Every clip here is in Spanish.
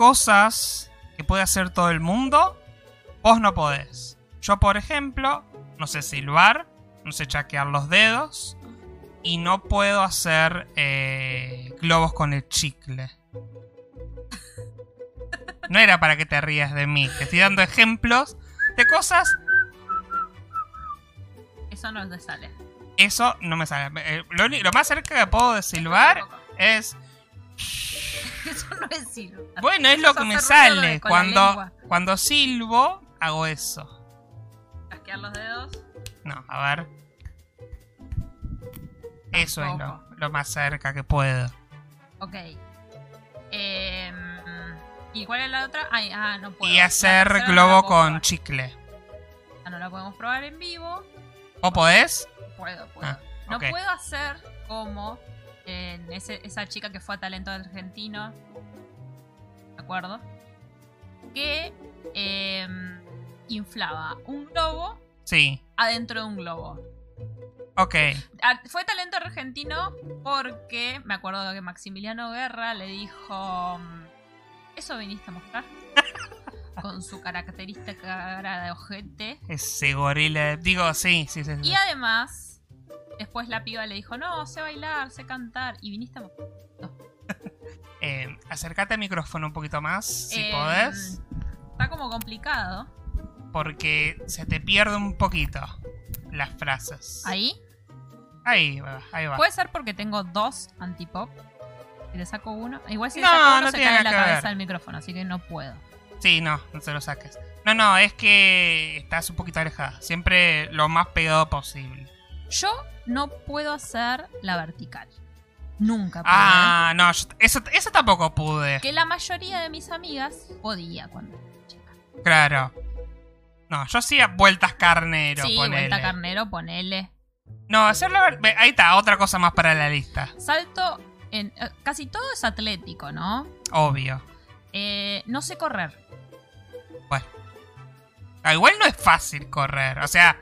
cosas que puede hacer todo el mundo, vos no podés. Yo, por ejemplo, no sé silbar, no sé chaquear los dedos y no puedo hacer eh, globos con el chicle. No era para que te rías de mí, te estoy dando ejemplos de cosas. Eso no te sale. Eso no me sale. Eh, Lo, lo más cerca que puedo de silbar es. Eso no es silbar. Bueno, es lo que me sale. Cuando, cuando silbo, hago eso. Casquear los dedos. No, a ver. Eso es lo, más cerca que puedo. Ok. Em, ¿Y cuál es la otra? Ay, ah, no puedo. Y hacer globo con probar. chicle. Ah, no la podemos probar en vivo. ¿O podés? Puedo, puedo. Ah, no puedo hacer como ese- esa chica que fue a Talento Argentino. ¿De acuerdo? Que em, inflaba un globo Sí. adentro de un globo. Ok. Fue talento argentino porque me acuerdo que Maximiliano Guerra le dijo: mm, ¿Eso viniste a mostrar? Con su característica cara de ojete. Ese gorila. Digo, sí, sí, sí. sí. Y además, después la piba le dijo: No, sé bailar, sé cantar. Y viniste a mostrar. Eh, acércate al micrófono un poquito más, si Em, podés. Está como complicado. Porque se te pierde un poquito las frases. Ahí. Ahí va, ahí va. Puede ser porque tengo dos antipop. Si le saco uno. Igual si le No, saco uno no se tiene cae en la que cabeza del micrófono, así que no puedo. Sí, no, no se lo saques. No, no, es que estás un poquito alejada. Siempre lo más pegado posible. Yo no puedo hacer la vertical. Nunca pude. Ah, no, yo- eso, eso tampoco pude. Que la mayoría de mis amigas podía cuando era chica. Claro. No, yo hacía vueltas carnero, sí, ponele. vuelta carnero, ponele. No, hacer la ver- ve, Ahí está, otra cosa más para la lista. Salto en. eh, casi todo es atlético, ¿no? Obvio. Eh, no sé correr. Bueno. Ah, igual no es fácil correr. O sea,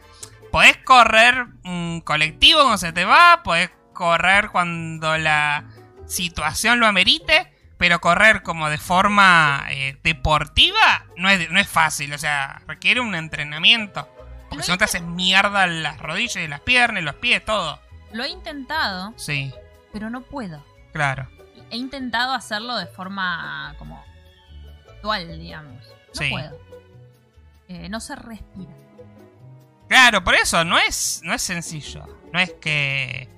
podés correr un colectivo cuando se te va, podés correr cuando la situación lo amerite, pero correr como de forma eh, deportiva no es, no es fácil. O sea, requiere un entrenamiento. Porque si no te haces mierda las rodillas y las piernas y los pies, todo. Lo he intentado, Sí, pero no puedo. claro. He intentado hacerlo de forma como actual, digamos. No Sí. puedo. Eh, no se respira. Claro, por eso no es, no es sencillo. No es que,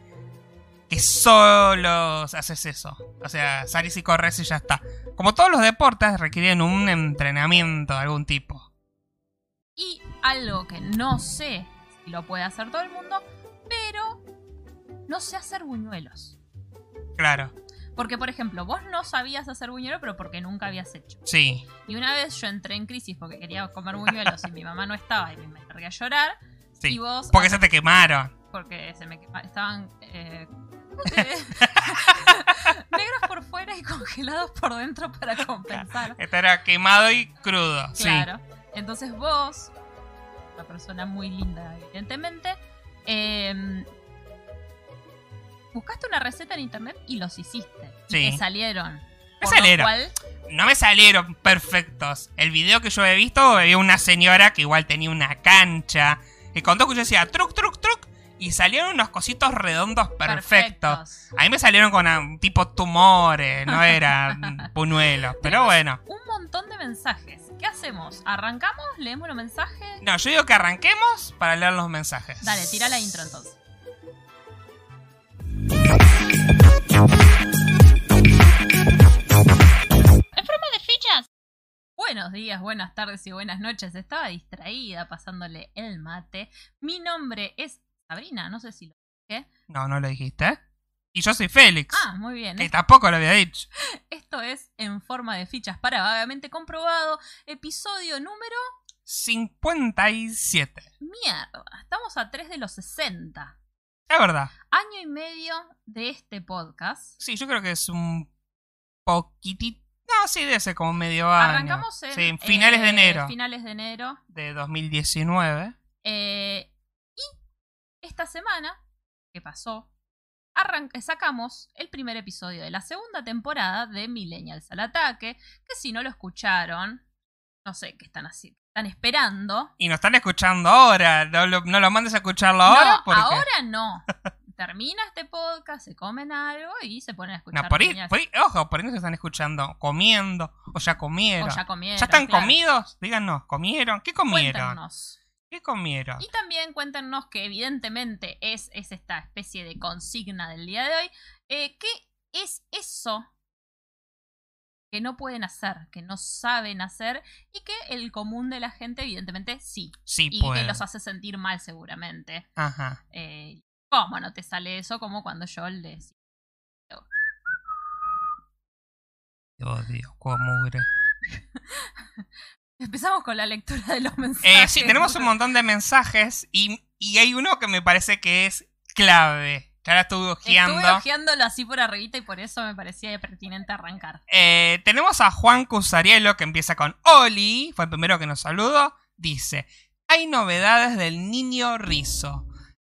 que solo haces eso. O sea, salís y corres y ya está. Como todos los deportes requieren un entrenamiento de algún tipo. Y algo que no sé si lo puede hacer todo el mundo, pero no sé hacer buñuelos. Claro, Porque, por ejemplo, vos no sabías hacer buñuelos, pero porque nunca habías hecho. sí. Y una vez yo entré en crisis porque quería comer buñuelos y mi mamá no estaba y me largué a llorar. Sí. Y vos. Porque se te quemaron. Porque se me quema- estaban. eh, negros por fuera y congelados por dentro para compensar. Este era quemado y crudo. Sí. Claro. Entonces vos, una persona muy linda, evidentemente, eh, buscaste una receta en internet y los hiciste. Y Sí. te salieron. Me salieron. cual, No me salieron perfectos. El video que yo he visto, había una señora que igual tenía una cancha. Que contó que yo decía truc, truc, truc. Y salieron unos cositos redondos perfectos. perfectos. A mí me salieron con ah, tipo tumores, no eran buñuelos. Pero bueno. Un montón de mensajes. ¿Qué hacemos? ¿Arrancamos? ¿Leemos los mensajes? No, yo digo que arranquemos para leer los mensajes. Dale, tira la intro entonces. Buenos días, buenas tardes y buenas noches. Estaba distraída pasándole el mate. Mi nombre es Sabrina, no sé si lo dije. No, no lo dijiste. Y yo soy Félix. Ah, muy bien. que tampoco lo había dicho. Esto es En forma de fichas para vagamente comprobado. Episodio número... 57. Mierda. Estamos a 3 de los 60. Es verdad. Año y medio de este podcast. Sí, yo creo que es un poquitito. No, sí, debe ser como medio año. Arrancamos en... Sí, finales de eh, enero Finales de enero. de 2019. Eh, y esta semana, que pasó, sacamos el primer episodio de la segunda temporada de Millennials al Ataque, que si no lo escucharon, no sé qué están así, están esperando. Y nos están escuchando ahora. No lo, no lo mandes a escucharlo ahora no, porque. ahora no. Termina este podcast, se comen algo y se ponen a escuchar. No, por ahí, por ahí- ojo, por ahí nos están escuchando comiendo, o ya comieron. O ya comieron. ¿Ya están claro. comidos? Díganos, ¿comieron? ¿Qué comieron? Cuéntenos. ¿Qué comieron? Y también cuéntenos que evidentemente es, es esta especie de consigna del día de hoy. eh, ¿Qué es eso que no pueden hacer, que no saben hacer y que el común de la gente evidentemente sí? Sí, Y pueden. que los hace sentir mal seguramente. Ajá. Eh, ¿Cómo no te sale eso? Como cuando yo les... Odio, como mugre. Empezamos con la lectura de los mensajes. Eh, sí, tenemos un montón de mensajes y, y hay uno que me parece que es clave. Ya la estuve ojeando. Estuve ojeándolo así por arribita y por eso me parecía pertinente arrancar. Eh, tenemos a Juan Cusarielo que empieza con Oli, fue el primero que nos saludó. Dice: Hay novedades del niño Rizo.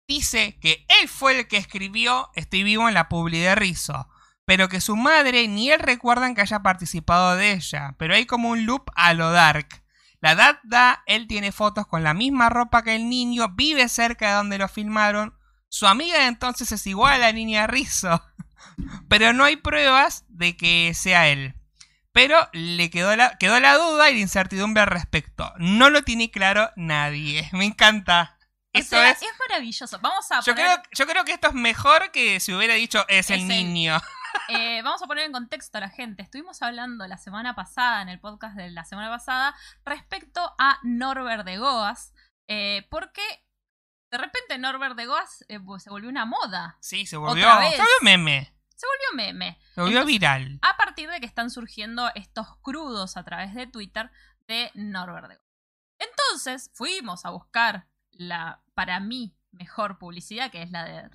Dice que él fue el que escribió Estoy vivo en la publi de Rizo, pero que su madre ni él recuerdan que haya participado de ella. Pero hay como un loop a lo dark. La edad da, él tiene fotos con la misma ropa que el niño, vive cerca de donde lo filmaron. Su amiga entonces es igual a la niña Rizo pero no hay pruebas de que sea él. Pero le quedó la, quedó la duda y la incertidumbre al respecto. No lo tiene claro nadie. Me encanta. O sea, es. es maravilloso. Vamos a Yo poner, creo, yo creo que esto es mejor que si hubiera dicho es, el Es el- niño. eh, vamos a poner en contexto a la gente. Estuvimos hablando la semana pasada, en el podcast de la semana pasada, respecto a Norbert de Goas. eh, porque de repente Norbert de Goas eh, se volvió una moda. Sí, se volvió, Otra vez. se volvió meme. Se volvió meme. Se volvió Entonces- viral. A partir de que están surgiendo estos crudos a través de Twitter de Norbert de Goas. Entonces fuimos a buscar la, para mí, mejor publicidad, que es la de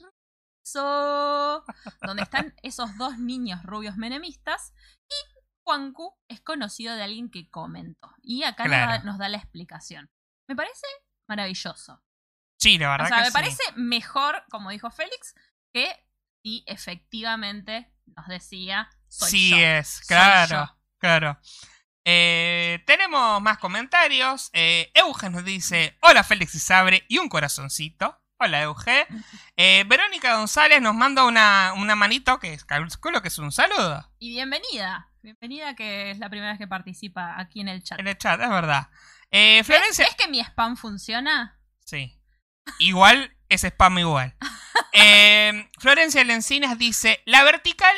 Rizzo, donde están esos dos niños rubios menemistas. Y Juancu es conocido de alguien que comentó. Y acá nos da- Claro. nos, da, la explicación. Me parece maravilloso. Sí, la verdad O sea, que me sí. parece mejor, como dijo Félix, que si efectivamente nos decía soy sí yo. es, claro, claro. Eh, tenemos más comentarios. Eh, Euge nos dice: Hola Félix y Sabre y un corazoncito. Hola Euge. Eh, Verónica González nos manda una, una manito que es- calculo que es un saludo Y bienvenida. Bienvenida que es la primera vez que participa aquí en el chat. en el chat, es verdad. Eh, Florencia. ¿Ves que mi spam funciona? Sí. Igual es spam igual. Eh, Florencia Lencinas dice: La vertical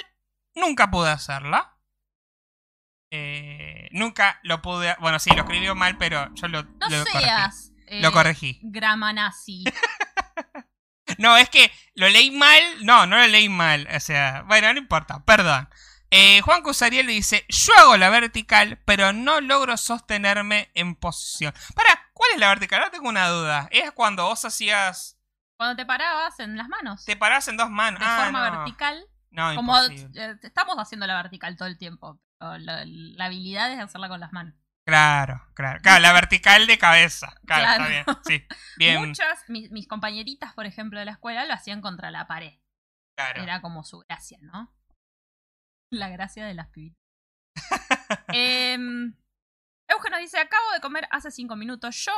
nunca pude hacerla. Eh, nunca lo pude. Bueno, sí, lo escribió mal, pero yo lo, No lo corregí. seas eh, Lo corregí. grama nazi. No, es que lo leí mal. No, no lo leí mal. O sea, bueno, no importa, perdón. Eh, Juan Cusariel dice: Yo hago la vertical, pero no logro sostenerme en posición. Para, ¿cuál es la vertical? Ahora tengo una duda. Es cuando vos hacías. Cuando te parabas en las manos. Te parás en dos manos. de Ah, forma no. vertical. No, Como imposible. eh, estamos haciendo la vertical todo el tiempo. la, la habilidad es hacerla con las manos. Claro, claro. Claro, la vertical de cabeza. Claro, Claro. está bien. Sí, bien. Muchas, mis, mis compañeritas, por ejemplo, de la escuela, lo hacían contra la pared. Claro. Era como su gracia, ¿no? La gracia de las pibitas. eh, Euge nos dice, acabo de comer hace cinco minutos yo.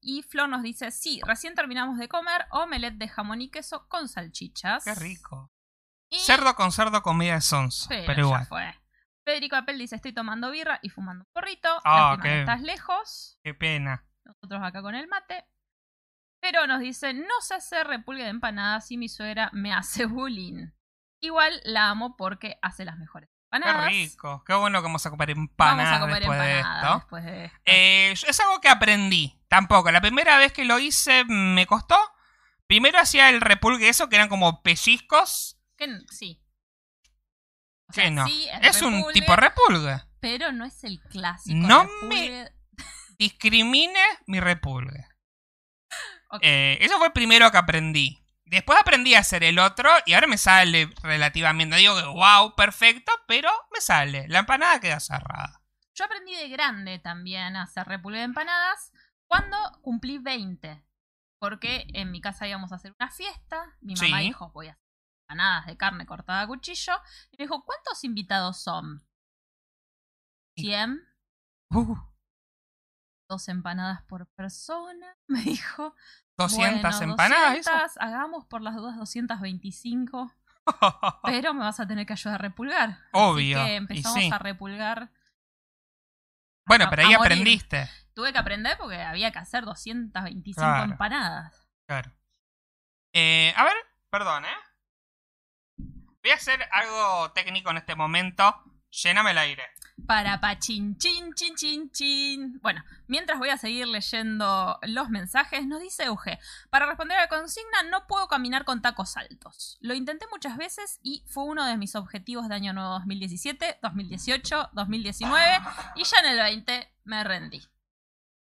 Y Flor nos dice, sí, recién terminamos de comer omelette de jamón y queso con salchichas. Qué rico. Y- Cerdo con cerdo, comida de sonso. Pero, Pero, igual. fue. Federico Apel dice, estoy tomando birra y fumando un porrito. Ah, Lástima qué- estás lejos. Qué pena. Nosotros acá con el mate. Pero nos dice, no sé hacer repulgue de empanadas y mi suegra me hace bullying. Igual la amo porque hace las mejores Qué rico. Qué bueno que vamos a comer empanadas Vamos a comer después empanadas de esto. después de esto. Eh, es algo que aprendí. Tampoco. La primera vez que lo hice me costó. Primero hacía el repulgue, eso que eran como pellizcos. Que sí. O Que sea, no. sí, es un tipo repulgue. Pero no es el clásico. No repulgue. Discrimine mi repulgue. Eh, eso fue el primero que aprendí. Después aprendí a hacer el otro y ahora me sale relativamente. Digo que wow, perfecto, pero me sale. La empanada queda cerrada. Yo aprendí de grande también a hacer repulgue de empanadas cuando cumplí 20. Porque en mi casa íbamos a hacer una fiesta. Mi mamá Sí. dijo, voy a hacer empanadas de carne cortada a cuchillo. Y me dijo, ¿cuántos invitados son? ¿100? Uh, Dos empanadas por persona, me dijo. 200 Bueno, empanadas, eso. 200, hagamos por las dudas 225, pero me vas a tener que ayudar a repulgar. Así Obvio, que y empezamos sí. a repulgar. Bueno, a- pero ahí aprendiste. Tuve que aprender porque había que hacer 225 Claro. empanadas. Claro. Eh, a ver, perdón, ¿eh? Voy a hacer algo técnico en este momento. Lléname el aire. Para pa chin chin chin chin chin. Bueno, mientras voy a seguir leyendo los mensajes, nos dice Euge, para responder a la consigna no puedo caminar con tacos altos. Lo intenté muchas veces y fue uno de mis objetivos de año nuevo 2017, 2018, 2019 y ya en el 20 me rendí.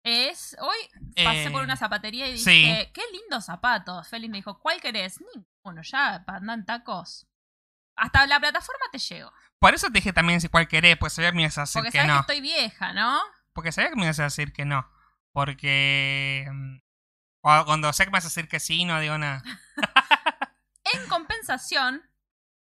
Es, hoy pasé Eh, por una zapatería y dije, sí. qué lindos zapatos. Félix me dijo, ¿cuál querés? Ninguno, ya, para andar en tacos. Hasta la plataforma te llego. Por eso te dije también si cuál querés, pues sabía que me ibas a decir Porque que sabes no. que estoy vieja, ¿no? Porque sabía que me ibas a decir que no. Porque. cu- Cuando sé que me vas a decir que sí, no digo nada. En compensación,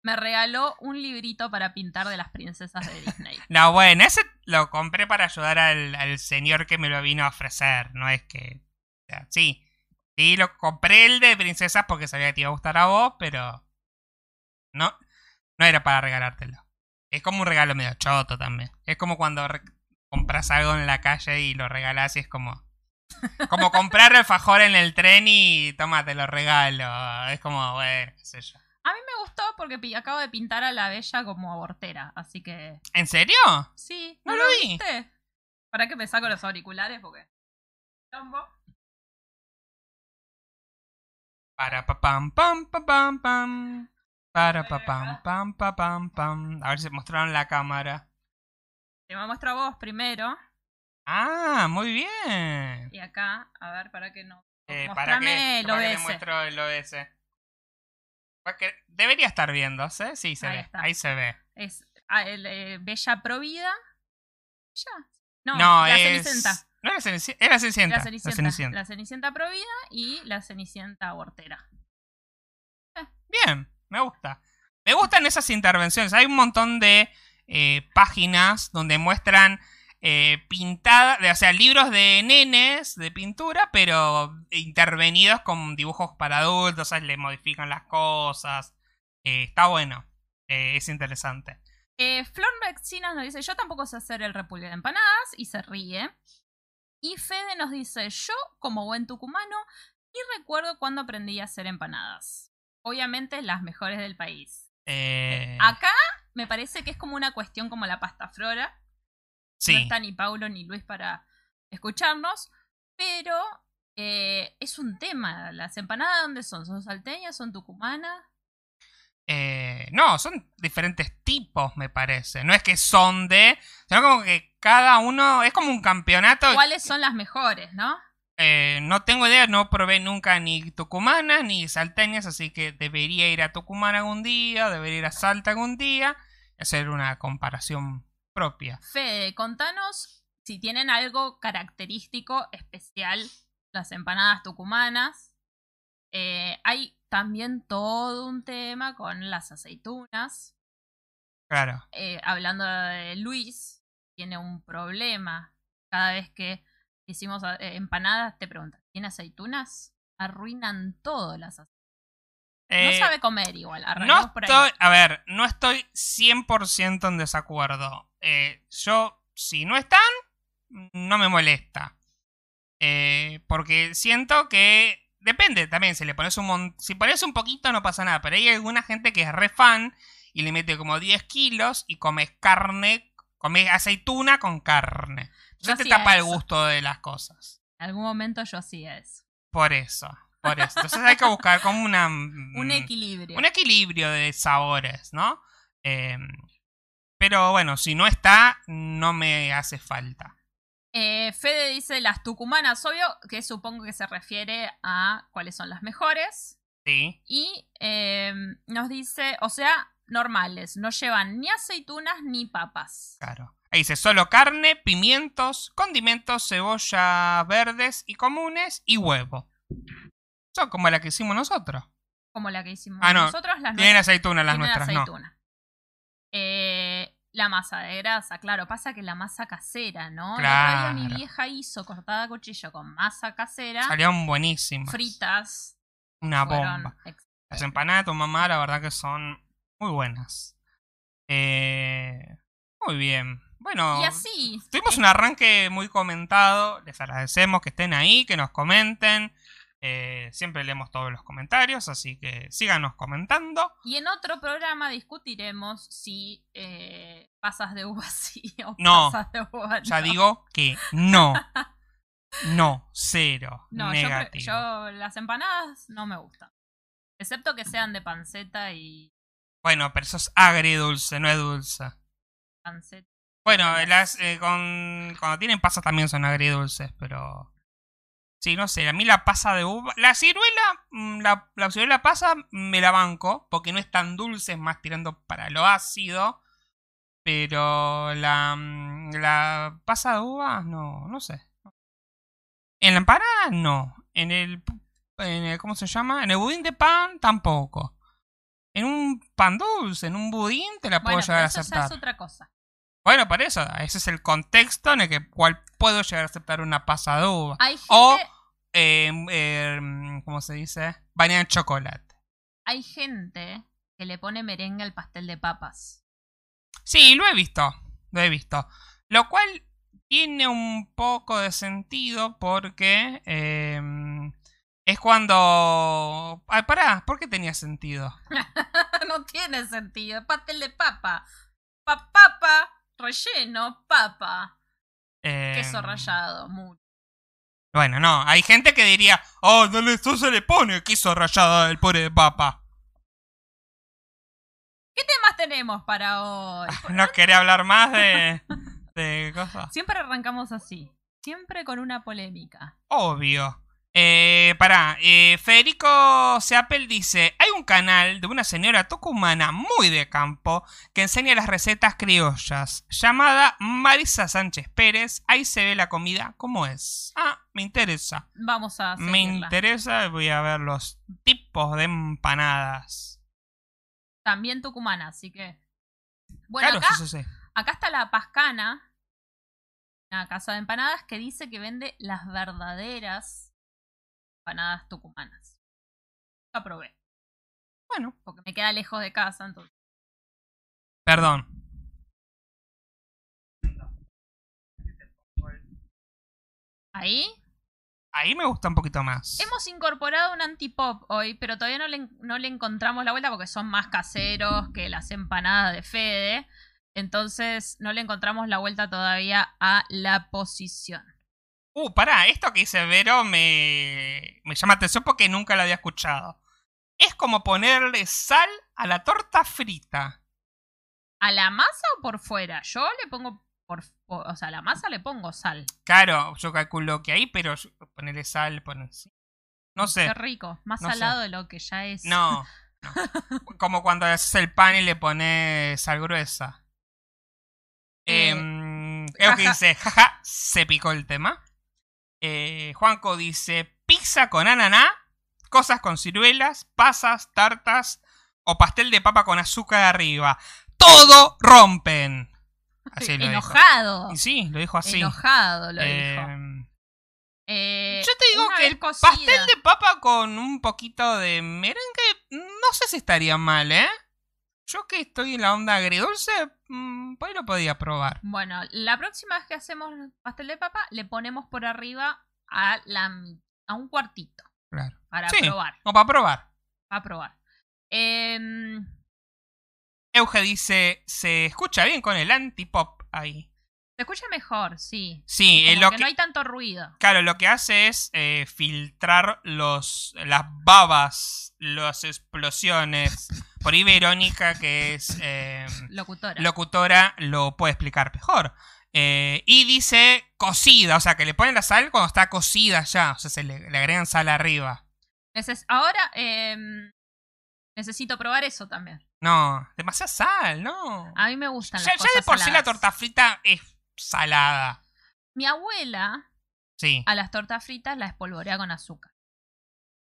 me regaló un librito para pintar de las princesas de Disney. No, bueno, ese lo compré para ayudar al, al señor que me lo vino a ofrecer. No es que. o sea, sí. Sí, lo compré el de princesas porque sabía que te iba a gustar a vos, pero. No. No era para regalártelo. Es como un regalo medio choto también. Es como cuando compras algo en la calle y lo regalás y es como. Como comprar alfajor en el tren y toma, te lo regalo. Es como, bueno, qué sé yo. A mí me gustó porque acabo de pintar a la bella como abortera, así que ¿En serio? sí, No ¿no, lo vi. viste? ¿Para qué me saco los auriculares? Porque... Tombo. Para pa pam pam pa pam pam. Para pa pam pam pa pam pam. A ver si mostraron la cámara. Te me muestro a vos primero. Ah, muy bien. Y acá, a ver, para que no... Eh, para que, el OBS. muestro el OBS. Debería estar viéndose, sí, se Ahí ve. está. Ahí se ve. Es ah, el, eh, Bella Provida. ¿Bella? No, No, la es. Cenicienta. No era Cenicienta. Era Cenicienta. La Cenicienta. La Cenicienta. La Cenicienta Provida y la Cenicienta Abortera. Bien, me gusta. Me gustan esas intervenciones. Hay un montón de eh, páginas donde muestran eh, pintadas, o sea, libros de nenes de pintura, pero intervenidos con dibujos para adultos, ¿sabes? le modifican las cosas. Eh, está bueno, es interesante. Flor Vecinas nos dice, yo tampoco sé hacer el repulgue de empanadas y se ríe. Y Fede nos dice, yo como buen tucumano y recuerdo cuando aprendí a hacer empanadas. Obviamente las mejores del país. Eh, Acá me parece que es como una cuestión como la pasta flora. No está ni Paulo ni Luis para escucharnos, pero eh, es un tema. ¿Las empanadas dónde son? ¿Son salteñas? ¿Son tucumanas? Eh, no, son diferentes tipos, me parece. No es que son de. Sino como que cada uno. Es como un campeonato. ¿Cuáles son las mejores, no? Eh, no tengo idea, no probé nunca ni tucumanas ni salteñas, así que debería ir a Tucumán algún día, debería ir a Salta algún día y hacer una comparación propia. Fede, contanos si tienen algo característico, especial, las empanadas tucumanas. Eh, hay también todo un tema con las aceitunas. Claro. Eh, hablando de Luis, tiene un problema. Cada vez que hicimos eh, empanadas, te preguntan, ¿tiene aceitunas? Arruinan todo las aceitunas. Eh, no sabe comer igual, no estoy, a ver, no estoy 100% en desacuerdo. Eh, yo, si no están, no me molesta. Eh, porque siento que depende también, si le pones un mon- si pones un poquito no pasa nada, pero hay alguna gente que es re fan y le mete como 10 kilos y comes carne, comes aceituna con carne. Entonces te tapa el gusto de las cosas. En algún momento yo hacía eso. Por eso, por eso. Entonces hay que buscar como una... Un equilibrio. Mm. un equilibrio de sabores, ¿no? Eh, pero bueno, si no está, no me hace falta. Eh, Fede dice las tucumanas, obvio, que supongo que se refiere a cuáles son las mejores. Sí. Y eh, nos dice, o sea, normales, no llevan ni aceitunas ni papas. Claro. Ahí dice solo carne, pimientos, condimentos, cebolla verdes y comunes y huevo. Son como la que hicimos nosotros. como la que hicimos Ah, no. nosotros, las Tienen aceitunas las tienen nuestras, no. aceituna. Eh, la masa de grasa, claro, pasa que la masa casera, ¿no? Otro día mi Claro. vieja hizo cortada a cuchillo con masa casera, Salieron buenísimas. fritas, Una bomba. Las empanadas de tu mamá, la verdad que son muy buenas. Eh, muy bien. Bueno, Y así, tuvimos es- un arranque muy comentado. Les agradecemos que estén ahí, que nos comenten. Eh, siempre leemos todos los comentarios, así que síganos comentando. y en otro programa discutiremos si eh, pasas de uva sí o No. pasas de uva Ya no. digo que no. No, cero. No, yo, negativo. yo las empanadas no me gustan. Excepto que sean de panceta y Bueno, pero eso es agridulce, no es dulce. panceta. Bueno, Las- eh, con, cuando tienen pasas también son agridulces, pero... Sí, no sé, a mí la pasa de uva... La ciruela, mm, la, la ciruela pasa me la banco, porque no es tan dulce, es más tirando para lo ácido. Pero la, mm, la pasa de uva, no, no sé. En la empanada, no. En el, en el... ¿Cómo se llama? En el budín de pan, tampoco. En un pan dulce, en un budín, te la puedo Bueno, llegar a eso aceptar. ya es otra cosa. Bueno, por eso, ese es el contexto en el que cual puedo llegar a aceptar una pasa de uva. Hay gente, O, eh, eh, ¿cómo se dice? Bañada en chocolate. hay gente que le pone merengue al pastel de papas. Sí, lo he visto, lo he visto. Lo cual tiene un poco de sentido porque eh, es cuando... Ay, pará, ¿por qué tenía sentido? no tiene sentido. Pastel de papa. Pa- papa, relleno, papa. Eh, Queso rallado, mucho. Bueno, no, hay gente que diría, oh, no, le, no se le pone queso rallado al puré de papa. ¿Qué temas tenemos para hoy? No quería hablar más de, de cosas. Siempre arrancamos así. Siempre con una polémica. Obvio. Eh, pará, eh, Federico Seapel dice, hay un canal de una señora tucumana muy de campo que enseña las recetas criollas, llamada Marisa Sánchez Pérez. Ahí se ve la comida como es. Ah, me interesa. Vamos a Me seguirla. interesa, voy a ver los tipos de empanadas. También tucumana, así que. Bueno, claro, acá, sí. acá está la Pascana, una casa de empanadas que dice que vende las verdaderas empanadas tucumanas. La probé, Bueno, porque me queda lejos de casa, entonces. perdón. Ahí Ahí me gusta un poquito más. hemos incorporado un antipop hoy, pero todavía no le, no le encontramos la vuelta porque son más caseros que las empanadas de Fede. Entonces no le encontramos la vuelta todavía a la posición. Uh, pará, esto que dice Vero me, me llama atención porque nunca lo había escuchado. Es como ponerle sal a la torta frita. ¿A la masa o por fuera? Yo le pongo por, por- o sea, a la masa le pongo sal. Claro, yo calculo que ahí, pero ponerle sal, poner... sí. No sé. Qué rico, más no sé. salado de lo que ya es. No, no. Como cuando haces el pan y le pones sal gruesa. Eh, Eh, jaja. dice, jaja, se picó el tema. Eh, Juanco dice, pizza con ananá, cosas con ciruelas, pasas, tartas o pastel de papa con azúcar arriba. Todo rompen. Así lo. Enojado. Y sí, lo dijo así. Enojado lo Eh, dijo. Eh, yo te digo que el cocida. pastel de papa con un poquito de merengue, no sé si estaría mal, ¿eh? Yo que estoy en la onda agridulce, ahí lo podía probar. Bueno, la próxima vez que hacemos pastel de papa, le ponemos por arriba a, la, a un cuartito. Claro. Para Sí. probar. O para probar. Para probar. Em, Euge dice, se escucha bien con el antipop ahí. Se escucha mejor, sí. Sí, eh, Como lo que que, no hay tanto ruido. claro, lo que hace es eh, filtrar los, las babas, las explosiones. Por ahí Verónica, que es eh, Locutora. locutora, lo puede explicar mejor. Eh, y dice cocida, o sea, que le ponen la sal cuando está cocida ya. O sea, se le, le agregan sal arriba. Neces- Ahora em, necesito probar eso también. No, demasiada sal, no. A mí me gustan Ya, las ya de por sí la torta frita es salada. Mi abuela Sí. a las tortas fritas la espolvorea con azúcar.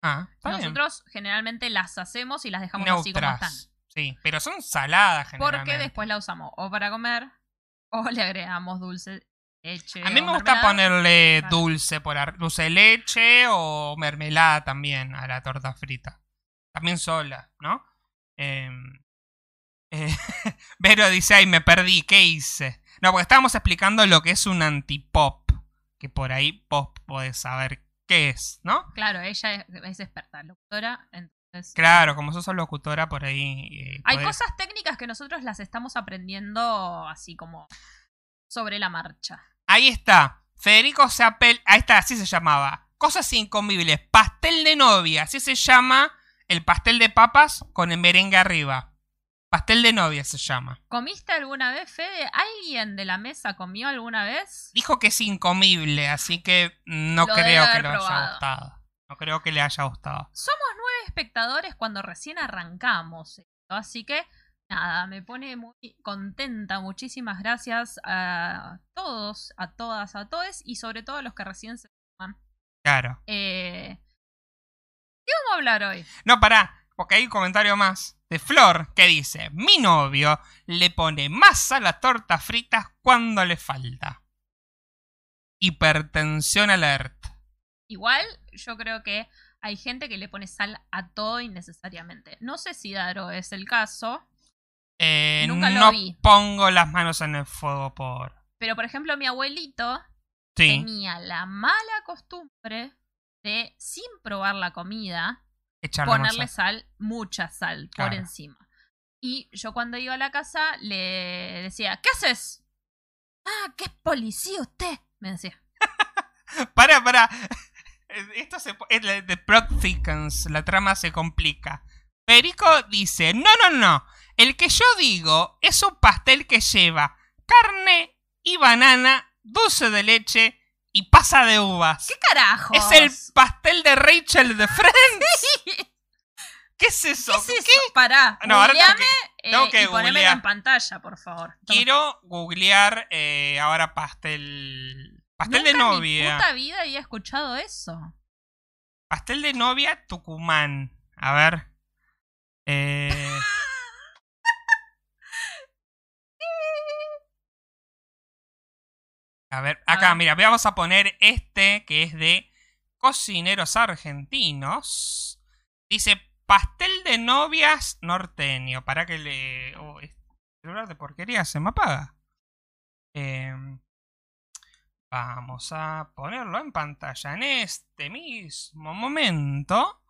Ah, está bien. Nosotros generalmente las hacemos y las dejamos así como están. Neutras. Sí, pero son saladas generalmente. Porque después la usamos o para comer o le agregamos dulce, leche. A mí me gusta ponerle Claro. dulce por ar- dulce de leche o mermelada también a la torta frita. También sola, ¿no? Eh, eh, Vero dice, ay, me perdí, ¿qué hice? No, porque estábamos explicando lo que es un antipop. Que por ahí vos podés saber qué es, ¿no? Claro, ella es, es experta, locutora. Entonces, Claro, como sos locutora, por ahí... eh, Hay podés- cosas técnicas que nosotros las estamos aprendiendo así como sobre la marcha. Ahí está. Federico Seapel. Ahí está, así se llamaba. Cosas incomibles. Pastel de novia. Así se llama el pastel de papas con el merengue arriba. Pastel de novia se llama. ¿Comiste alguna vez, Fede? ¿Alguien de la mesa comió alguna vez? Dijo que es incomible, así que no Lo creo que le haya gustado. No creo que le haya gustado. Somos nueve espectadores cuando recién arrancamos así que nada, me pone muy contenta. Muchísimas gracias a todos, a todas, a todos y sobre todo a los que recién se suman. Claro. Eh, ¿Qué vamos a hablar hoy? No, pará, porque hay un comentario más de Flor que dice: Mi novio le pone más a las tortas fritas cuando le falta. Hipertensión alert. Igual, yo creo que hay gente que le pone sal a todo innecesariamente. No sé si Daro es el caso, Eh, Nunca lo no vi. pongo las manos en el fuego por. pero por ejemplo, mi abuelito Sí. tenía la mala costumbre de, sin probar la comida, Echarle ponerle sal, mucha sal por Claro. encima. Y yo cuando iba a la casa le decía, ¿qué haces? Ah, que es policía usted, me decía. Para, para. Esto se. es The plot thickens. La trama se complica. Perico dice: No, no, no. El que yo digo es un pastel que lleva carne y banana, dulce de leche y pasa de uvas. ¿Qué carajos? Es el pastel de Rachel de Friends. ¿Qué es eso? ¿Qué es eso? Pará, No, ahora tengo que- tengo eh, que y ponémelo googlear. en pantalla, por favor. Toma. Quiero googlear eh, ahora pastel. Pastel de Nunca en mi novia. puta vida había escuchado eso. Pastel de novia Tucumán. A ver. Eh, a ver, acá, mira, vamos a poner este que es de cocineros argentinos. Dice pastel de novias norteño. Para que le. Oh, este celular de porquería se me apaga. Em, vamos a ponerlo en pantalla en este mismo momento.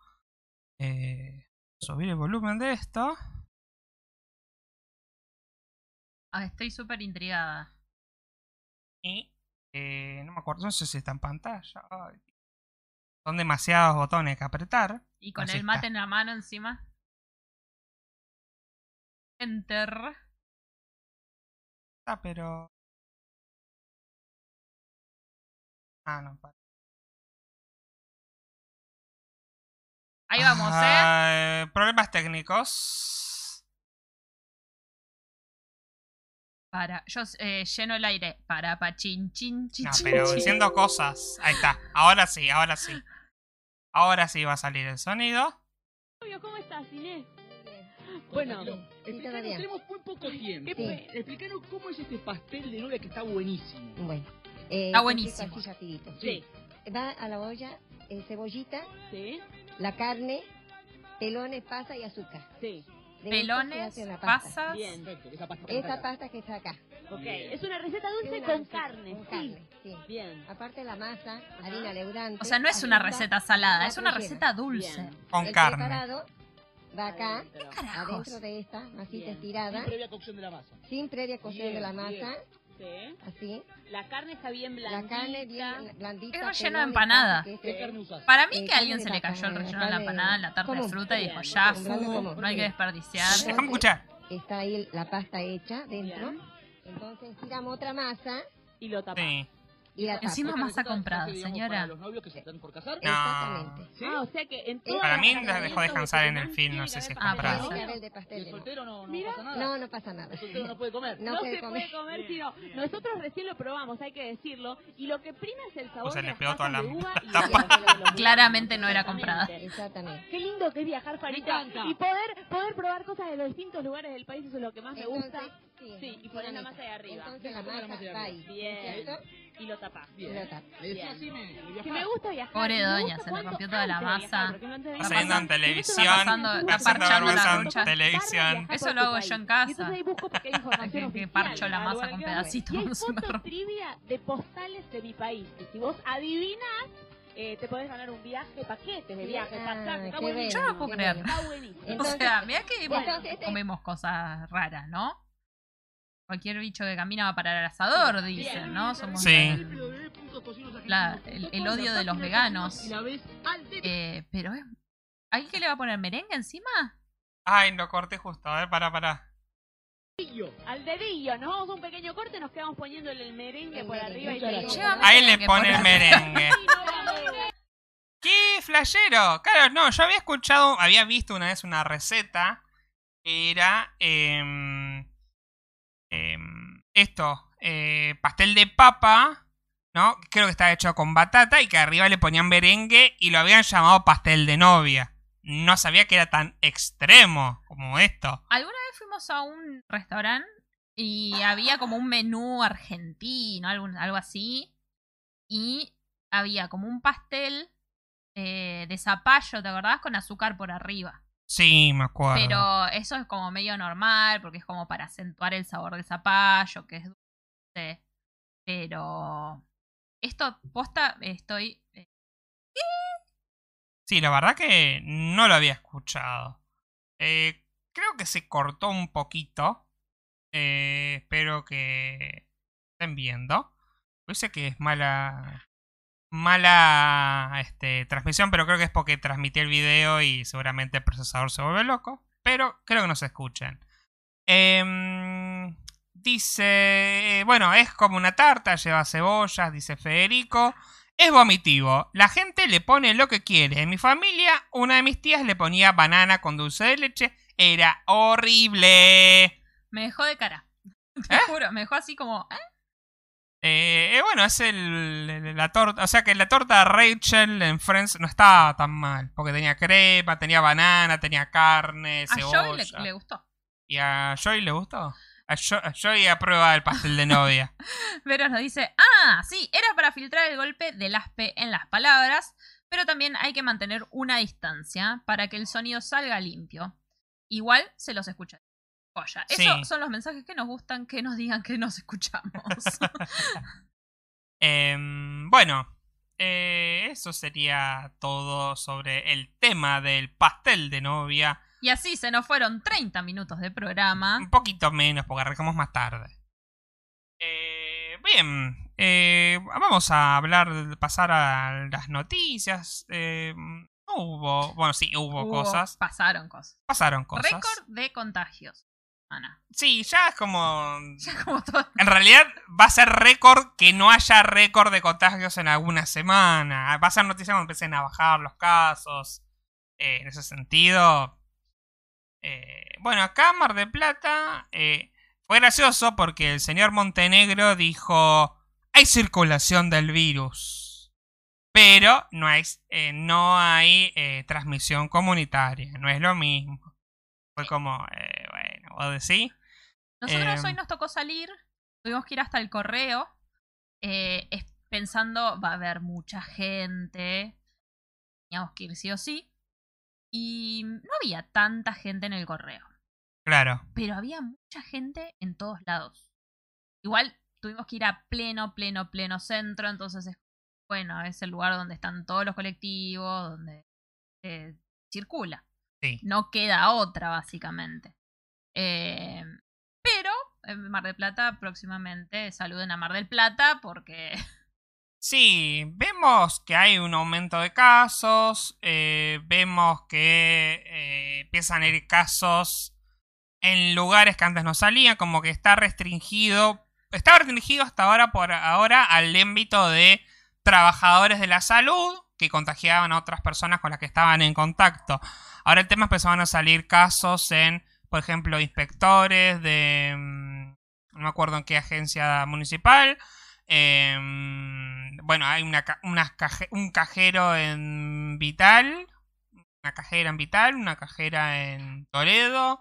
Eh, subir el volumen de esto. Ah, estoy súper intrigada. Y eh, no me acuerdo, no sé si está en pantalla. Ay, son demasiados botones que apretar. Y con Así el está. mate en la mano encima. Enter. Ah, pero. Ah, no, para. Ahí vamos, ¿eh? Ah, Problemas técnicos. Para, yo eh, lleno el aire. Para, pa, chin, chin, chin, No, pero chin. diciendo cosas. Ahí está. Ahora sí, ahora sí. Ahora sí va a salir el sonido. ¿cómo estás, Inés? Bueno, explicanos, tenemos muy poco tiempo. Sí. Explicanos cómo es este pastel de novia que está buenísimo. Bueno. eh, Está buenísimo. así rapidito. Sí. Va a la olla eh, cebollita, Sí, la carne, pelones, pasa y azúcar. sí. Pelones, pasas. Bien. Perfecto, esa pasta. Esa pasta que está acá. Ok, es una receta dulce una con receta carne. Con sí. carne, sí. Bien. Aparte la masa, harina leudante. O sea, no es una receta salada, es una receta dulce. Bien. Con El carne. preparado va acá, Adentro. Carajos. adentro de esta masita Bien. estirada, Sin previa cocción de la masa. sin previa cocción Bien, de la bien. masa, Sí. así. La carne está bien blandita. La carne bien blandita. Es relleno de empanada. Para mí Eh, que a alguien se le cayó el relleno de la empanada en la tarta de fruta y dijo, ya, no hay que desperdiciar. Déjame escuchar. Está ahí la pasta hecha dentro. Entonces tiramos otra masa Y lo tapás. Y la. Encima receta, comprada, digamos, señora. Para los novios que se están por casar. No. Exactamente. ¿Sí? Ah, o sea que en Para mí las la dejó descansar en el film, no sé si es haber Ah, puede de ser. novia. Nivel de ¿Y pastel el de soltero no, no pasa nada? No, no pasa nada. El soltero no puede comer. No No, se se come. puede comer, sino nosotros recién lo probamos, hay que decirlo. Y lo que prima es el sabor O sea, de le las pegó toda la- de uva y tapa. Claramente no era comprada. Exactamente. Qué lindo que es viajar, Farita. Y poder, poder probar cosas de los distintos lugares del país, eso es lo que más me gusta. Sí, Sí, y poner la masa de arriba. Entonces la masa va ahí. Bien. Y lo tapás. Bien. Y lo tapa. Le decía Bien. así, me, me Que me gusta viajar. Pobre doña, se le rompió toda la masa. saliendo en televisión, parchando la concha. televisión. Eso lo hago yo en casa. Y Que- parcho la masa con pedacitos, Y hay fotos trivia de postales de mi país. Que si vos adivinas, eh, te podés ganar un viaje, paquetes de viaje, Ah, pasaje. Está buenísimo. Yo no puedo creer. bueno. Está buenísimo. O Entonces- sea, mira que Bueno, este- comemos cosas raras, ¿no? Cualquier bicho que camina va a parar al asador, dicen, ¿no? Somos Sí. el, la- el- el odio de los veganos. Eh, pero es... ¿Alguien que le va a poner merengue encima? Ay, lo corté justo. A ver, para, para. Al dedillo, nos vamos a un pequeño corte, nos quedamos poniéndole el merengue El por arriba y Ahí le pone el merengue. ¡Qué flashero! Claro, no, yo había escuchado, había visto una vez una receta que era em, em, esto, eh, pastel de papa, ¿no? Creo que estaba hecho con batata y que arriba le ponían merengue y lo habían llamado pastel de novia. No sabía que era tan extremo como esto. Alguna vez fuimos a un restaurante y había como un menú argentino, algo, algo así. Y había como un pastel eh, de zapallo, ¿te acordás? Con azúcar por arriba. Sí, me acuerdo. Pero eso es como medio normal, porque es como para acentuar el sabor de zapallo, que es dulce. Pero esto, posta, estoy... eh, Sí, la verdad que no lo había escuchado. Eh, creo que se cortó un poquito. Eh, espero que estén viendo. Dice que es mala. Mala este, transmisión, pero creo que es porque transmití el video y seguramente el procesador se vuelve loco. Pero creo que no se escuchen. Em, dice. Bueno, es como una tarta, lleva cebollas, dice Federico. Es vomitivo. La gente le pone lo que quiere. En mi familia, una de mis tías le ponía banana con dulce de leche. Era horrible. me dejó de cara. Te ¿Eh? juro, me dejó así como... ¿eh? Eh, eh, bueno, es el, la torta. O sea que la torta de Rachel en Friends no estaba tan mal. Porque tenía crema, tenía banana, tenía carne, A cebolla. Joey le, le gustó. ¿Y a Joy le gustó? A, Jo- a Joy aprueba el pastel de novia. Veros nos dice, ah, sí, era para filtrar el golpe del aspe en las palabras, pero también hay que mantener una distancia para que el sonido salga limpio. Igual se los escucha. Joya. Sí. Esos son los mensajes que nos gustan, que nos digan que nos escuchamos. Em, bueno, eh, eso sería todo sobre el tema del pastel de novia. y así se nos fueron 30 minutos de programa. Un poquito menos, porque arrancamos más tarde. Eh, bien, eh, vamos a hablar, pasar a las noticias. Eh, no hubo, bueno, sí, hubo, Hubo- cosas. Pasaron cosas. Pasaron cosas. Récord de contagios. Ana. Sí, ya es como... Ya como todo. En realidad va a ser récord que no haya récord de contagios en alguna semana. Va a ser noticia cuando empiecen a bajar los casos. Eh, en ese sentido. eh, bueno, acá Mar de Plata eh, fue gracioso porque el señor Montenegro dijo: hay circulación del virus. Pero no hay, no hay transmisión comunitaria. No es lo mismo. Fue como, eh, vos decís. Nosotros Eh, hoy nos tocó salir, tuvimos que ir hasta el correo, eh, pensando, va a haber mucha gente, teníamos que ir sí o sí, y no había tanta gente en el correo, Claro. pero había mucha gente en todos lados. Igual tuvimos que ir a pleno, pleno, pleno centro, entonces es, bueno, es el lugar donde están todos los colectivos, donde eh, circula Sí. no queda otra, básicamente. Eh, pero en Mar del Plata próximamente saluden a Mar del Plata porque Sí, vemos que hay un aumento de casos, eh, vemos que eh, empiezan a ir casos en lugares que antes no salían, como que está restringido estaba restringido hasta ahora por ahora al ámbito de trabajadores de la salud que contagiaban a otras personas con las que estaban en contacto. Ahora el tema empezaban a salir casos en, por ejemplo, inspectores de... mm, no me acuerdo en qué agencia municipal. em, bueno, hay una, un cajero en Vital. Una cajera en Vital, una cajera en Toledo.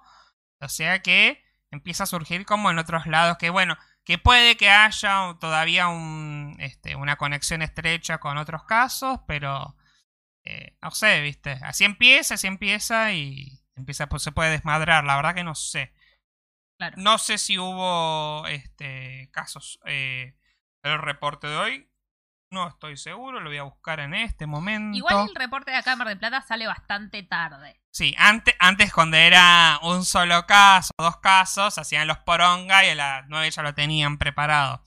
O sea que empieza a surgir como en otros lados que, bueno, que puede que haya todavía un, este, una conexión estrecha con otros casos, pero eh, no sé, viste. Así empieza, así empieza y empieza, pues se puede desmadrar. La verdad que no sé. Claro. No sé si hubo este casos. Eh, el reporte de hoy. No estoy seguro, lo voy a buscar en este momento. Igual el reporte de acá de Mar del Plata sale bastante tarde. Sí, antes, antes cuando era un solo caso, dos casos, hacían los poronga y a las 9 ya lo tenían preparado.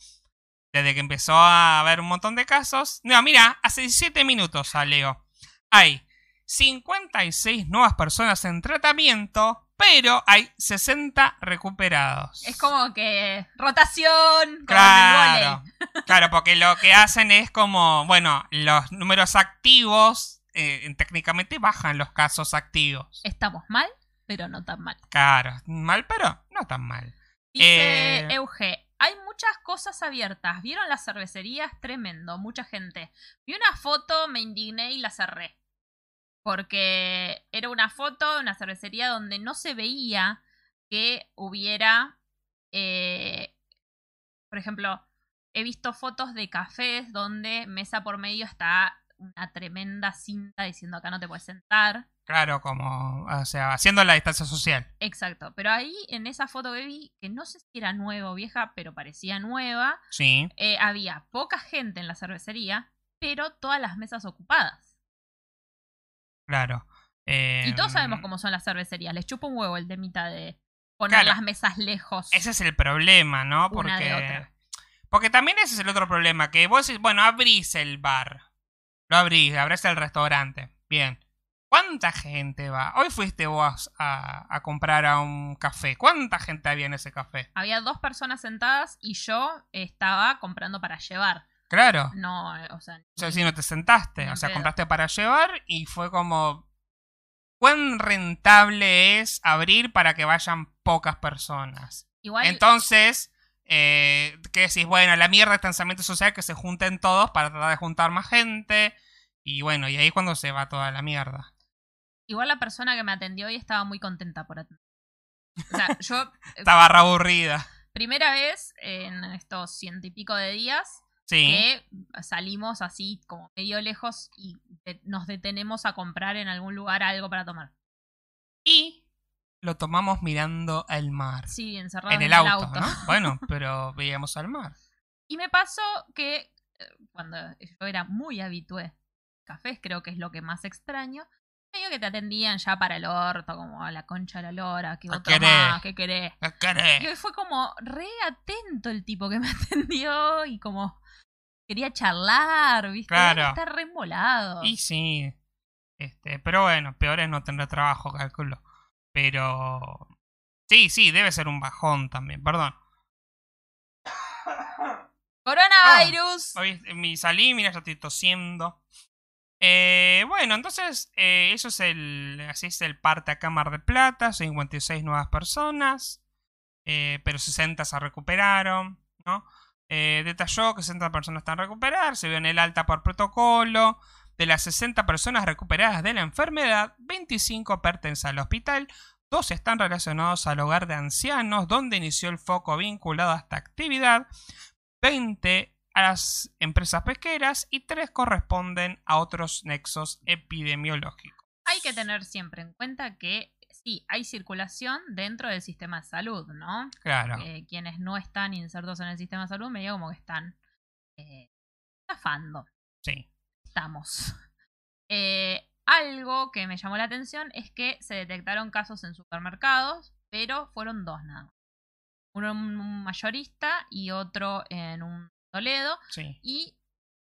Desde que empezó a haber un montón de casos. No, mira, hace 17 minutos salió. Hay 56 nuevas personas en tratamiento, pero hay 60 recuperados. Es como que rotación Claro, claro, porque lo que hacen es como, bueno, los números activos, eh, técnicamente bajan los casos activos. Estamos mal, pero no tan mal. Claro, mal, pero no tan mal. Dice Eh, Euge, hay muchas cosas abiertas. ¿Vieron las cervecerías? Tremendo, mucha gente. Vi una foto, me indigné y la cerré. Porque era una foto de una cervecería donde no se veía que hubiera, eh, por ejemplo, he visto fotos de cafés donde mesa por medio está una tremenda cinta diciendo acá no te puedes sentar. Claro, como, o sea, haciendo la distancia social. Exacto, pero ahí en esa foto que vi, que no sé si era nueva o vieja, pero parecía nueva, Sí, eh, había poca gente en la cervecería, pero todas las mesas ocupadas. Claro. Eh, Y todos sabemos cómo son las cervecerías. Les chupa un huevo el temita de poner Claro. las mesas lejos. Ese es el problema, ¿no? Una de Porque. otra. Porque también ese es el otro problema, que vos decís, bueno, abrís el bar. Lo abrís, abrís el restaurante. Bien. ¿Cuánta gente va? Hoy fuiste vos a, a comprar a un café. ¿Cuánta gente había en ese café? Había dos personas sentadas y yo estaba comprando para llevar. Claro. No, eh, o sea, O sea, si no te sentaste, o sea, pedo. compraste para llevar y fue como... ¿Cuán rentable es abrir para que vayan pocas personas? igual Entonces, eh, ¿qué decís? Bueno, la mierda de distanciamiento social que se junten todos para tratar de juntar más gente. Y bueno, y ahí es cuando se va toda la mierda. igual la persona que me atendió hoy estaba muy contenta por atender. O sea, yo eh, Estaba re aburrida. primera vez en estos ciento y pico de días Sí. que salimos así como medio lejos y nos detenemos a comprar en algún lugar algo para tomar. Y lo tomamos mirando al mar. Sí, encerrado en el auto, ¿no? Bueno, pero veíamos al mar. Y me pasó que eh, cuando yo era muy habitué cafés, creo que es lo que más extraño, medio que te atendían ya para el orto, como a la concha de la lora, que ¿Qué otro querés? más, ¿qué querés? ¿Qué querés? hoy fue como re atento el tipo que me atendió y como quería charlar, ¿viste? Claro. Está re embolado. Y sí. Este, pero bueno, peor es no tener trabajo, calculo. Pero. Sí, sí, debe ser un bajón también, perdón. ¡Coronavirus! Hoy mi salí, mira, ya estoy tosiendo. Eh, bueno, entonces, eh, eso es el. Así es el parte acá en Mar de Plata. 56 nuevas personas. eh, pero 60 se recuperaron, detalló que 60 personas están a recuperar. Se vio en el alta por protocolo. De las 60 personas recuperadas de la enfermedad, 25 pertenecen al hospital. Dos están relacionados al hogar de ancianos, donde inició el foco vinculado a esta actividad. 20 a las empresas pesqueras y 3 corresponden a otros nexos epidemiológicos. Hay que tener siempre en cuenta que sí, hay circulación dentro del sistema de salud, ¿no? Claro. Eh, quienes no están insertos en el sistema de salud, medio como que están eh, zafando. Sí. Estamos. Eh, algo que me llamó la atención es que se detectaron casos en supermercados, pero fueron dos nada más. Uno en un mayorista y otro en un Toledo. Sí. Y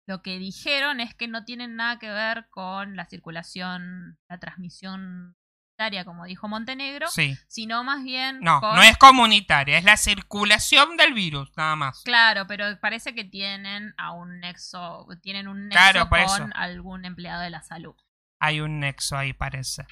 lo que dijeron es que no tienen nada que ver con la circulación, la transmisión comunitaria, como dijo Montenegro, Sí. sino más bien No, con- no es comunitaria, es la circulación del virus, nada más. Claro, pero parece que tienen a un nexo, tienen un nexo Claro, con eso. algún empleado de la salud. Hay un nexo ahí, parece.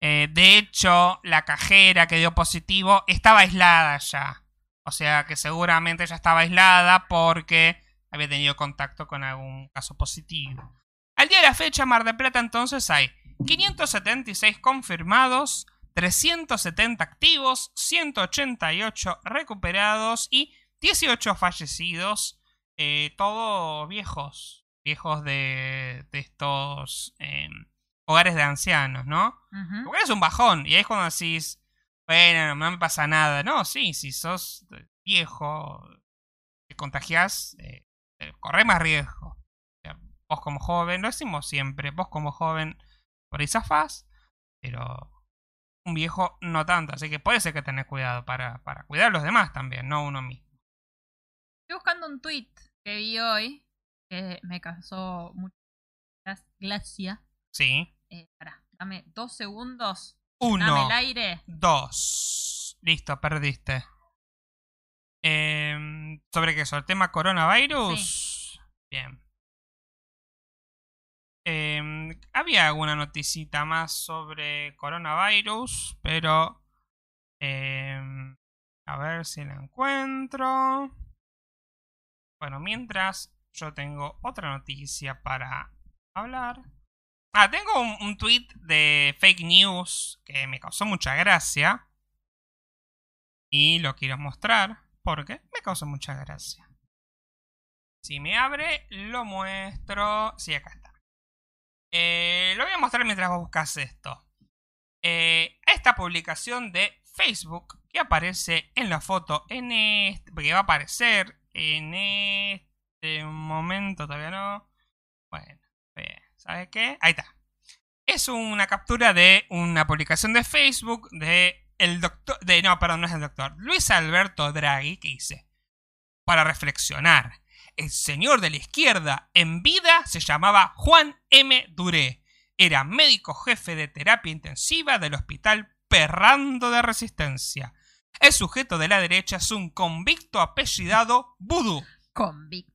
Eh, de hecho, la cajera que dio positivo estaba aislada ya. O sea que seguramente ya estaba aislada porque había tenido contacto con algún caso positivo. Al día de la fecha, Mar de Plata entonces hay 576 confirmados, 370 activos, 188 recuperados y 18 fallecidos. eh, todos viejos. Viejos de, de estos eh, hogares de ancianos, ¿no? Ujú. Porque es un bajón. Y ahí es cuando decís, bueno, no me pasa nada. No, sí, si sos viejo, te contagias, eh, eh, corre más riesgo. Vos como joven, lo decimos siempre, vos como joven por ahí zafás, pero un viejo no tanto. Así que puede ser que tenés cuidado para, para cuidar a los demás también, no uno mismo. Estoy buscando un tweet que vi hoy que me causó mucha gracia. Sí. Eh, pará, dame dos segundos. Uno. Dame el aire. Dos. Listo, perdiste. Em, ¿Sobre qué? ¿Sobre el tema coronavirus? Bien. Em, había alguna noticita más sobre coronavirus, pero... em, a ver si la encuentro. Bueno, mientras yo tengo otra noticia para hablar. Ah, tengo un, un tweet de fake news que me causó mucha gracia. Y lo quiero mostrar porque me causó mucha gracia. Si me abre, lo muestro. Sí, acá está. Eh, lo voy a mostrar mientras vos buscas esto. Eh, esta publicación de Facebook que aparece en la foto en este, que va a aparecer en este momento, todavía no. Bueno, bien, ¿sabes qué? Ahí está. Es una captura de una publicación de Facebook de el doctor, de no, perdón, no es el doctor, Luis Alberto Draghi que dice, para reflexionar, el señor de la izquierda en vida se llamaba Juan M. Duré, era médico jefe de terapia intensiva del hospital Perrando de Resistencia. El sujeto de la derecha es un convicto apellidado Vudú. Convicto.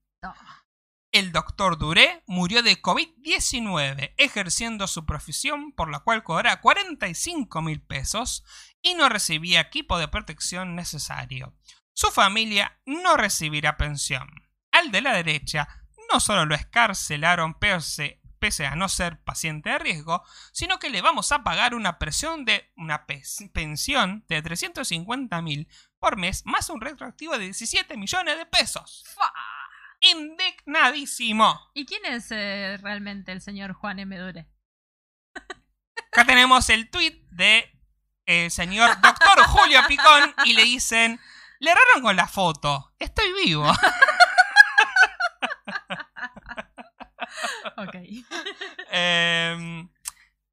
El doctor Duré murió de COVID-19 ejerciendo su profesión por la cual cobraba 45 mil pesos y no recibía equipo de protección necesario. Su familia no recibirá pensión. Al de la derecha no solo lo escarcelaron pese, pese a no ser paciente de riesgo, sino que le vamos a pagar una de una pensión de 350 mil por mes más un retroactivo de 17 millones de pesos. Indignadísimo. ¿Y quién es eh, realmente el señor Juan M. Dure? Acá tenemos el tweet de el señor doctor Julio Picón y le dicen, le erraron con la foto, estoy vivo. Ok. Em,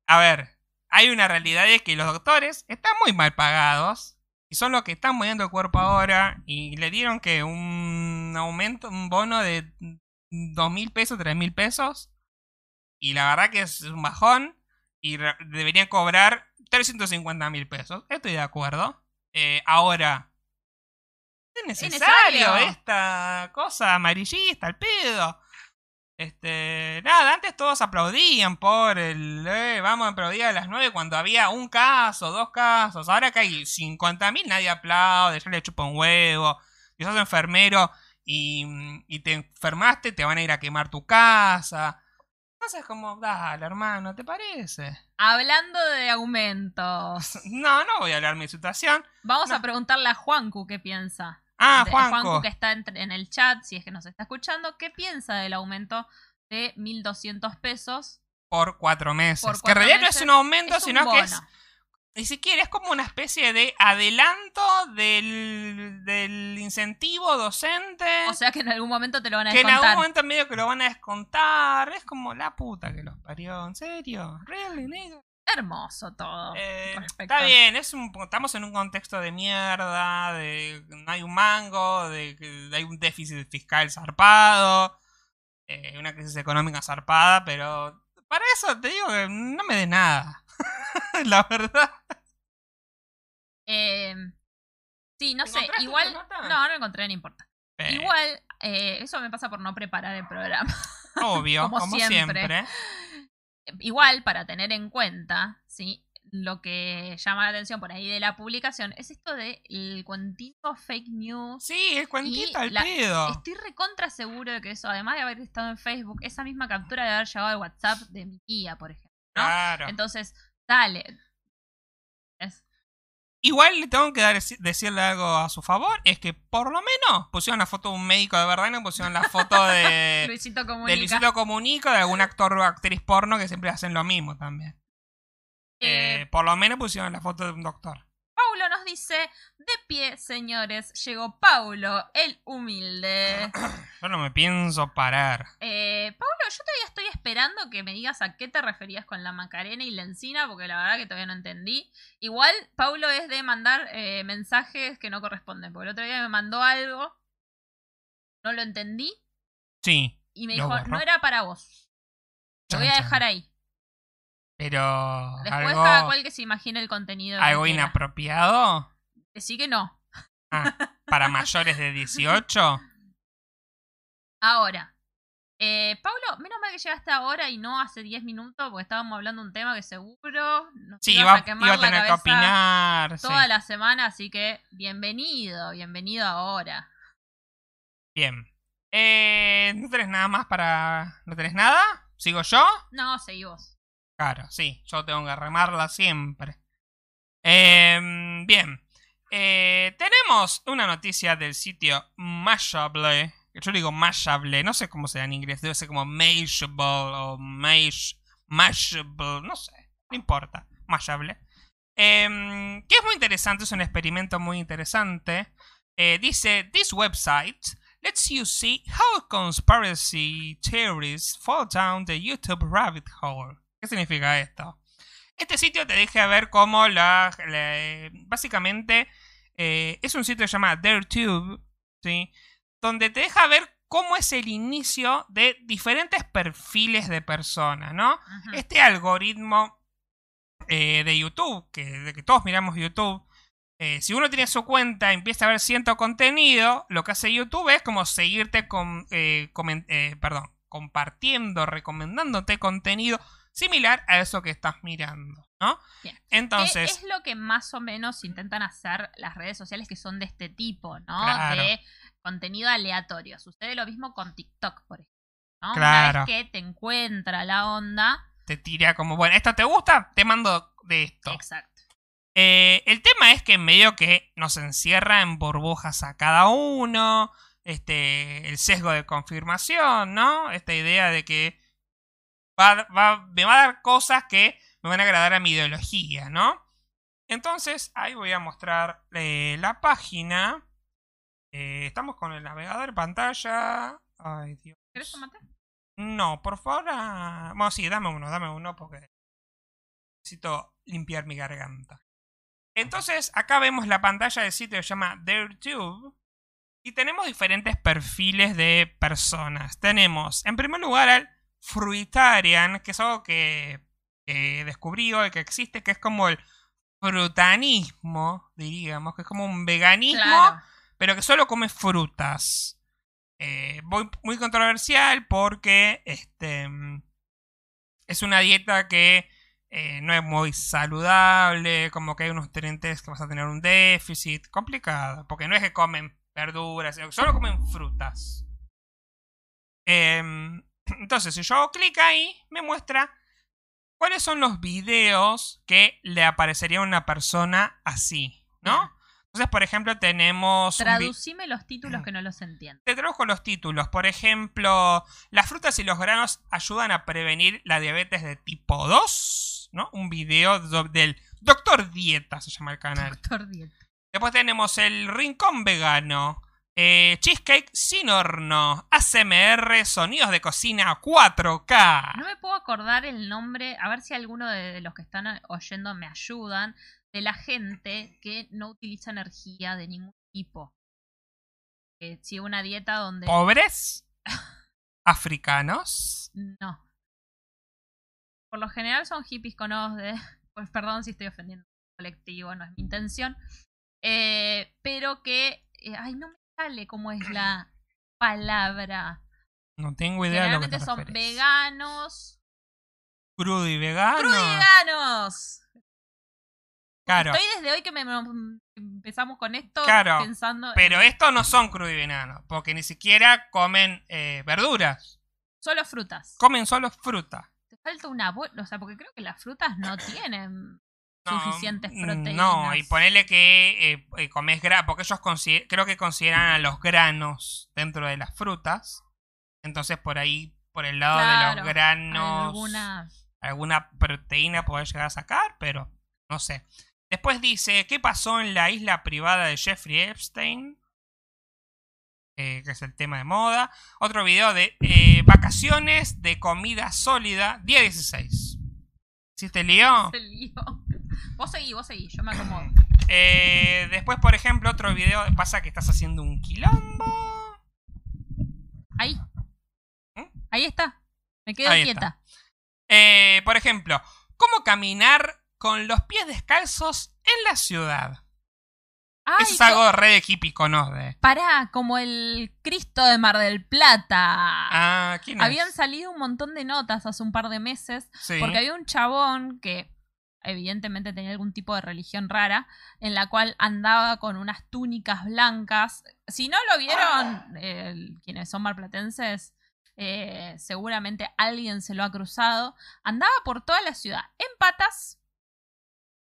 a ver, hay una realidad de que los doctores están muy mal pagados y son los que están moviendo el cuerpo ahora y le dieron que un aumento, un bono de dos mil pesos, tres mil pesos y la verdad que es un bajón y deberían cobrar 350 mil pesos. Estoy de acuerdo. Eh, ahora, ¿es necesario, necesario. esta cosa amarillista, al pedo? Este, nada, antes todos aplaudían por el, eh, vamos a aplaudir a las 9 cuando había un caso, dos casos. Ahora que hay 50.000 nadie aplaude, ya le chupa un huevo. Si sos enfermero y, y te enfermaste, te van a ir a quemar tu casa. Entonces, como, dale, hermano, ¿te parece? Hablando de aumentos, No, no voy a hablar mi situación. vamos No. a preguntarle a Juancu qué piensa. Ah, de- Juanco. que está entre- en el chat, si es que nos está escuchando, ¿qué piensa del aumento de 1.200 pesos? Por cuatro meses. Por que en realidad no es un aumento, Es un sino que es. Ni siquiera es como una especie de adelanto del, del incentivo docente. O sea que en algún momento te lo van a que en algún descontar. momento medio que lo van a descontar. Es como la puta que los parió. ¿En serio? ¿Really, nigga? Hermoso todo. Eh, está bien, es un, estamos en un contexto de mierda, de no hay un mango, de que hay un déficit fiscal zarpado, eh, una crisis económica zarpada, pero para eso te digo que no me des nada. la verdad. Eh, sí, no sé, ¿Encontraste igual... No, no encontré, no importa. Igual, eh, eso me pasa por no preparar el programa. Obvio, como como, siempre. siempre. Igual, para tener en cuenta, ¿sí? Lo que llama la atención por ahí de la publicación es esto de el continuo fake news. Sí, el cuentito al la- pedo. Estoy recontra seguro de que eso, además de haber estado en Facebook, esa misma captura de haber llegado al WhatsApp de mi tía, por ejemplo. ¿no? Claro. Entonces, dale. Igual le tengo que dar, decirle algo a su favor, es que por lo menos pusieron la foto de un médico de verdad y no pusieron la foto de, Luisito Comunica. de Luisito Comunico, de algún actor o actriz porno que siempre hacen lo mismo también. Eh, Eh, por lo menos pusieron la foto de un doctor. Nos dice, de pie, señores, llegó Paulo, el humilde. Yo no me pienso parar. Eh, Paulo, yo todavía estoy esperando que me digas a qué te referías con la Macarena y la encina, porque la verdad que todavía no entendí. Igual, Paulo es de mandar eh, mensajes que no corresponden, porque el otro día me mandó algo, no lo entendí, Sí, y me dijo, borró. no era para vos. Lo voy a dejar ahí. Pero Después algo, cada cual que se imagine el contenido. algo inapropiado Decí que no. Ah, para mayores de 18. Ahora, eh, Paulo, menos mal que llegaste ahora y no hace 10 minutos, porque estábamos hablando de un tema que seguro nos Sí, iba, a quemar iba a la tener que opinar. sí. toda la semana, así que bienvenido, bienvenido ahora. Bien. Eh, ¿No tenés nada más para... ¿No tenés nada? ¿Sigo yo? No, seguí vos. Claro, sí. Yo tengo que remarla siempre. Eh, bien. Eh, tenemos una noticia del sitio Mashable. Yo digo Mashable. No sé cómo se da en inglés. Debe ser como Mashable o Mash... Mashable. No sé. No importa. Mashable. Eh, que es muy interesante. Es un experimento muy interesante. Eh, dice, this website lets you see how conspiracy theories fall down the YouTube rabbit hole. ¿Qué significa esto? Este sitio te deja ver cómo la... la- básicamente eh, es un sitio que se llama DareTube, ¿sí? Donde te deja ver cómo es el inicio de diferentes perfiles de personas, ¿no? Este algoritmo eh, de YouTube, que, de que todos miramos YouTube, eh, si uno tiene su cuenta y empieza a ver cierto contenido, lo que hace YouTube es como seguirte con, eh, perdón, compartiendo, recomendándote contenido similar a eso que estás mirando, ¿no? Bien. Entonces, ¿Qué es lo que más o menos intentan hacer las redes sociales que son de este tipo, ¿no? Claro. De contenido aleatorio. Sucede lo mismo con TikTok, por ejemplo. ¿no? Claro. Una vez que te encuentra la onda. te tira como, bueno, ¿esto te gusta? Te mando de esto. Exacto. Eh, el tema es que medio que nos encierra en burbujas a cada uno. Este. El sesgo de confirmación, ¿no? Esta idea de que va- va- me va a dar cosas que me van a agradar a mi ideología, ¿no? Entonces, ahí voy a mostrar eh, la página. Eh, estamos con el navegador pantalla. Ay, Dios. ¿Querés tomate? No, por favor. ah, Bueno, sí, dame uno, dame uno porque necesito limpiar mi garganta. Entonces, acá vemos la pantalla del sitio que se llama DareTube. Y tenemos diferentes perfiles de personas. Tenemos, en primer lugar, al Fruitarian, que es algo que, que descubrí hoy que existe, que es como el frutanismo, diríamos, que es como un veganismo Claro. pero que solo come frutas. Eh, muy, muy controversial porque este es una dieta que eh, no es muy saludable, como que hay unos nutrientes que vas a tener un déficit, complicado, porque no es que comen verduras, solo comen frutas. Em, entonces, si yo hago clic ahí, me muestra cuáles son los videos que le aparecería a una persona así, ¿no? Entonces, por ejemplo, tenemos... Traducime los títulos que no los entiendo. te traduzco los títulos. Por ejemplo, las frutas y los granos ayudan a prevenir la diabetes de tipo 2, ¿no? Un video del Doctor Dieta, se llama el canal. Doctor Dieta. Después tenemos el Rincón Vegano, eh, Cheesecake sin horno, ASMR, sonidos de cocina 4K. No me puedo acordar el nombre, a ver si alguno de los que están oyendo me ayudan, de la gente que no utiliza energía de ningún tipo. Que sigue una dieta donde... ¿Pobres? ¿Africanos? No. Por lo general son hippies con ojos de pues perdón si estoy ofendiendo al colectivo, no es mi intención, eh, pero que, eh, ay, no me sale cómo es la palabra. No tengo idea de lo que te son veganos. Crudo y vegano. ¡Crudiganos! Claro. Estoy desde hoy que me, me- empezamos con esto Claro, pensando. en- Pero estos no son crudo y vegano, porque ni siquiera comen eh, verduras. Solo frutas. Comen solo fruta. Te falta una. O sea, porque creo que las frutas no tienen suficientes mm, proteínas. No, y ponele que eh, eh, comes grano, porque ellos creo que consideran a los granos dentro de las frutas. Entonces por ahí, por el lado de los granos, Alguna. alguna proteína poder llegar a sacar, pero no sé. Después dice, ¿qué pasó en la isla privada de Jeffrey Epstein? Eh, que es el tema de moda. Otro video de eh, vacaciones de comida sólida, día 16. ¿Hiciste lío? Se lío. Vos seguí, vos seguí, yo me acomodo. Eh, después, por ejemplo, otro video pasa que estás haciendo un quilombo. Ahí. ¿Mm? Ahí está. Me quedo Ahí quieta. Eh, por ejemplo, ¿cómo caminar con los pies descalzos en la ciudad? Ay, Eso es algo re de hippie. Pará, como el Cristo de Mar del Plata. Ah, ¿quién es? Habían salido un montón de notas hace un par de meses Sí. porque había un chabón que evidentemente tenía algún tipo de religión rara en la cual andaba con unas túnicas blancas. Si no lo vieron eh, quienes son marplatenses, eh, seguramente alguien se lo ha cruzado. Andaba por toda la ciudad en patas,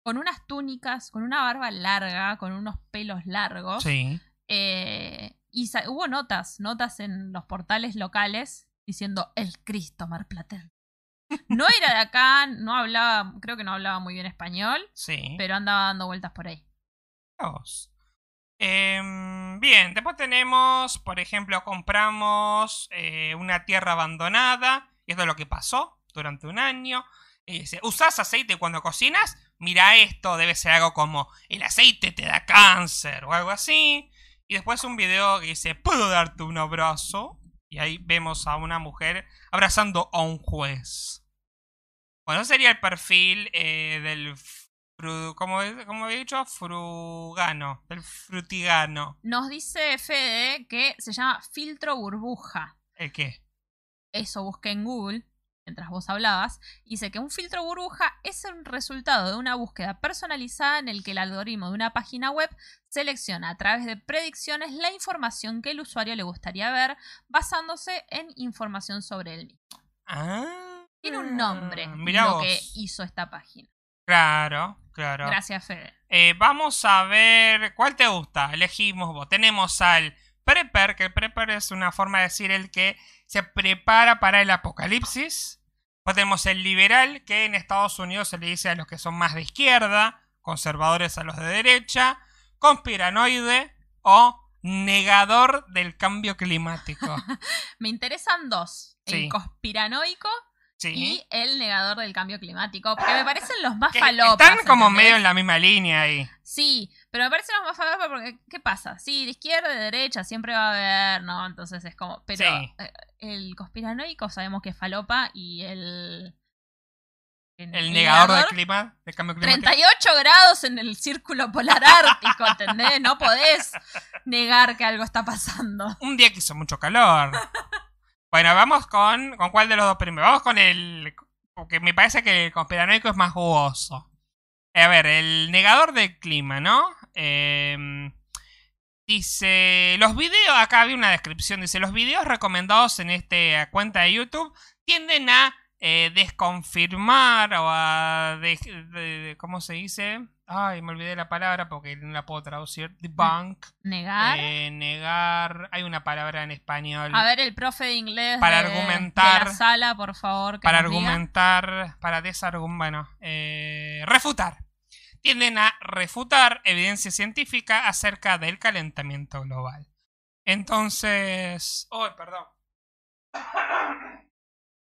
con unas túnicas, con una barba larga, con unos pelos largos. Sí. Eh, y hubo notas, notas en los portales locales diciendo el Cristo marplatense. No era de acá, no hablaba, creo que no hablaba muy bien español, Sí. pero andaba dando vueltas por ahí. Vamos. Em, bien, después tenemos, por ejemplo, compramos eh, una tierra abandonada. Y esto es lo que pasó durante un año. Y dice, ¿usás aceite cuando cocinas? Mira esto, debe ser algo como el aceite te da cáncer o algo así. Y después un video que dice, ¿puedo darte un abrazo? Y ahí vemos a una mujer abrazando a un juez. Bueno, sería el perfil eh, del fru- ¿cómo, es- cómo había dicho? Frugano, del frutigano. Nos dice Fede que se llama filtro burbuja. ¿El qué? Eso busqué en Google mientras vos hablabas. Dice que un filtro burbuja es el resultado de una búsqueda personalizada en el que el algoritmo de una página web selecciona a través de predicciones la información que el usuario le gustaría ver basándose en información sobre él mismo. Ah, Tiene un nombre Mirá lo vos. que hizo esta página. Claro, claro. Gracias, Fede. Eh, vamos a ver cuál te gusta. Elegimos vos. Tenemos al prepper, que el prepper es una forma de decir el que se prepara para el apocalipsis. Después tenemos el liberal, que en Estados Unidos se le dice a los que son más de izquierda, conservadores a los de derecha, conspiranoide o negador del cambio climático. Me interesan dos. Sí. El conspiranoico Sí. y el negador del cambio climático. Porque me parecen los más Que falopas. están como ¿entendés? medio en la misma línea ahí. Sí, pero me parecen los más falopas porque, ¿qué pasa? Sí, de izquierda, de derecha, siempre va a haber, ¿no? Entonces es como. Pero Sí. eh, el conspiranoico sabemos que es falopa y el. El negador del clima, del cambio climático. 38 grados en el círculo polar ártico, ¿entendés? No podés negar que algo está pasando. Un día que hizo mucho calor. bueno, vamos con. ¿Con cuál de los dos primero? Vamos con el. Porque me parece que el conspiranoico es más jugoso. Eh, A ver, el negador del clima, ¿no? Eh, dice. Los videos. Acá había una descripción. Dice: Los videos recomendados en esta cuenta de YouTube tienden a eh, desconfirmar o a. de- ¿Cómo se dice? Ay, me olvidé la palabra porque no la puedo traducir. Debunk. Negar. Eh, negar. Hay una palabra en español. a ver, el profe de inglés Para de- argumentar- de la sala, por favor. que para diga. argumentar. Para desargumentar. Bueno, eh, refutar. Tienden a refutar evidencia científica acerca del calentamiento global. Entonces. Oh, perdón.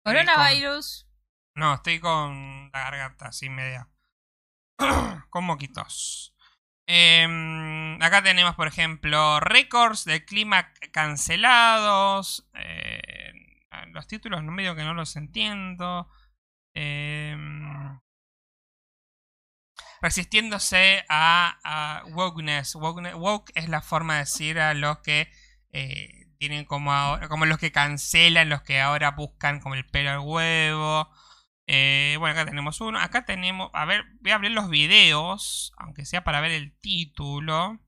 Coronavirus. No, estoy con la garganta así media. con moquitos. Em, acá tenemos, por ejemplo, récords de clima cancelados. Eh, los títulos no medio que no los entiendo. Em, resistiéndose a, a wokeness. Wokeness- Woke es la forma de decir a los que eh, tienen como ahora- como los que cancelan, los que ahora buscan como el pelo al huevo. Eh, bueno, acá tenemos uno. Acá tenemos. A ver, voy a abrir los videos. Aunque sea para ver el título.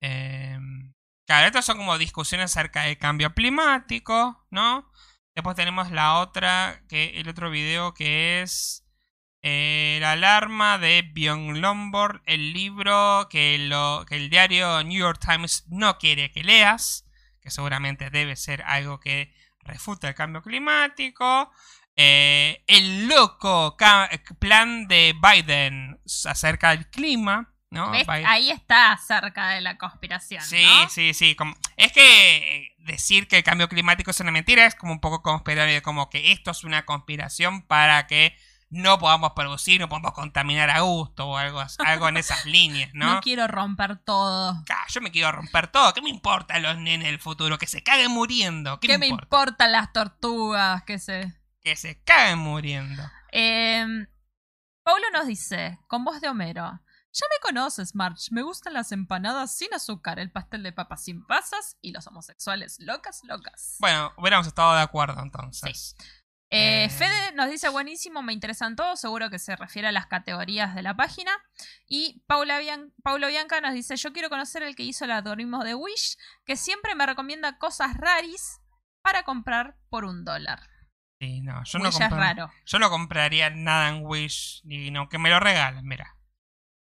Eh, claro, estos son como discusiones acerca del cambio climático, ¿no? Después tenemos la otra, que el otro video que es eh, la alarma de Bjorn Lombard, el libro que, lo, que el diario New York Times no quiere que leas, que seguramente debe ser algo que refuta el cambio climático. Eh, el loco plan de Biden acerca del clima, ¿no? Ahí está cerca de la conspiración. Sí, ¿no? sí, sí. como- es que eh, decir que el cambio climático es una mentira es como un poco conspiratorio, como que esto es una conspiración para que no podamos producir, no podamos contaminar a gusto o algo, algo en esas líneas, ¿no? ¿no? quiero romper todo. Yo me quiero romper todo. ¿Qué me importa a los nenes del futuro? Que se caguen muriendo. ¿Qué, ¿Qué, me me importa? importan las tortugas? ¿Qué sé? Que se caguen muriendo. Eh, Paulo nos dice, con voz de Homero. Ya me conoces, March. Me gustan las empanadas sin azúcar, el pastel de papas sin pasas y los homosexuales locas, locas. Bueno, hubiéramos estado de acuerdo entonces. Eh, Eh. Fede nos dice buenísimo, me interesan todos, seguro que se refiere a las categorías de la página. Y Paula Bian- Paulo Bianca nos dice, yo quiero conocer el que hizo el algoritmo de Wish, que siempre me recomienda cosas raris para comprar por un dólar. Sí, no, yo Wish no es raro. Yo no compraría nada en Wish, ni no, que me lo regalen, mira.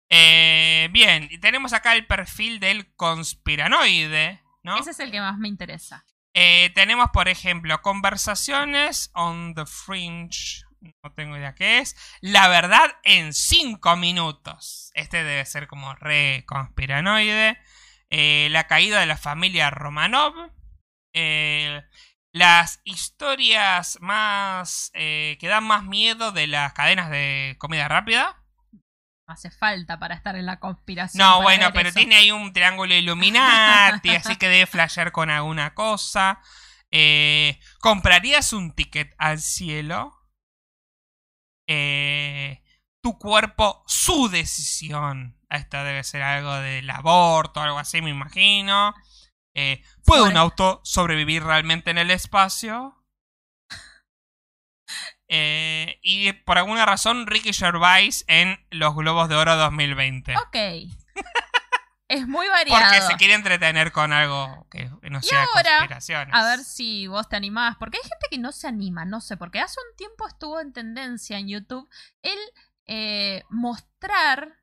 Eh, bien, y tenemos acá el perfil del conspiranoide, ¿no? Ese es el que más me interesa. Eh, tenemos, por ejemplo, conversaciones on the fringe. No tengo idea qué es. La verdad en 5 minutos. Este debe ser como re conspiranoide. Eh, la caída de la familia Romanov. Eh, las historias más. eh, que dan más miedo de las cadenas de comida rápida. Hace falta para estar en la conspiración. No, bueno, pero eso. tiene ahí un triángulo Illuminati, así que debe flashear con alguna cosa. Eh, ¿Comprarías un ticket al cielo? Eh, tu cuerpo, su decisión. Esto debe ser algo del aborto, algo así, me imagino. Eh, ¿Puede un auto sobrevivir realmente en el espacio? Eh, y por alguna razón, Ricky Gervais en los Globos de Oro 2020. Ok. es muy variado. Porque se quiere entretener con algo que no sea ahora, conspiraciones. A ver si vos te animás. Porque hay gente que no se anima, no sé. Porque hace un tiempo estuvo en tendencia en YouTube el eh, mostrar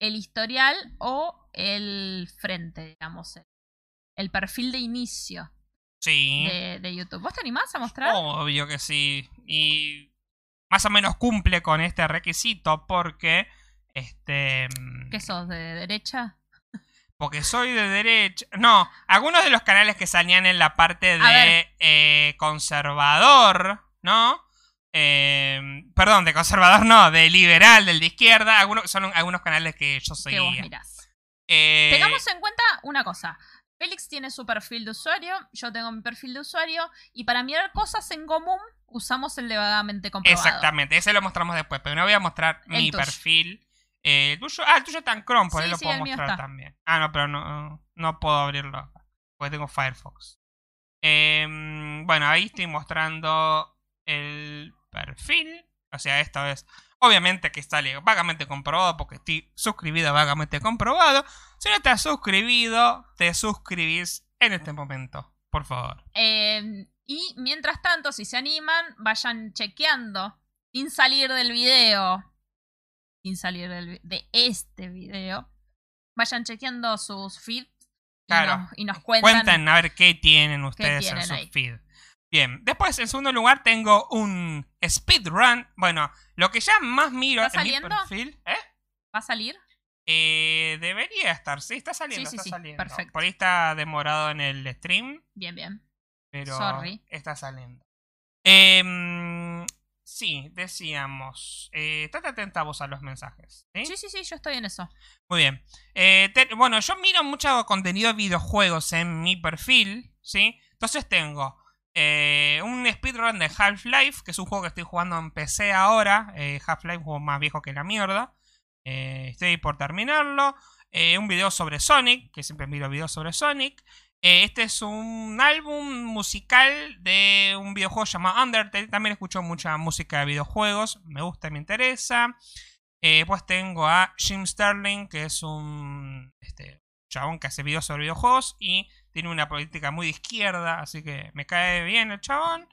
el historial o el frente, digamos. El, el perfil de inicio Sí. de, de YouTube. ¿Vos te animás a mostrar? Obvio que sí. Y más o menos cumple con este requisito porque. Este. mm, ¿Qué sos? ¿De derecha? Porque soy de derecha. No, algunos de los canales que salían en la parte de eh, conservador, ¿no? Eh, perdón, de conservador no, de liberal, del de izquierda. Algunos, son algunos canales que yo Que vos seguía. mirás. Eh, Tengamos en cuenta una cosa. Félix tiene su perfil de usuario, yo tengo mi perfil de usuario, y para mirar cosas en común usamos el de vagamente comprobado. Exactamente, ese lo mostramos después, pero no voy a mostrar El mi tuyo. perfil. Eh, el tuyo, ah, el tuyo está en Chrome, por Sí, ahí lo sí, puedo mostrar también. Ah, no, pero no, no puedo abrirlo porque tengo Firefox. Em, bueno, ahí estoy mostrando el perfil. O sea, esta vez, obviamente que sale vagamente comprobado, porque estoy suscribido a vagamente comprobado. Si no estás suscribido, te suscribís en este momento, por favor. Eh, y mientras tanto, si se animan, vayan chequeando, sin salir del video, sin salir del de este video, vayan chequeando sus feeds y, Claro. nos, y nos cuentan. Cuenten a ver qué tienen ustedes tienen en su ahí? Bien, después en segundo lugar tengo un speedrun. Bueno, lo que ya más miro ¿Está en mi perfil. ¿Eh? ¿Va a salir? Eh, debería estar, sí, está saliendo, Sí, sí, está sí, saliendo. perfecto. Por ahí está demorado en el stream, Bien, bien. pero Sorry. está saliendo. Em, sí, decíamos. Eh, estate atenta vos a los mensajes. ¿sí? Sí, sí, sí, yo estoy en eso. Muy bien. Eh, te- bueno, yo miro mucho contenido de videojuegos en mi perfil, ¿sí? Entonces tengo eh, un speedrun de Half-Life, que es un juego que estoy jugando en PC ahora. Eh, Half-Life, juego más viejo que la mierda. Eh, estoy por terminarlo. Eh, un video sobre Sonic, que siempre miro videos sobre Sonic. Este es un álbum musical de un videojuego llamado Undertale. También escucho mucha música de videojuegos. Me gusta, me interesa. Después tengo a Jim Sterling, que es un este, chabón que hace videos sobre videojuegos y tiene una política muy de izquierda, así que me cae bien el chabón.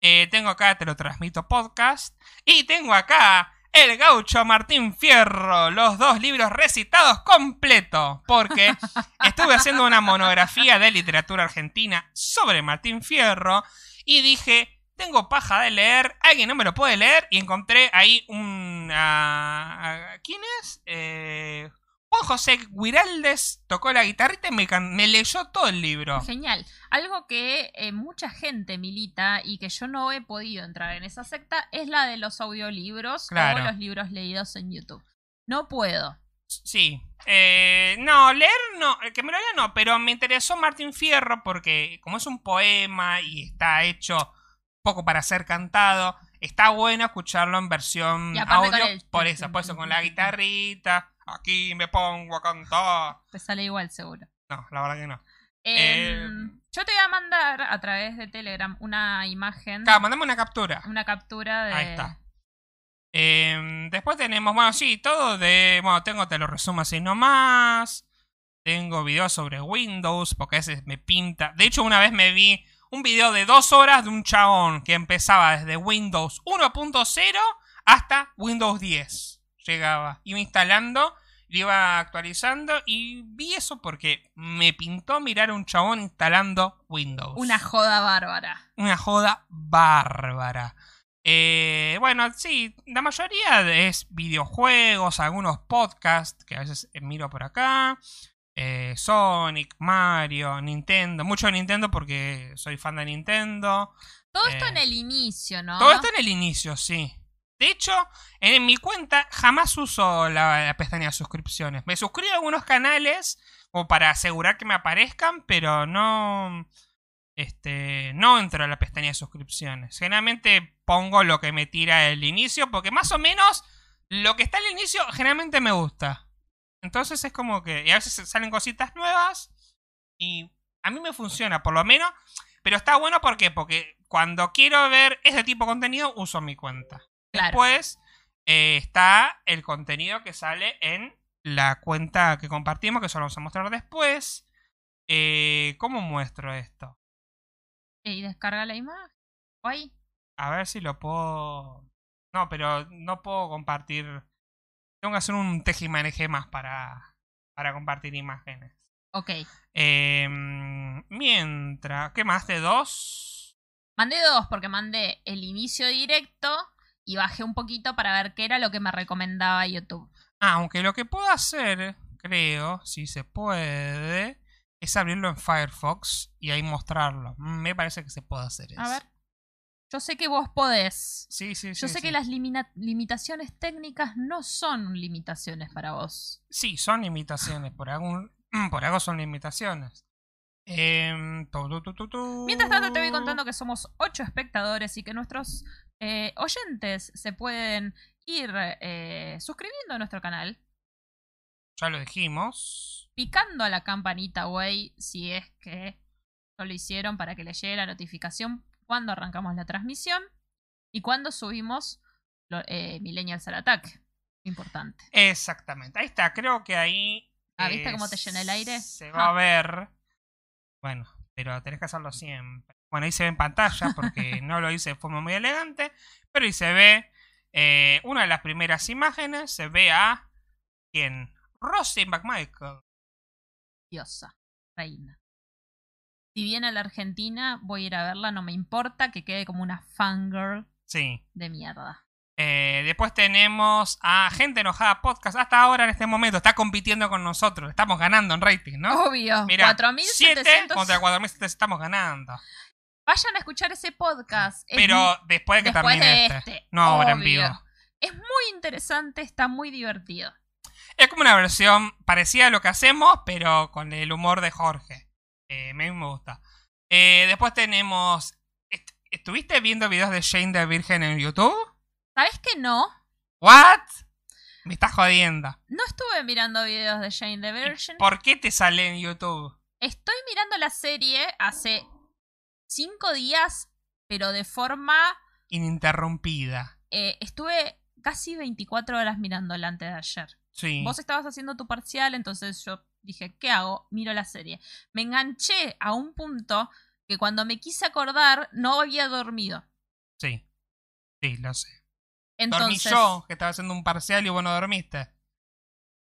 Eh, tengo acá, te lo transmito podcast. Y tengo acá el gaucho Martín Fierro, los dos libros recitados completo, porque estuve haciendo una monografía de literatura argentina sobre Martín Fierro y dije, tengo paja de leer, alguien no me lo puede leer y encontré ahí un... ¿Quién es? Eh, Juan José Guiraldes tocó la guitarrita y me, me leyó todo el libro. Genial. Algo que eh, mucha gente milita y que yo no he podido entrar en esa secta es la de los audiolibros Claro. o los libros leídos en YouTube. No puedo. Sí. Eh, no, leer no, el que me lo lea no, pero me interesó Martín Fierro porque como es un poema y está hecho poco para ser cantado, está bueno escucharlo en versión audio. el- Por eso, por eso con la guitarrita, aquí me pongo a cantar. Te sale igual seguro. No, la verdad que no. Em, Eh, yo te voy a mandar a través de Telegram una imagen, Claro, mandame una captura. una captura de... Ahí está. Eh, después tenemos, bueno, sí, todo de. Bueno, tengo, te lo resumo así nomás. Tengo videos sobre Windows, porque a veces me pinta. De hecho, una vez me vi un video de dos horas de un chabón que empezaba desde Windows 1.0 hasta Windows 10. Llegaba, iba instalando, lo iba actualizando y vi eso porque me pintó mirar a un chabón instalando Windows. Una joda bárbara. Una joda bárbara. Eh, bueno, sí, la mayoría de- es videojuegos, algunos podcasts que a veces miro por acá. eh, Sonic, Mario, Nintendo. Mucho Nintendo porque soy fan de Nintendo. Todo esto Eh, en el inicio, ¿no? Todo esto en el inicio, sí. De hecho, en mi cuenta jamás uso la, pestaña de suscripciones. Me suscribo a algunos canales como para asegurar que me aparezcan, pero no. Este. No entro a la pestaña de suscripciones. Generalmente pongo lo que me tira el inicio, porque más o menos lo que está al inicio generalmente me gusta. Entonces es como que. Y a veces salen cositas nuevas. Y a mí me funciona, por lo menos. Pero está bueno ¿por qué? porque cuando quiero ver ese tipo de contenido uso mi cuenta. Claro. Después eh, está el contenido que sale en la cuenta que compartimos, que eso lo vamos a mostrar después. Eh, ¿Cómo muestro esto? Y descarga la imagen. O ahí. A ver si lo puedo... No, pero no puedo compartir... Tengo que hacer un tejimaneje más para, para compartir imágenes. Ok. Eh, mientras... ¿Qué más? ¿De dos? Mandé dos porque mandé el inicio directo y bajé un poquito para ver qué era lo que me recomendaba YouTube. Ah, aunque lo que puedo hacer, creo, si se puede, es abrirlo en Firefox y ahí mostrarlo. Me parece que se puede hacer eso. A ver. Yo sé que vos podés. Sí, sí, sí. Yo sé sí. que las limitaciones técnicas no son limitaciones para vos. Sí, son limitaciones. Por algún... Por algo son limitaciones. Tu, tu, tu. Mientras tanto te voy contando que somos ocho espectadores y que nuestros eh, oyentes se pueden ir eh, suscribiendo a nuestro canal, Ya lo dijimos. picando a la campanita, güey, si es que no lo hicieron para que les llegue la notificación cuando arrancamos la transmisión y cuando subimos lo- eh, Millennials al ataque. Importante. Exactamente. Ahí está. Creo que ahí... Ah, ¿viste eh, cómo te llena el aire? Se va Ah. a ver. Bueno, pero tenés que hacerlo siempre. Bueno, ahí se ve en pantalla porque no lo hice de forma muy elegante. Pero ahí se ve eh, una de las primeras imágenes. Se ve a. ¿Quién? Rosie McMichael. Diosa, reina. Si viene a la Argentina, voy a ir a verla, no me importa que quede como una fangirl Sí. de mierda. Eh, después tenemos a Gente Enojada Podcast. Hasta ahora, en este momento, está compitiendo con nosotros. Estamos ganando en rating, ¿no? Obvio, Mira, 4700. 7 contra 4700 estamos ganando. Vayan a escuchar ese podcast. Es Pero después de que después termine de este. este, No ahora en vivo. Es muy interesante, está muy divertido. Es como una versión parecida a lo que hacemos, pero con el humor de Jorge. Eh, a mí me gusta. Eh, después tenemos. est- ¿Estuviste viendo videos de Shane de Virgen en YouTube? ¿Sabes que no? ¿What? Me estás jodiendo. No estuve mirando videos de Jane the Virgin. ¿Por qué te sale en YouTube? Estoy mirando la serie hace cinco días, pero de forma... Ininterrumpida. eh, estuve casi 24 horas mirándola antes de ayer. Sí. Vos estabas haciendo tu parcial, entonces yo dije, ¿qué hago? Miro la serie. Me enganché a un punto que cuando me quise acordar no había dormido. Sí. Sí, lo sé. Entonces, Dormí yo, que estaba haciendo un parcial y vos no dormiste.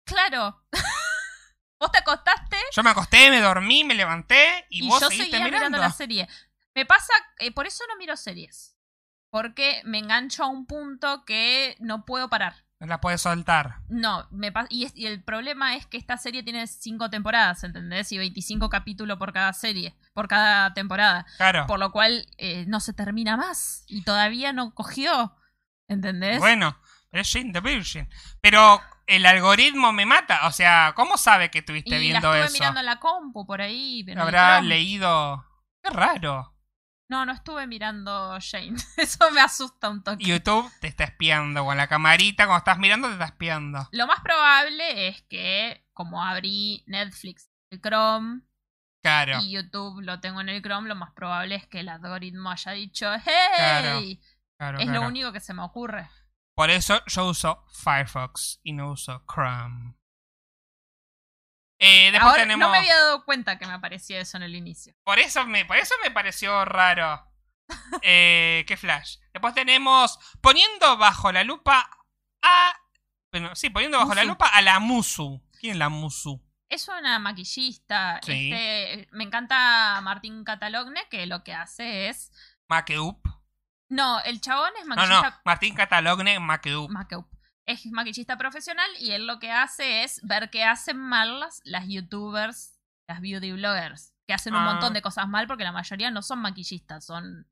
claro. vos te acostaste Yo me acosté, me dormí, me levanté y, y, vos yo seguiste seguía mirando. mirando la serie. Me pasa, eh, por eso no miro series. Porque me engancho a un punto que no puedo parar. No la puedes soltar. No, me y, es- y el problema es que esta serie tiene cinco temporadas, ¿entendés? Y 25 capítulos por cada serie, por cada temporada. Claro. Por lo cual eh, no se termina más. Y todavía no cogió. ¿Entendés? Bueno, pero es Jane the Virgin. Pero el algoritmo me mata. O sea, ¿cómo sabe que estuviste y la viendo estuve eso? mirando en la compu por ahí. Habrá leído. Qué raro. No, no estuve mirando Jane. Eso me asusta un toque. YouTube te está espiando con la camarita. Cuando estás mirando, te está espiando. Lo más probable es que, como abrí Netflix, el Chrome Claro. y YouTube lo tengo en el Chrome, lo más probable es que el algoritmo haya dicho, ¡Hey! Claro, claro, es lo único que se me ocurre. Por eso yo uso Firefox y no uso Chrome. Eh, después Ahora, tenemos. No me había dado cuenta que me aparecía eso en el inicio. Por eso me, por eso me pareció raro. Eh, qué flash. Después tenemos poniendo bajo la lupa a. Bueno, sí, poniendo bajo la lupa a la Musu. ¿Quién es la Musu? Es una maquillista. Sí. Este, me encanta Martín Catalogne, que lo que hace es. Makeup. No, el chabón es No, maquillista. no, Martín Catalogne, Makeup. Makeup. Es maquillista profesional y él lo que hace es ver qué hacen mal las, las youtubers, las beauty bloggers, que hacen un Ah. montón de cosas mal porque la mayoría no son maquillistas, son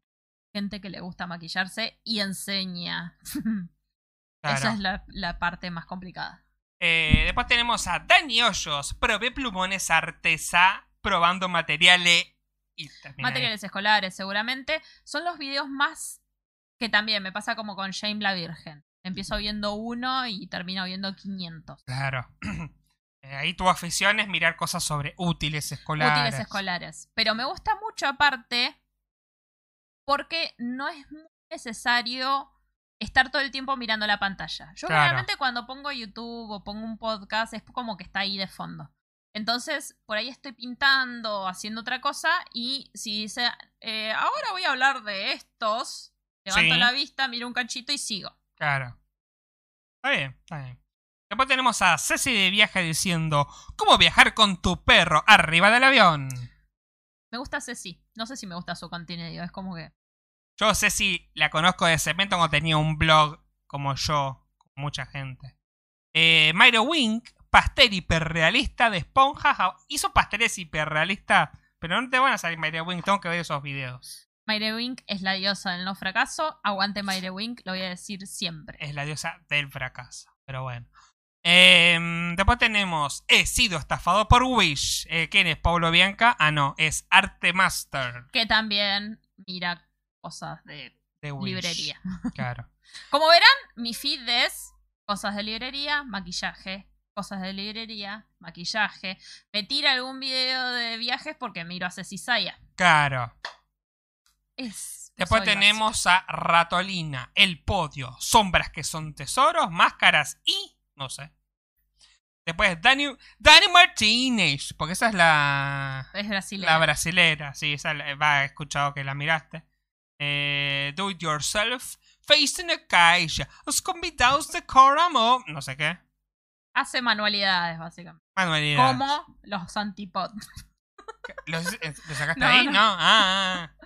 gente que le gusta maquillarse y enseña. Claro. Esa es la, la parte más complicada. Eh, después tenemos a Dani Hoyos, probé plumones artesá, probando materiales. Y. Materiales escolares, seguramente. Son los videos más que también me pasa como con Shame la Virgen. Empiezo viendo uno y termino viendo 500. Claro. Eh, ahí tu afición es mirar cosas sobre útiles escolares. útiles escolares. Pero me gusta mucho aparte porque no es muy necesario estar todo el tiempo mirando la pantalla. Yo Claro. generalmente cuando pongo YouTube o pongo un podcast es como que está ahí de fondo. Entonces, por ahí estoy pintando, haciendo otra cosa y si dice, eh, ahora voy a hablar de estos, levanto Sí. la vista, miro un cachito y sigo. Claro. Está bien, está bien. Después tenemos a Ceci de viaje diciendo, ¿cómo viajar con tu perro arriba del avión? Me gusta Ceci. No sé si me gusta su contenido, es como que... Yo Ceci la conozco de cemento cuando tenía un blog como yo, con mucha gente. Eh, Myro Wink, pastel hiperrealista de esponjas. Hizo pasteles hiperrealistas, pero no te van a salir Myro Wink, tengo que ver esos videos. Mayre Wink es la diosa del no fracaso. Aguante Mayre Wink, lo voy a decir siempre. Es la diosa del fracaso, pero bueno. Eh, después tenemos, he sido estafado por Wish. Eh, ¿Quién es? ¿Pablo Bianca? Ah, no, es Arte Master Que también mira cosas de de Wish. librería. Claro. Como verán, mi feed es cosas de librería, maquillaje, cosas de librería, maquillaje. Me tira algún video de viajes porque miro a Ceci Saya. Claro. Es, Después tenemos a Ratolina, El Podio, Sombras que son tesoros, Máscaras y... no sé. Después Dani, Dani Martínez, porque esa es la... Es brasileña. La brasilera, sí, esa va, he escuchado que la miraste. Eh, do it yourself, face in a caixa, os convidados de Coramo, no sé qué. Hace manualidades, básicamente. Manualidad. Como los antipod. ¿Lo, eh, lo sacaste No, ahí? no. No. Ah, ah, ah.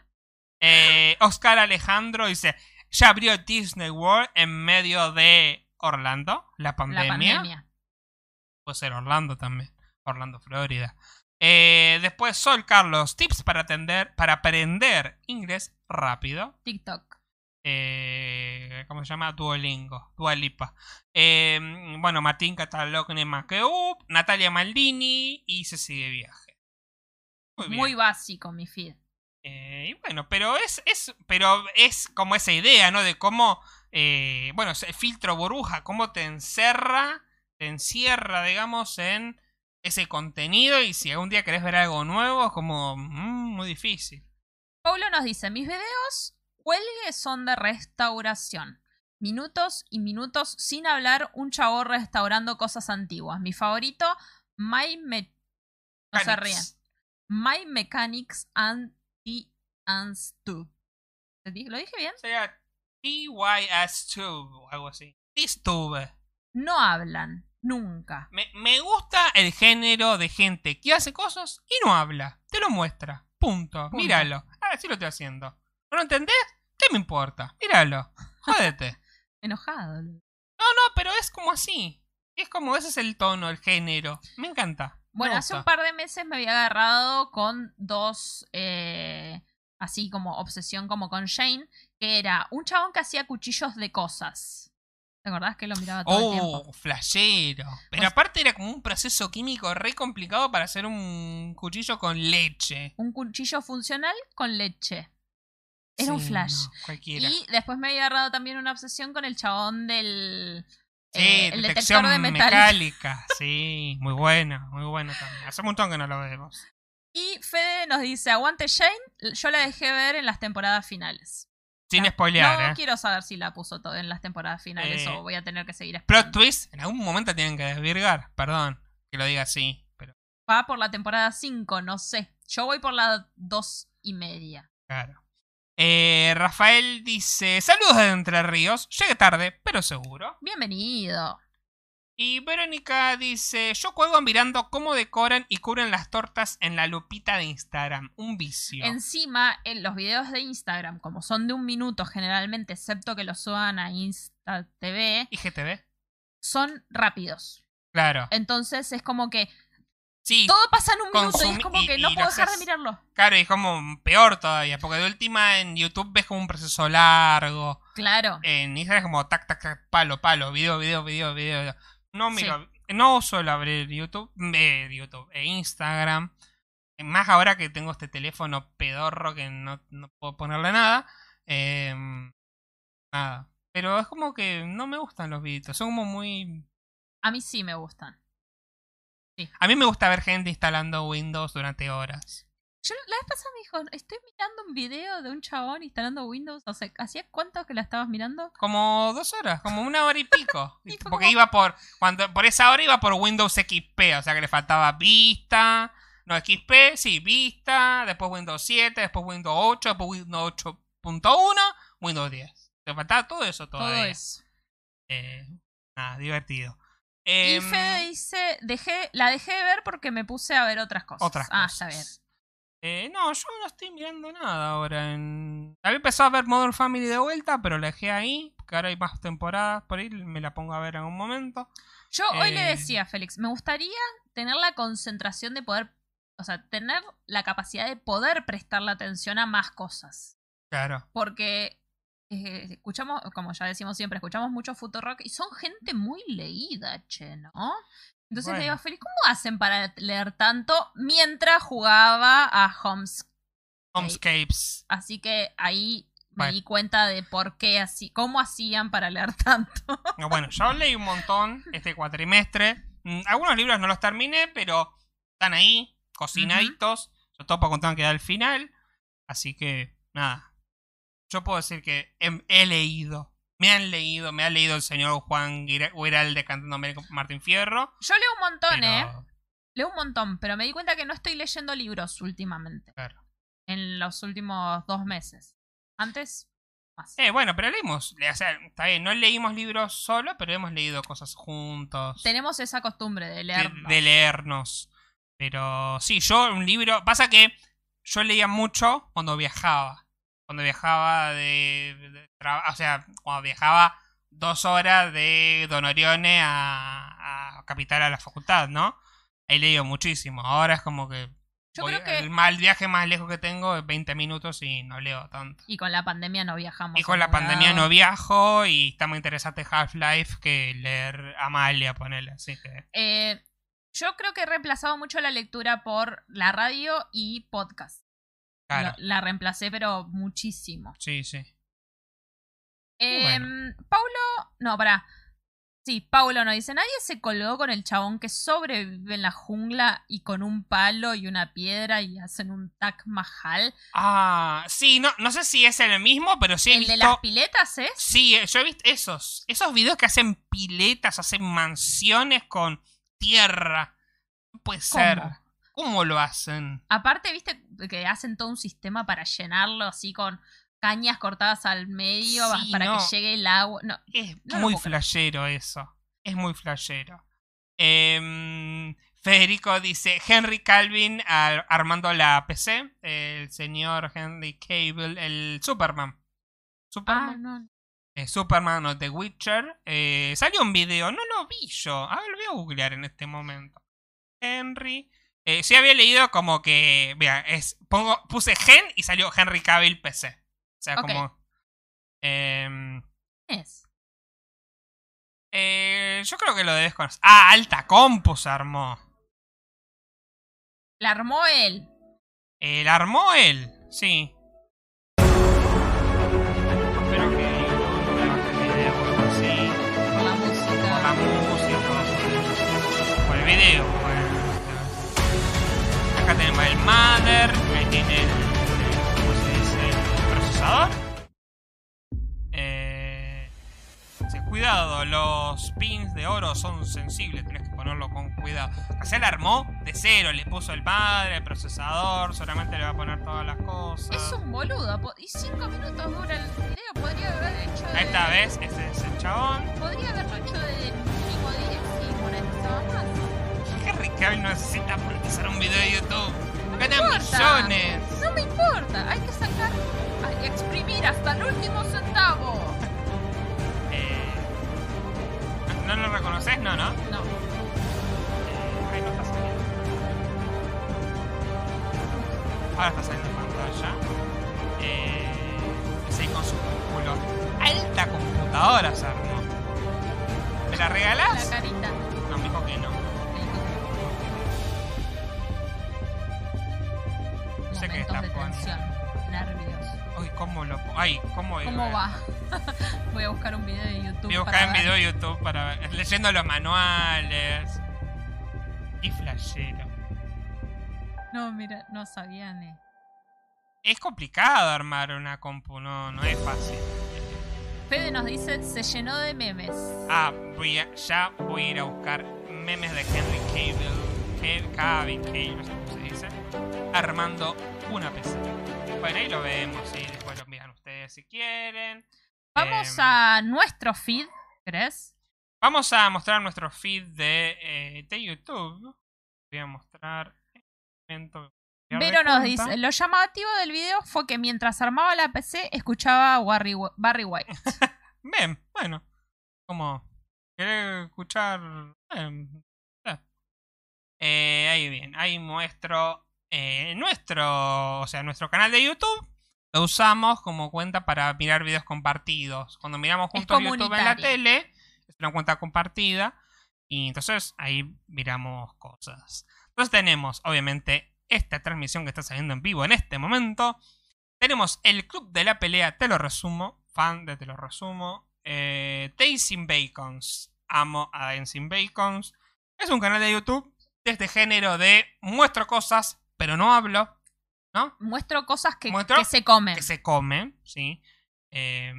Eh, Oscar Alejandro dice: Ya abrió Disney World en medio de Orlando, la pandemia. La pandemia. Puede ser Orlando también. Orlando, Florida. Eh, después, Sol Carlos, tips para, atender, para aprender inglés rápido. TikTok. Eh, ¿Cómo se llama? Duolingo. Dualipa. Eh, bueno, Martín Catalogne Makeup, Natalia Maldini y se sigue viaje. Muy bien. Muy básico mi feed. Eh, y bueno, pero es, es, pero es como esa idea, ¿no? De cómo, eh, bueno, el filtro burbuja, cómo te encerra, te encierra, digamos, en ese contenido y si algún día querés ver algo nuevo, es como mm, muy difícil. Paulo nos dice, mis videos huelgue son de restauración. Minutos y minutos sin hablar, un chavo restaurando cosas antiguas. Mi favorito, My Me... No se ríen. Mechanics. My Mechanics and the Ants 2. ¿Lo dije bien? Sería TYS2 o algo así. Tistube. No hablan, nunca. Me, me gusta el género de gente que hace cosas y no habla. Te lo muestra. Punto. Punto. Míralo. Ah, sí lo estoy haciendo. ¿No lo entendés? ¿Qué me importa? Míralo. Jódete. Enojado. No, no, pero es como así. Es como ese es el tono, el género. Me encanta. Bueno, hace un par de meses me había agarrado con dos, eh, así como obsesión como con Shane, que era un chabón que hacía cuchillos de cosas. ¿Te acordás que lo miraba todo el tiempo? Oh, flashero. Pero Pues- aparte era como un proceso químico re complicado para hacer un cuchillo con leche. Un cuchillo funcional con leche. Era un flash. no, cualquiera. Y después me había agarrado también una obsesión con el chabón del... Sí, eh, el detector de metálica. Sí, muy bueno, muy bueno también. Hace un montón que no lo vemos. Y Fede nos dice, aguante Shane, yo la dejé ver en las temporadas finales. Sin No, spoilear, no ¿eh? quiero saber si la puso todo en las temporadas finales Eh, o voy a tener que seguir Plot esperando. twist, en algún momento tienen que desvirgar. Perdón que lo diga así, pero Va por la temporada 5, no sé. Yo voy por la 2 y media. claro. Eh, Rafael dice: Saludos de Entre Ríos. Llegué tarde, pero seguro. Bienvenido. Y Verónica dice: Yo juego mirando cómo decoran y cubren las tortas en la lupita de Instagram. Un vicio. Encima, en los videos de Instagram, como son de un minuto generalmente, excepto que los suban a Insta TV, IGTV. son rápidos. Claro. Entonces es como que Sí, todo pasa en un minuto y es como y- que no puedo dejar de mirarlo. claro, y es como peor todavía. Porque de última en YouTube ves como un proceso largo. Claro. En Instagram es como tac, tac, tac, palo, palo, video, video, video, video. No miro, no suelo abrir YouTube, eh, YouTube, e Instagram. Más ahora que tengo este teléfono pedorro que no, no puedo ponerle nada. eh, nada. Pero es como que no me gustan los videitos. Son como muy. A mí sí me gustan. A mí me gusta ver gente instalando Windows durante horas. Yo la vez pasada me dijo, estoy mirando un video de un chabón instalando Windows. O sea, ¿hacía cuánto que la estabas mirando? Como dos horas, como una hora y pico. Y Porque como- iba por. cuando Por esa hora iba por Windows XP, o sea que le faltaba Vista. No, XP, sí, Vista. Después Windows 7, después Windows 8, después Windows 8.1, Windows 10. Le faltaba todo eso todavía. Todo eso. Eh, nada, divertido. Y Em, Fede dice, dejé, la dejé de ver porque me puse a ver otras cosas. otras ah, cosas. está bien. Eh, no, yo no estoy mirando nada ahora. En... Había empezado a ver Modern Family de vuelta, pero la dejé ahí. Porque ahora hay más temporadas por ahí. Me la pongo a ver en un momento. Yo hoy le Eh. decía a Félix, me gustaría tener la concentración de poder, o sea, tener la capacidad de poder prestarle atención a más cosas. Claro. Porque eh, escuchamos, como ya decimos siempre, escuchamos mucho Futurock y son gente muy leída, che, ¿no? Entonces le digo Bueno. Félix, ¿cómo hacen para leer tanto mientras jugaba a Homes? Homescapes. Así que ahí me Bueno. di cuenta de por qué así, cómo hacían para leer tanto. No, Bueno, yo leí un montón este cuatrimestre. Mm, Algunos libros no los terminé, pero están ahí, cocinaditos. Sobre todo para contar que da al final. Así que, nada. Yo puedo decir que he, he leído. Me han leído, me ha leído el señor Juan Guira- Guiralde cantando Martín Fierro. Yo leo un montón, ¿eh? Leo un montón, pero me di cuenta que no estoy leyendo libros últimamente. claro. En los últimos dos meses. Antes, más. Eh, bueno, pero leímos. O sea, está bien, no leímos libros solo, pero hemos leído cosas juntos. Tenemos esa costumbre de de, leer. de leernos. Pero sí, yo un libro. Pasa que yo leía mucho cuando viajaba. Cuando viajaba de. de tra- o sea, cuando viajaba dos horas de Don Orione a, a Capital a la facultad, ¿no? Ahí leído muchísimo. Ahora es como que. Yo voy- creo que- El mal viaje más lejos que tengo es 20 minutos y no leo tanto. Y con la pandemia no viajamos. Y con la pandemia lado. no viajo y está muy interesante Half-Life que leer Amalia, ponerle. Así que. Eh, yo creo que he reemplazado mucho la lectura por la radio y podcast. Claro. Lo- la reemplacé, pero muchísimo. Sí, sí. Em, Paulo, no, pará. Sí, Paulo nos dice, nadie se colgó con el chabón que sobrevive en la jungla y con un palo y una piedra y hacen un Taj Mahal. Ah, sí, no, no sé si es el mismo, pero sí he ¿El visto. de las piletas es? Sí, eh, yo he visto esos. Esos videos que hacen piletas, hacen mansiones con tierra. No puede ser. ¿Cómo? ¿Cómo lo hacen? Aparte, viste que hacen todo un sistema para llenarlo así con cañas cortadas al medio Sí, para no. que llegue el agua. No, Es No muy flashero eso. Es muy flashero. Em, Federico dice Henry Calvin al- armando la PC. El señor Henry Cable, el Superman. ah, Superman. no. eh, Superman o The Witcher. Eh, salió un video, no lo vi yo. A ver, lo voy a googlear en este momento. Henry. Eh, sí había leído como que. Vea, es, pongo, puse Gen y salió Henry Cavill PC. O sea, como. em, Es. eh, yo creo que lo debes conocer. Ah, Alta Compu se armó. La armó él. Eh, la armó él, sí. El mother, ahí tiene el, ¿cómo se dice? el procesador. Eh, cuidado, los pins de oro son sensibles, tenés que ponerlo con cuidado. Acá la armó de cero, le puso el padre, el procesador, solamente le va a poner todas las cosas. Es un boludo. Y cinco minutos dura el video. Podría haber hecho de... Ahí está, ¿ves? Este es el chabón. Podría haberlo hecho de mínimo 10 y monetizaba más. No necesita monetizar un video de YouTube. No importa. millones. No me importa. Hay que sacar... Hay que exprimir hasta el último centavo. Eh, ¿No lo reconoces? No, ¿no? No. Eh, ahí no está saliendo. Ahora está saliendo en pantalla. Eh, sí, con su culo. Alta computadora se armó. ¿Me la La regalás? carita. Lo.? Ay, ¿cómo ¿Cómo va? Voy a buscar un video de YouTube. Voy a buscar para ver. video de YouTube para ver. Leyendo los manuales. Y flashero. No, mira, no sabían. eh. Es complicado armar una compu, no, no es fácil. Fede nos dice, se llenó de memes. Ah, voy a, ya voy a ir a buscar memes de Henry Cavill. Ke- Cavill, Cavill, no sé cómo se dice. Armando una PC. Bueno, ahí lo vemos, y después lo envían ustedes si quieren. Vamos Em, a nuestro feed, ¿crees? Vamos a mostrar nuestro feed de, eh, de YouTube. Voy a mostrar. Vero nos dice, lo llamativo del video fue que mientras armaba la PC escuchaba a Barry, White. Bien, bueno. Como. ¿Querés escuchar? Eh, ahí bien. Ahí muestro. Eh, nuestro. O sea, nuestro canal de YouTube. Lo usamos como cuenta para mirar videos compartidos. Cuando miramos juntos YouTube en la tele, es una cuenta compartida. Y entonces ahí miramos cosas. Entonces tenemos, obviamente, esta transmisión que está saliendo en vivo en este momento. Tenemos el Club de la Pelea, te lo resumo. Fan de te lo resumo. Eh, Tasting Bacons. Amo a Dancing Bacons. Es un canal de YouTube de este género de muestro cosas, pero no hablo. ¿No? Muestro cosas que, Muestro que se comen. Que se comen, ¿sí? Eh,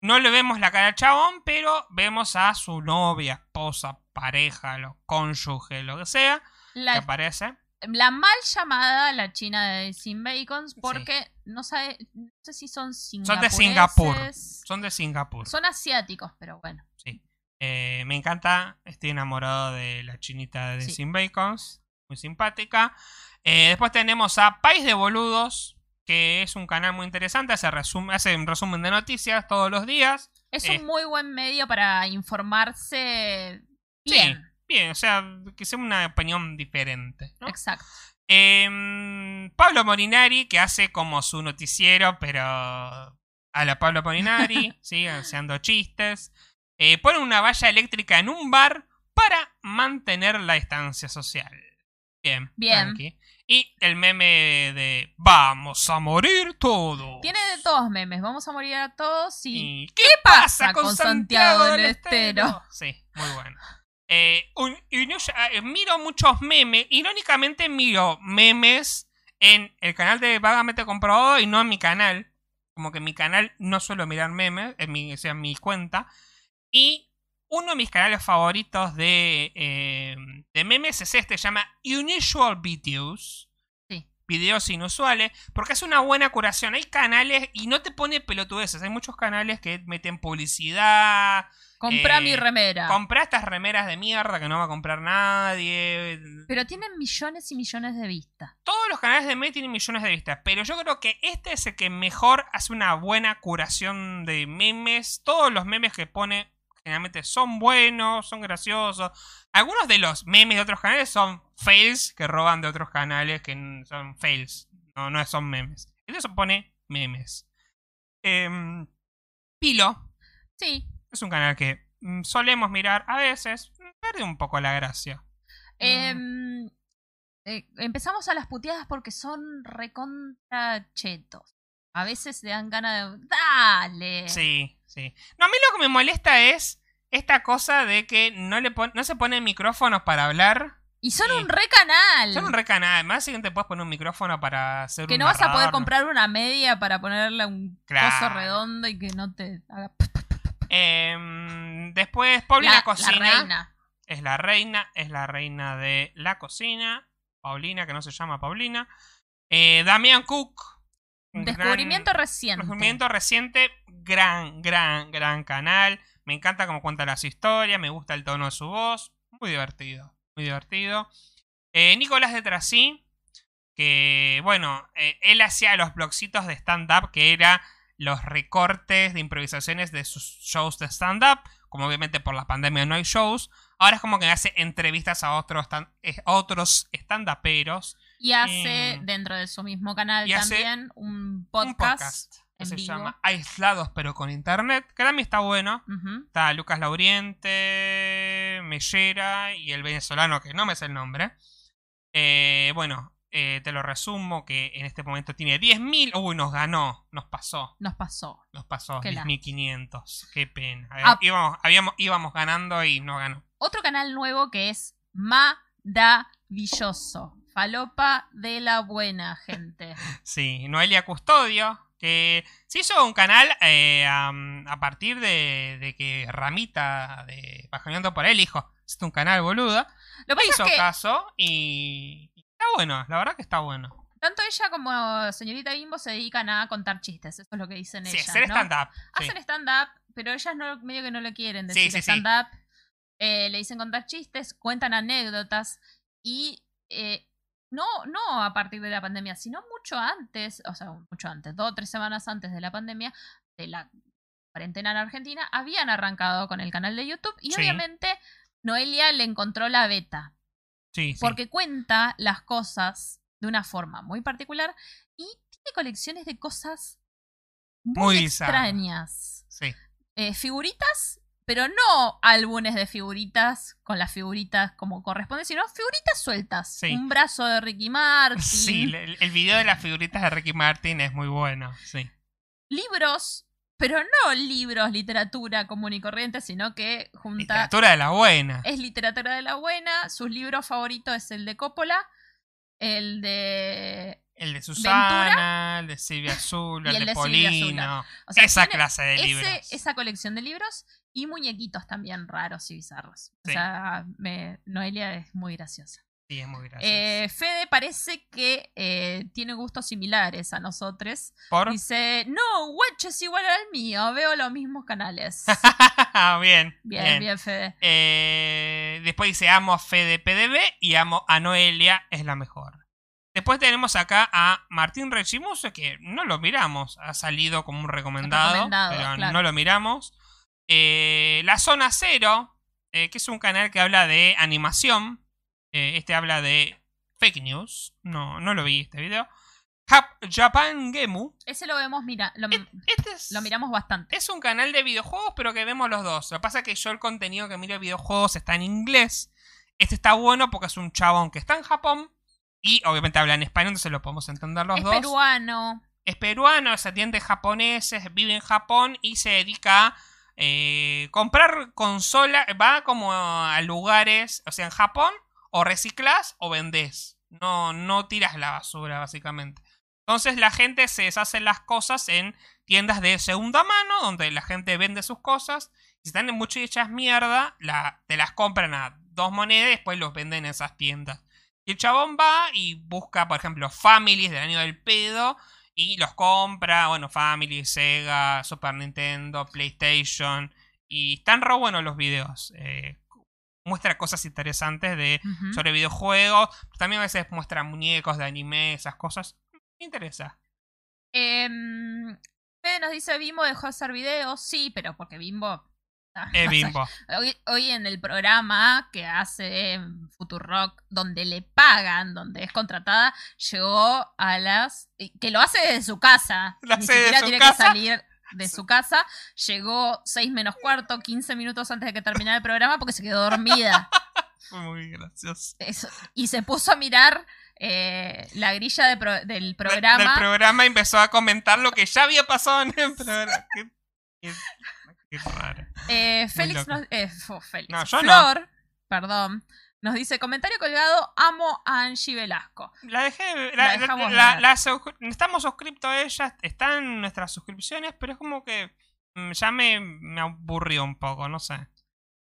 no le vemos la cara al chabón, pero vemos a su novia, esposa, pareja, lo cónyuge, lo que sea, que La, aparece. la mal llamada la china de Sin Bacons porque no sabe, no sé si son Son de Singapur. Son de Singapur. Son asiáticos, pero bueno. Sí. Eh, me encanta. Estoy enamorado de la chinita de Sí. Sin Bacons. Muy simpática. Eh, después tenemos a País de Boludos. Que es un canal muy interesante. Hace, resum- hace un resumen de noticias todos los días. Es Eh. un muy buen medio para informarse Sí, bien. bien. O sea, que sea una opinión diferente. ¿no? Exacto. Em, Pablo Morinari, que hace como su noticiero, pero a la Pablo Morinari, ¿sí? haciendo chistes. Eh, pone una valla eléctrica en un bar para mantener la distancia social. Bien, Bien. tranqui. Y el meme de Vamos a morir todos. Tiene de todos memes. Vamos a morir a todos y. ¿Y qué, pasa con Santiago del Estero? Sí, muy bueno. Eh, un- eh, miro muchos memes. Irónicamente miro memes en el canal de Vagamente Comprobado y no en mi canal. Como que en mi canal no suelo mirar memes, en mi, o sea, en mi cuenta. Y uno de mis canales favoritos de, eh, de memes es este, se llama Unusual Videos. Sí. Videos inusuales, porque es una buena curación. Hay canales y no te pone pelotudeces. Hay muchos canales que meten publicidad. Comprá Eh, mi remera. Comprá estas remeras de mierda que no va a comprar nadie. Pero tienen millones y millones de vistas. Todos los canales de meme tienen millones de vistas, pero yo creo que este es el que mejor hace una buena curación de memes. Todos los memes que pone generalmente son buenos, son graciosos. Algunos de los memes de otros canales son fails que roban de otros canales que son fails, no, no son memes. Este se pone memes. Em, Pilo Sí. es un canal que mm, solemos mirar a veces, pierde un poco la gracia. Em, eh, empezamos a las puteadas porque son recontra chetos. A veces te dan ganas de. ¡Dale! Sí, sí. No, a mí lo que me molesta es esta cosa de que no, le pon- no se ponen micrófonos para hablar. Y son un re canal. Son un re canal. Además, si te puedes poner un micrófono para hacer que un no vas a poder ¿no? comprar una media para ponerle un Claro. coso redondo y que no te haga. Em, después, Paulina La, la Cocina. reina. Es la reina. Es la reina de la cocina. Paulina, que no se llama Paulina. Eh, Damián Cook. Gran- Descubrimiento reciente. Descubrimiento reciente, gran, gran, gran canal. Me encanta cómo cuenta las historias, me gusta el tono de su voz. Muy divertido, muy divertido. Eh, Nicolás de Trasí, que bueno, eh, él hacía los blogcitos de stand-up, que era los recortes de improvisaciones de sus shows de stand-up. Como obviamente por la pandemia no hay shows. Ahora es como que hace entrevistas a otros, stand- eh, otros stand-uperos. Y hace Eh, dentro de su mismo canal también un Un podcast. que en se vivo. llama Aislados pero con internet. Que también está bueno. Está Lucas Lauriente, Mellera y el venezolano que no me sé el nombre. Eh, bueno, eh, te lo resumo que en este momento tiene 10.000. Uy, nos ganó, nos pasó, Nos pasó. nos pasó Qué 10.500. Qué pena. Ah. Íbamos, habíamos, íbamos ganando y no ganó. Otro canal nuevo que es Maravilloso. Falopa de la buena gente. Sí, Noelia Custodio, que se hizo un canal eh, a, partir de, de que Ramita de Pajoneando por él dijo, es un canal boluda. Lo que hizo es que caso y, y está bueno, la verdad que está bueno. tanto ella como señorita Bimbo se dedican a contar chistes. Eso es lo que dicen Sí, ellas. hacer ¿no? stand-up. sí. Hacen stand-up, pero ellas no, medio que no le quieren Sí, decir sí, sí. stand-up. Eh, le dicen contar chistes, cuentan anécdotas y eh, no, no a partir de la pandemia, sino mucho antes, o sea, mucho antes, dos o tres semanas antes de la pandemia, de la cuarentena en Argentina, habían arrancado con el canal de YouTube y Sí. obviamente Noelia le encontró la beta Sí, sí. porque cuenta las cosas de una forma muy particular y tiene colecciones de cosas muy, extrañas. Sí. Eh, figuritas, pero no álbumes de figuritas con las figuritas como corresponde, sino figuritas sueltas. Sí. Un brazo de Ricky Martin, Sí, el, el video de las figuritas de Ricky Martin es muy bueno. Sí. libros, pero no libros, literatura común y corriente, sino que junta... Literatura de la buena. Es literatura de la buena. Sus libros favoritos es el de Coppola, el de. El de Susana, el de Silvia Azul, el, el de Polino. O sea, Esa clase de ese- libros. esa colección de libros y muñequitos también raros y bizarros. O sea, me- Noelia es muy graciosa. Sí, es muy gracioso. Eh, Fede parece que eh, tiene gustos similares a nosotros. Por. Dice: No, Watch es igual al mío, veo los mismos canales. bien, bien, bien, Fede. Eh, después dice amo a Fede PDB y amo a Noelia, es la mejor. Después tenemos acá a Martín Rechimuso, que no lo miramos, ha salido como un recomendado, Recomendado, pero claro. no lo miramos. Eh, la Zona Cero, eh, que es un canal que habla de animación. Eh, este habla de fake news, no, no lo vi este video. Jap- Japan Gemu. Ese lo vemos, mira, lo, Este es, lo miramos bastante. es un canal de videojuegos, pero que vemos los dos. Lo que pasa es que yo el contenido que miro de videojuegos está en inglés. Este está bueno porque es un chabón que está en Japón Y obviamente habla en español, entonces lo podemos entender los es dos. peruano. Es peruano, es atiende japoneses, vive en Japón y se dedica a eh, comprar consola. Va como a lugares, o sea, en Japón, o reciclas o vendés. No, no tiras la basura, básicamente. Entonces la gente se deshace las cosas en tiendas de segunda mano, donde la gente vende sus cosas. Si están mucho hechas mierda, la, te las compran a dos monedas y después los venden en esas tiendas. Y el chabón va y busca, por ejemplo, Families del año del pedo y los compra. Bueno, Family, Sega, Super Nintendo, PlayStation. Y están re buenos los videos. Eh, muestra cosas interesantes de sobre videojuegos. También a veces muestra muñecos de anime, esas cosas. Me interesa. Fede nos dice Bimbo dejó de hacer videos. Sí, pero porque Bimbo. Eh, Bimbo. Hoy, hoy en el programa que hace Futurock, donde le pagan, donde es contratada, llegó a las. Que lo hace desde su casa. Ni siquiera tiene casa. que salir de su casa. Llegó 6 menos cuarto, 15 minutos antes de que terminara el programa porque se quedó dormida. Fue muy gracioso. Eso. Y se puso a mirar eh, la grilla de pro- del De- programa. Del programa empezó a comentar lo que ya había pasado en el programa. Qué, raro. Eh, Félix nos, eh, Félix. No, yo no. Flor, perdón, nos dice comentario colgado, amo a Angie Velasco. La dejé. La La, la- estamos suscriptos a ella. Están nuestras suscripciones, pero es como que mm, ya me, me aburrió un poco, no sé.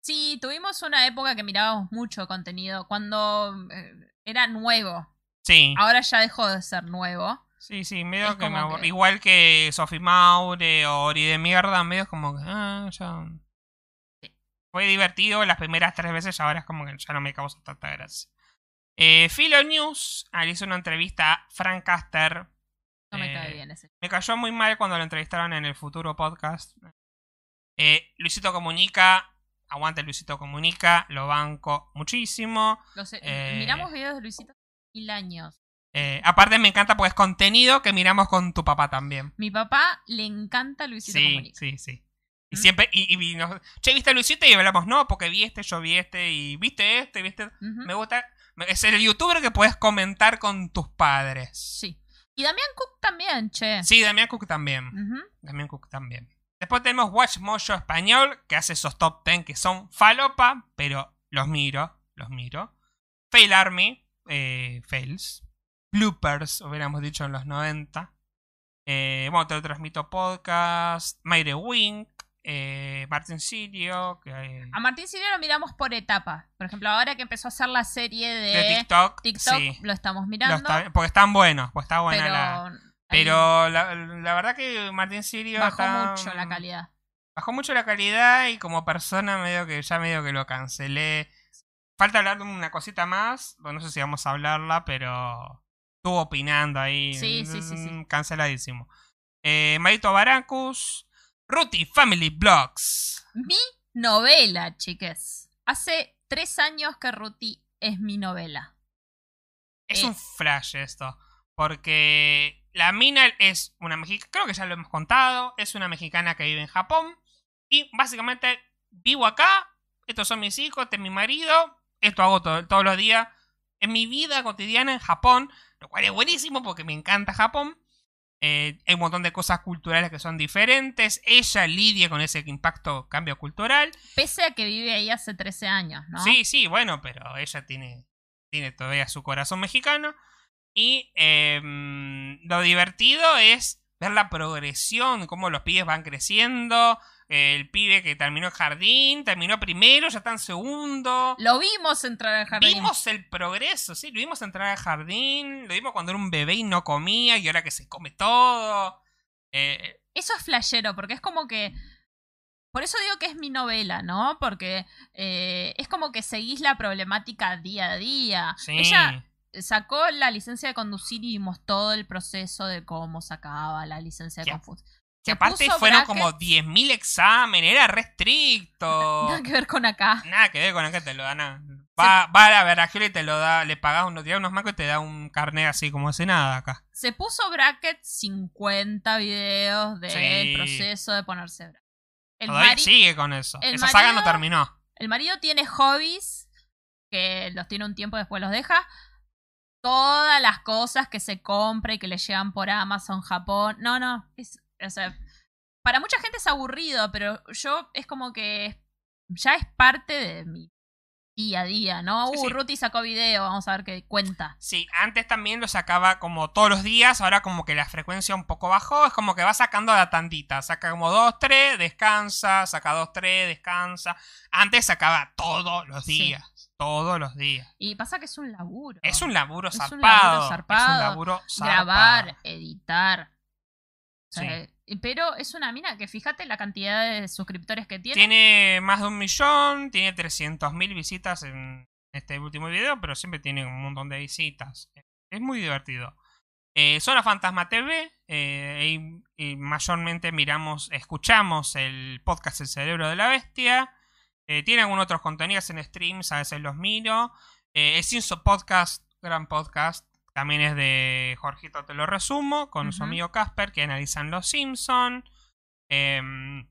Sí, tuvimos una época que mirábamos mucho contenido cuando eh, era nuevo. Sí. Ahora ya dejó de ser nuevo. Sí, sí, medio Es que me que- Igual que Sophie Maure o Ori de mierda, medio como que. Ah, ya. Fue divertido las primeras tres veces y ahora es como que ya no me causa tanta gracia. Eh, Philo News ah, le hizo una entrevista a Frank Caster. No me Eh, cae bien ese. Me cayó muy mal cuando lo entrevistaron en el futuro podcast. Eh, Luisito Comunica. Aguante Luisito Comunica. Lo banco muchísimo. Eh, Miramos videos de Luisito hace mil años. Eh, aparte me encanta porque es contenido que miramos con tu papá también. Mi papá le encanta Luisito Sí, Comunica. sí, sí. Y ¿Mm? siempre, y, y- y nos- che, ¿viste a Luisito? Y hablamos, no, porque vi este, yo vi este, y viste este, viste. Ujú. Me gusta. Es el youtuber que puedes comentar con tus padres. Sí. Y Damián Cook también, che. Sí, Damián Cook también. Ujú. Damián Cook también. Después tenemos Watch Mojo Español, que hace esos top 10 que son falopa, pero los miro, los miro. Fail Army, eh, fails. Bloopers, hubiéramos dicho en los 90. Eh, bueno, te lo transmito podcast. Mayre Wink, eh, Martin Sirio, que, eh, A Martín Sirio lo miramos por etapas. Por ejemplo, ahora que empezó a hacer la serie de, de TikTok. TikTok, sí. lo estamos Lo mirando. está- porque están buenos, pues está buena pero la. Pero la, la verdad que Martín Sirio bajó está- mucho la calidad. Bajó mucho la calidad y como persona medio que ya medio que lo cancelé. Falta hablar de una cosita más, bueno, no sé si vamos a hablarla, pero estuvo opinando ahí. Sí, sí, sí, sí. Mm, Canceladísimo. Eh, Marito Baracus, Ruti Family Blogs. Mi novela, chiques. Hace tres años que Ruti es mi novela. Es Eh. un flash esto, porque la mina es una mexicana, creo que ya lo hemos contado, es una mexicana que vive en Japón y básicamente vivo acá, estos son mis hijos, este es mi marido, esto hago todo- todos los días en mi vida cotidiana en Japón, lo cual es buenísimo porque me encanta Japón. Eh, hay un montón de cosas culturales que son diferentes. Ella lidia con ese impacto cambio cultural. Pese a que vive ahí hace 13 años, ¿no? Sí, sí, bueno, pero ella tiene, tiene todavía su corazón mexicano. Y em, lo divertido es ver la progresión, cómo los pibes van creciendo. El pibe que terminó el jardín, terminó primero, ya está en segundo. Lo vimos entrar al jardín. Vimos el progreso, sí, lo vimos entrar al jardín, lo vimos cuando era un bebé y no comía y ahora que se come todo. Eh, Eso es flashero, porque es como que. Por eso digo que es mi novela, ¿no? Porque eh, es como que seguís la problemática día a día. sí. Ella sacó la licencia de conducir y vimos todo el proceso de cómo sacaba la licencia de conducir. Que aparte fueron brackets. como 10.000 exámenes, era restricto. Nada que ver con acá. Nada que ver con que te lo dan. a- Va, va a la verajera y te lo da, le pagas unos, unos macos y te da un carnet así como hace nada acá. Se puso bracket 50 videos del Sí. proceso de ponerse bracket. El, Todavía sigue con eso. el Esa saga no terminó. el marido tiene hobbies que los tiene un tiempo después los deja. todas las cosas que se compra y que le llegan por Amazon, Japón. No, no. Es, o sea, para mucha gente es aburrido, pero yo es como que ya es parte de mi día a día, ¿no? Sí, uh, sí. Ruti sacó video, vamos a ver qué cuenta. Sí, antes también lo sacaba como todos los días, ahora como que la frecuencia un poco bajó, es como que va sacando la tandita, saca como dos, tres, descansa, saca dos, tres, descansa. Antes sacaba todos los Sí. días, todos los días. Y pasa que es un laburo. Es un laburo Es un zarpado. laburo Es un zarpado. laburo zarpado. grabar, editar. Sí. Pero es una mina que fíjate la cantidad de suscriptores que tiene. Tiene más de un millón, tiene 300.000 visitas en este último video, pero siempre tiene un montón de visitas. Es muy divertido. Eh, Zona Fantasma TV, eh, y, y mayormente miramos, escuchamos el podcast El Cerebro de la Bestia. Eh, tiene algunos otros contenidos en streams, a veces los miro. Eh, el Cinso Podcast, gran podcast, también es de Jorgito Te lo resumo, con su amigo Casper, que analizan Los Simpson. Em,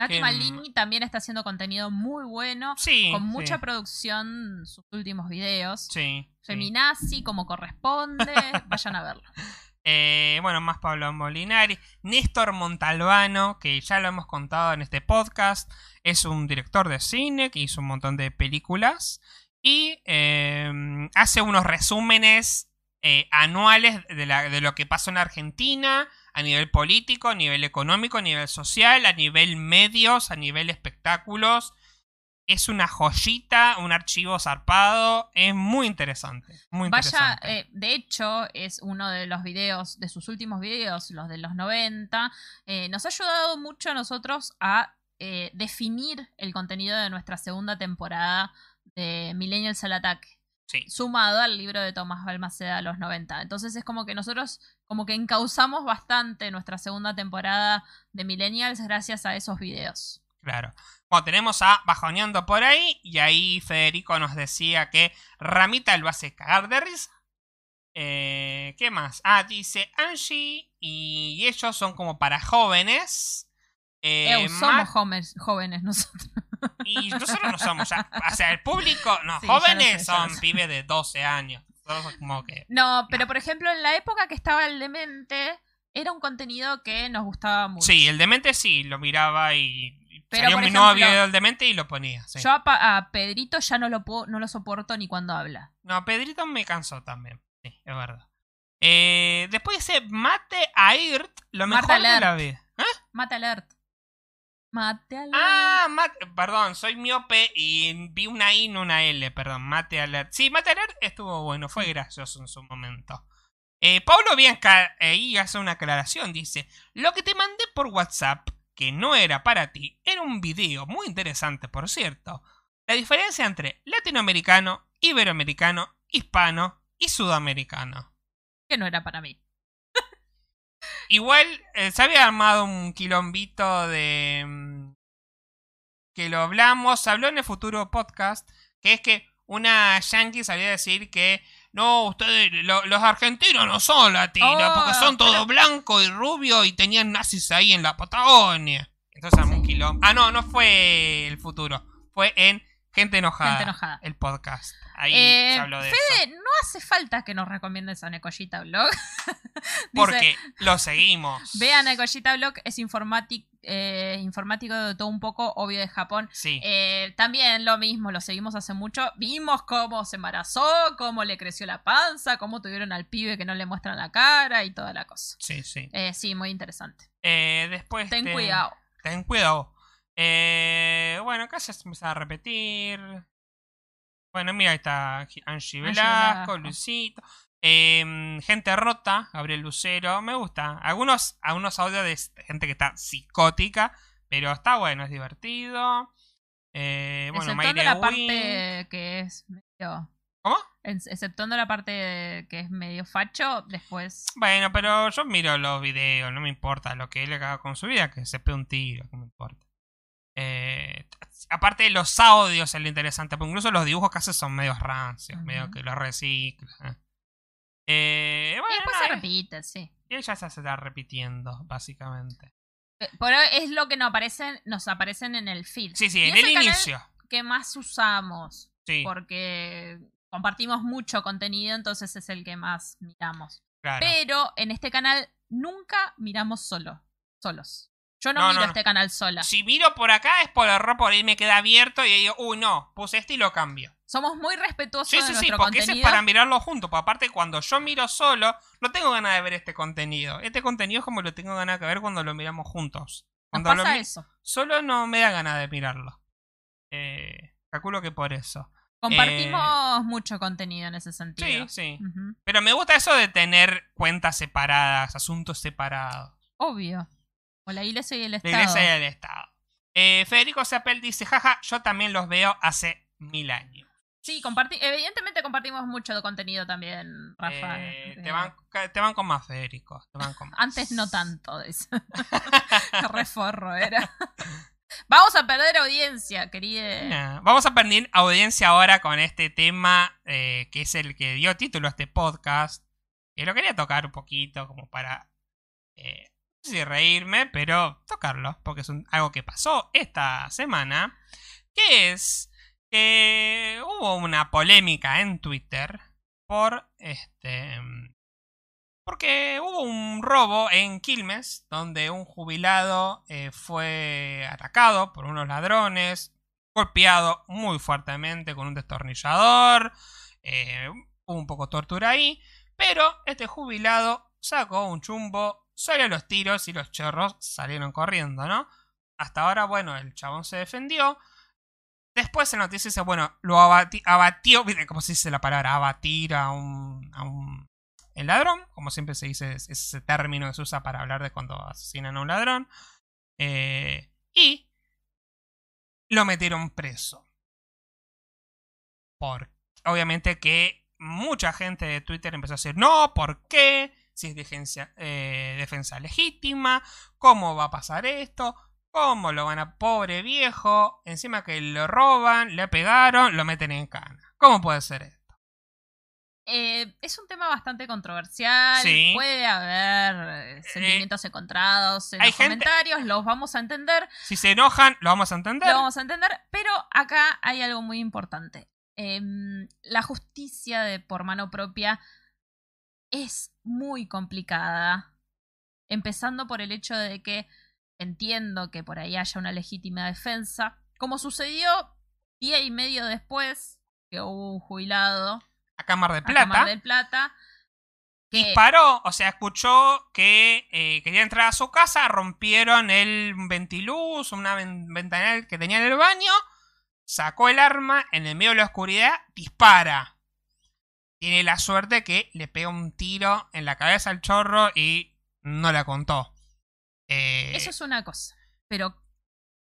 Nati que- Maldini también está haciendo contenido muy bueno. sí. con sí, mucha producción sus últimos videos. Sí. sí. Feminazi, como corresponde. Vayan a verlo. Eh, bueno, más Pablo Molinari. Néstor Montalbano, que ya lo hemos contado en este podcast, es un director de cine que hizo un montón de películas y eh, hace unos resúmenes eh, anuales de, la- de lo que pasó en Argentina a nivel político, a nivel económico, a nivel social, a nivel medios, a nivel espectáculos. Es una joyita, un archivo zarpado. Es muy interesante. Muy Vaya, interesante. eh, de hecho, es uno de los videos, de sus últimos videos, los de los 90. eh, nos ha ayudado mucho a nosotros a eh, definir el contenido de nuestra segunda temporada de Millennials al Ataque. Sí. sumado al libro de Tomás Balmaceda Los 90. Entonces es como que nosotros como que encauzamos bastante nuestra segunda temporada de Millennials gracias a esos videos. Claro. Bueno, tenemos a Bajoneando por ahí. Y ahí Federico nos decía que Ramita lo hace cagar de risa. Eh, ¿Qué más? Ah, dice Angie y ellos son como para jóvenes. Eh, somos jóvenes nosotros. Y nosotros no somos ya. O sea, el público, no, Sí, jóvenes sé, son pibes de 12 años. Nosotros como que. No, pero por ejemplo en la época que estaba el demente era un contenido que nos gustaba mucho. Sí, el demente sí, lo miraba y. Pero, salió por mi ejemplo, novio del demente y lo ponía. sí. Yo a, Pedrito ya no lo puedo, no lo soporto ni cuando habla. No, Pedrito me cansó también. Sí, es verdad. Eh, después dice Mate Airt, lo mejor Marta de la vida. ¿Eh? Mate alert. Mate alert. Ah, Mate, perdón, soy miope y vi una I, no una L, perdón, Mate Alert. Sí, Mate Alert estuvo bueno, fue gracioso en su momento. Eh, Pablo Bianca ahí hace una aclaración, dice, lo que te mandé por WhatsApp, que no era para ti, era un video muy interesante, por cierto. La diferencia entre latinoamericano, iberoamericano, hispano y sudamericano. Que no era para mí. Igual eh, se había armado un quilombito de. mm, que lo hablamos, se habló en el futuro podcast, que es que una yankee sabía decir que. No, ustedes, lo- los argentinos no son latinos, Oh, porque son todos pero- blancos y rubios y tenían nazis ahí en la Patagonia. Entonces armó un quilombo. Ah, no, no fue el futuro. Fue en Gente Enojada. Gente enojada. El podcast. Ahí Eh, se habló de Fede, eso. no hace falta que nos recomiendes a Necollita Blog. Dice, Porque lo seguimos. Vean Necollita Blog, es informático, informático de todo un poco, obvio de Japón. Sí. Eh, también lo mismo, lo seguimos hace mucho. Vimos cómo se embarazó, cómo le creció la panza, cómo tuvieron al pibe que no le muestran la cara y toda la cosa. sí, sí. Eh, sí, muy interesante. Eh, después. Ten te- cuidado. Ten cuidado. Eh, bueno, acá ya se empieza a repetir. Bueno, mira, ahí está Angie Velasco. Luisito. Eh, gente rota, Gabriel Lucero. Me gusta. Algunos, algunos audios de gente que está psicótica. Pero está bueno, es divertido. Eh, bueno, exceptuando la parte que es medio. ¿Cómo? ex- Exceptuando la parte que es medio facho, después. Bueno, pero yo miro los videos, no me importa lo que él haga con su vida, que se pegue un tiro, que me importa. Eh, aparte de los audios es lo interesante, porque incluso los dibujos que hace son medio rancios, medio que los recicla. Eh, bueno, y después se repite, sí. y ella ya se está repitiendo, básicamente. Eh, Pero es lo que nos aparecen, nos aparecen en el feed. Sí, sí, Y en el inicio. que más usamos. Sí. Porque compartimos mucho contenido, entonces es el que más miramos. Claro. Pero en este canal nunca miramos solo, solos. Yo no, No, miro no, este canal sola. Si miro por acá es por error, por ahí me queda abierto y digo, uy, no, puse este y lo cambio. Somos muy respetuosos Sí, de sí, sí, nuestro porque ese es para mirarlo juntos. Porque aparte, cuando yo miro solo, no tengo ganas de ver este contenido. Este contenido es como lo tengo ganas de ver cuando lo miramos juntos. Cuando lo pasa mi- eso. solo no me da ganas de mirarlo. Eh, calculo que por eso. Compartimos mucho contenido en ese Sí, sentido. sí. Ujú. Pero me gusta eso de tener cuentas separadas, asuntos separados. Obvio. O la iglesia y el La Estado. iglesia y el Estado. Eh, Federico Zapel dice, jaja, yo también los veo hace mil años. Sí, comparti evidentemente compartimos mucho de contenido también, Rafa. Eh, te, van, te van con más, Federico. Te van con más. Antes no tanto, dice. Reforro era. Vamos a perder audiencia, querida. Vamos a perder audiencia ahora con este tema eh, que es el que dio título a este podcast. Que lo quería tocar un poquito como para... eh, sé si reírme, pero tocarlo, porque es algo que pasó esta semana. Que es que hubo una polémica en Twitter por este... Porque hubo un robo en Quilmes, donde un jubilado eh, fue atacado por unos ladrones, golpeado muy fuertemente con un destornillador, eh, un poco tortura ahí, pero este jubilado sacó un chumbo, a los tiros y los chorros salieron corriendo, ¿no? Hasta ahora, bueno, el chabón se defendió. Después en la noticia dice, bueno, lo abati- abatió, ¿viste cómo se dice la palabra? Abatir a un, a un el ladrón, como siempre se dice, es es ese término que se usa para hablar de cuando asesinan a un ladrón. Eh, y lo metieron preso. Por, obviamente que mucha gente de Twitter empezó a decir, no, ¿por qué? Si es defensa, eh, defensa legítima, ¿cómo va a pasar esto? ¿Cómo lo van a... Pobre viejo, encima que lo roban, le pegaron, lo meten en cana. ¿Cómo puede ser esto? Eh, es un tema bastante controversial. Sí. Puede haber eh, sentimientos encontrados en hay los gente- comentarios, los vamos a entender. Si se enojan, lo vamos a entender. Lo vamos a entender, pero acá hay algo muy importante. Em, la justicia de por mano propia es muy complicada. Empezando por el hecho de que entiendo que por ahí haya una legítima defensa. Como sucedió día y medio después que hubo un jubilado A Cámara de a Plata. Del Plata. que- disparó, o sea, escuchó que eh, quería entrar a su casa, rompieron el ventiluz, una ven- ventanal que tenía en el baño, sacó el arma, en el medio de la oscuridad, dispara. Tiene la suerte que le pega un tiro en la cabeza al chorro y no la contó. Eh, Eso es una cosa. Pero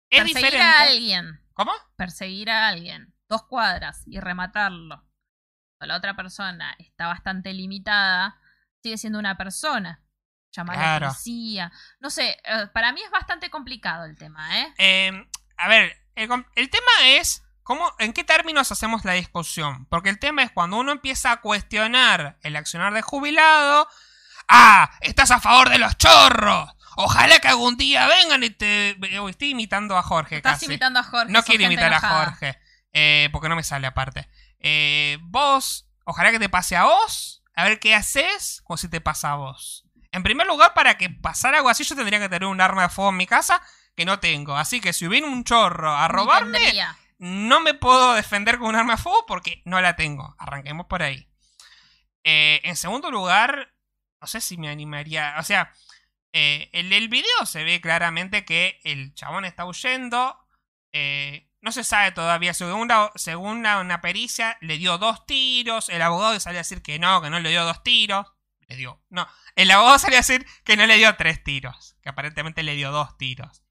es perseguir diferente. a alguien, ¿Cómo? perseguir a alguien dos cuadras y rematarlo. O la otra persona está bastante limitada, sigue siendo una persona. Llamar a la policía. No sé, eh, para mí es bastante complicado el tema, ¿eh? Eh, a ver, el tema es cómo, en qué términos hacemos la discusión. Porque el tema es cuando uno empieza a cuestionar el accionar de jubilado. ¡Ah! ¡Estás a favor de los chorros! Ojalá que algún día vengan y te. Estoy imitando a Jorge Estás casi. imitando a Jorge. no quiero imitar enojada. a Jorge. eh, porque no me sale aparte. Eh, vos, ojalá que te pase a vos. A ver qué haces como si te pasa a vos. En primer lugar, para que pasara algo así, yo tendría que tener un arma de fuego en mi casa que no tengo. Así que si viene un chorro a robarme. No me puedo defender con un arma de fuego porque no la tengo. Arranquemos por ahí. Eh, en segundo lugar, no sé si me animaría. O sea, eh, en el video se ve claramente que el chabón está huyendo. eh, no se sabe todavía. Según, la- una pericia, le dio dos tiros. El abogado salió a decir que no, que no le dio dos tiros. Le dio. No. El abogado salió a decir que no le dio tres tiros. Que aparentemente le dio dos tiros.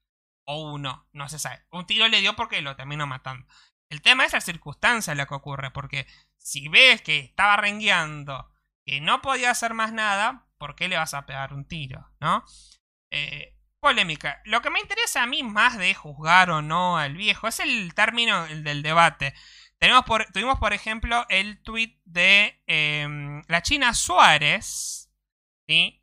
O uno. No se sabe. Un tiro le dio porque lo terminó matando. El tema es la circunstancia en la que ocurre. Porque si ves que estaba rengueando, que no podía hacer más nada, ¿por qué le vas a pegar un tiro? ¿No? Eh, polémica. Lo que me interesa a mí más de juzgar o no al viejo es el término el del debate. Tenemos por, tuvimos, por ejemplo, el tweet de em, la China Suárez, ¿sí?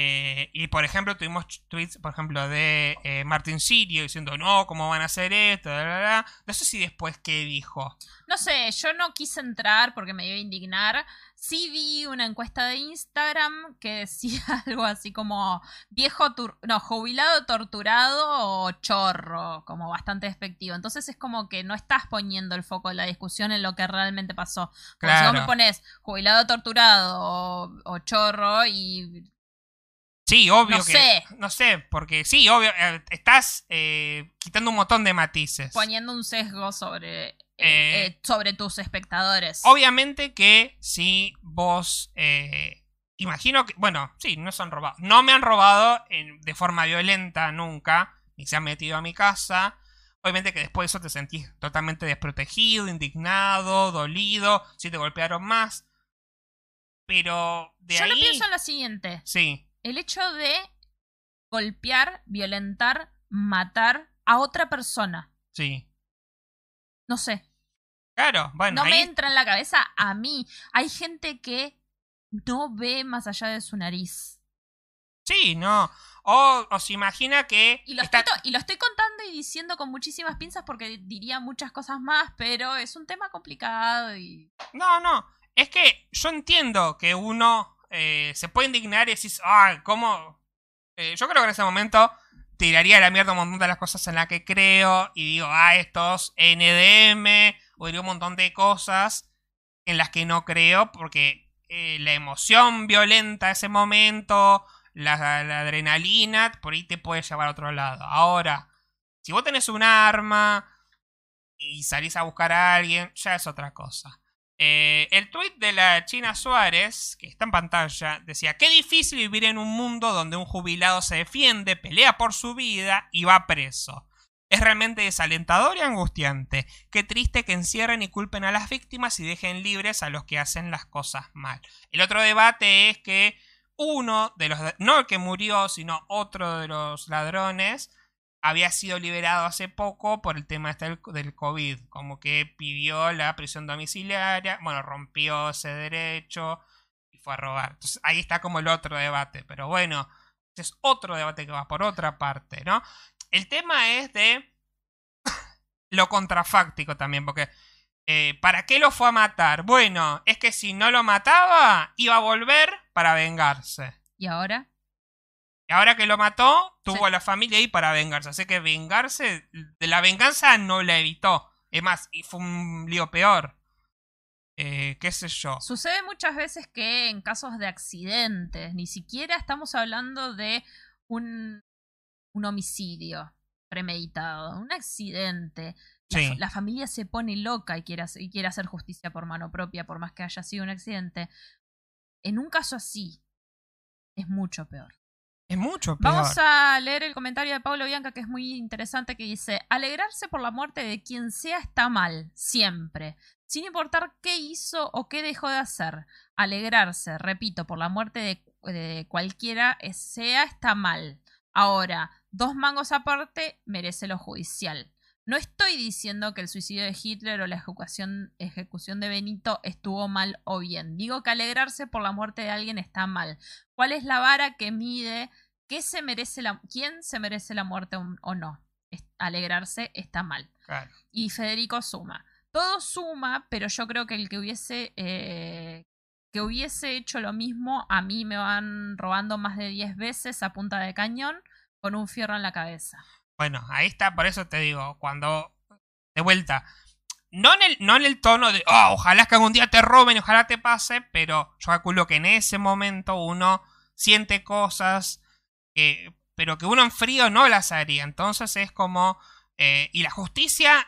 Eh, y por ejemplo, tuvimos tweets, por ejemplo, de eh, Martín Sirio diciendo, no, ¿cómo van a hacer esto? Bla, bla, bla". No sé si después qué dijo. No sé, yo no quise entrar porque me iba a indignar. Sí vi una encuesta de Instagram que decía algo así como viejo, no, jubilado, torturado o chorro, como bastante despectivo. Entonces es como que no estás poniendo el foco de la discusión en lo que realmente pasó. Porque si vos Claro. me pones jubilado, torturado o, o chorro y Sí, obvio No que. sé. No sé, porque sí, obvio, eh, estás eh, quitando un montón de matices. poniendo un sesgo sobre, eh, Eh. eh, sobre tus espectadores. Obviamente que si vos. eh, imagino que. Bueno, sí, no son robados. No me han robado en- de forma violenta nunca. Ni se han metido a mi casa. Obviamente que después de eso te sentís totalmente desprotegido, indignado, dolido. Si te golpearon más. Pero de Yo ahí. lo pienso en lo siguiente. Sí, el hecho de golpear, violentar, matar a otra persona. sí. No sé. Claro, bueno, no me entra en la cabeza a mí. Hay gente que no ve más allá de su nariz. Sí, no. O, o se imagina que. Y lo, está- estoy, to- y lo estoy contando y diciendo con muchísimas pinzas porque diría muchas cosas más, pero es un tema complicado y... No, no. Es que yo entiendo que uno eh, se puede indignar y decís, ah, ¿cómo? Eh, yo creo que en ese momento tiraría la mierda un montón de las cosas en las que creo y digo, ah, estos NDM, o diría un montón de cosas en las que no creo porque eh, la emoción violenta de ese momento, la, la adrenalina, por ahí te puede llevar a otro lado. Ahora, si vos tenés un arma y salís a buscar a alguien, ya es otra cosa. Eh, el tweet de la China Suárez, que está en pantalla, decía: Qué difícil vivir en un mundo donde un jubilado se defiende, pelea por su vida y va preso. Es realmente desalentador y angustiante. Qué triste que encierren y culpen a las víctimas y dejen libres a los que hacen las cosas mal. El otro debate es que uno de los, no el que murió, sino otro de los ladrones, había sido liberado hace poco por el tema este del, COVID, como que pidió la prisión domiciliaria, bueno, rompió ese derecho y fue a robar. Entonces ahí está como el otro debate, pero bueno, ese es otro debate que va por otra parte, ¿no? El tema es de lo contrafáctico también, porque eh, ¿para qué lo fue a matar? Bueno, es que si no lo mataba, iba a volver para vengarse. ¿Y ahora? Y ahora que lo mató, tuvo Sí. a la familia ahí para vengarse. Así que vengarse, de la venganza no la evitó. Es más, y fue un lío peor. Eh, qué sé yo. Sucede muchas veces que en casos de accidentes, ni siquiera estamos hablando de un, un homicidio premeditado, un accidente. La, Sí. la familia se pone loca y quiere, y quiere hacer justicia por mano propia, por más que haya sido un accidente. En un caso así, es mucho peor. Es mucho peor. Vamos a leer el comentario de Pablo Bianca que es muy interesante que dice, alegrarse por la muerte de quien sea está mal, siempre, sin importar qué hizo o qué dejó de hacer. Alegrarse, repito, por la muerte de, de cualquiera sea está mal. Ahora, dos mangos aparte merece lo judicial. No estoy diciendo que el suicidio de Hitler o la ejecución, ejecución de Benito estuvo mal o bien. Digo que alegrarse por la muerte de alguien está mal. ¿Cuál es la vara que mide qué se merece la, quién se merece la muerte o, no? Alegrarse está mal. Claro. Y Federico suma. Todo suma, pero yo creo que el que hubiese eh, que hubiese hecho lo mismo, a mí me van robando más de 10 veces a punta de cañón con un fierro en la cabeza. Bueno, ahí está, por eso te digo, cuando. De vuelta. No en el, no en el tono de, oh, ojalá que algún día te roben ojalá te pase, pero yo calculo que en ese momento uno siente cosas, que, pero que uno en frío no las haría. Entonces es como. eh, y la justicia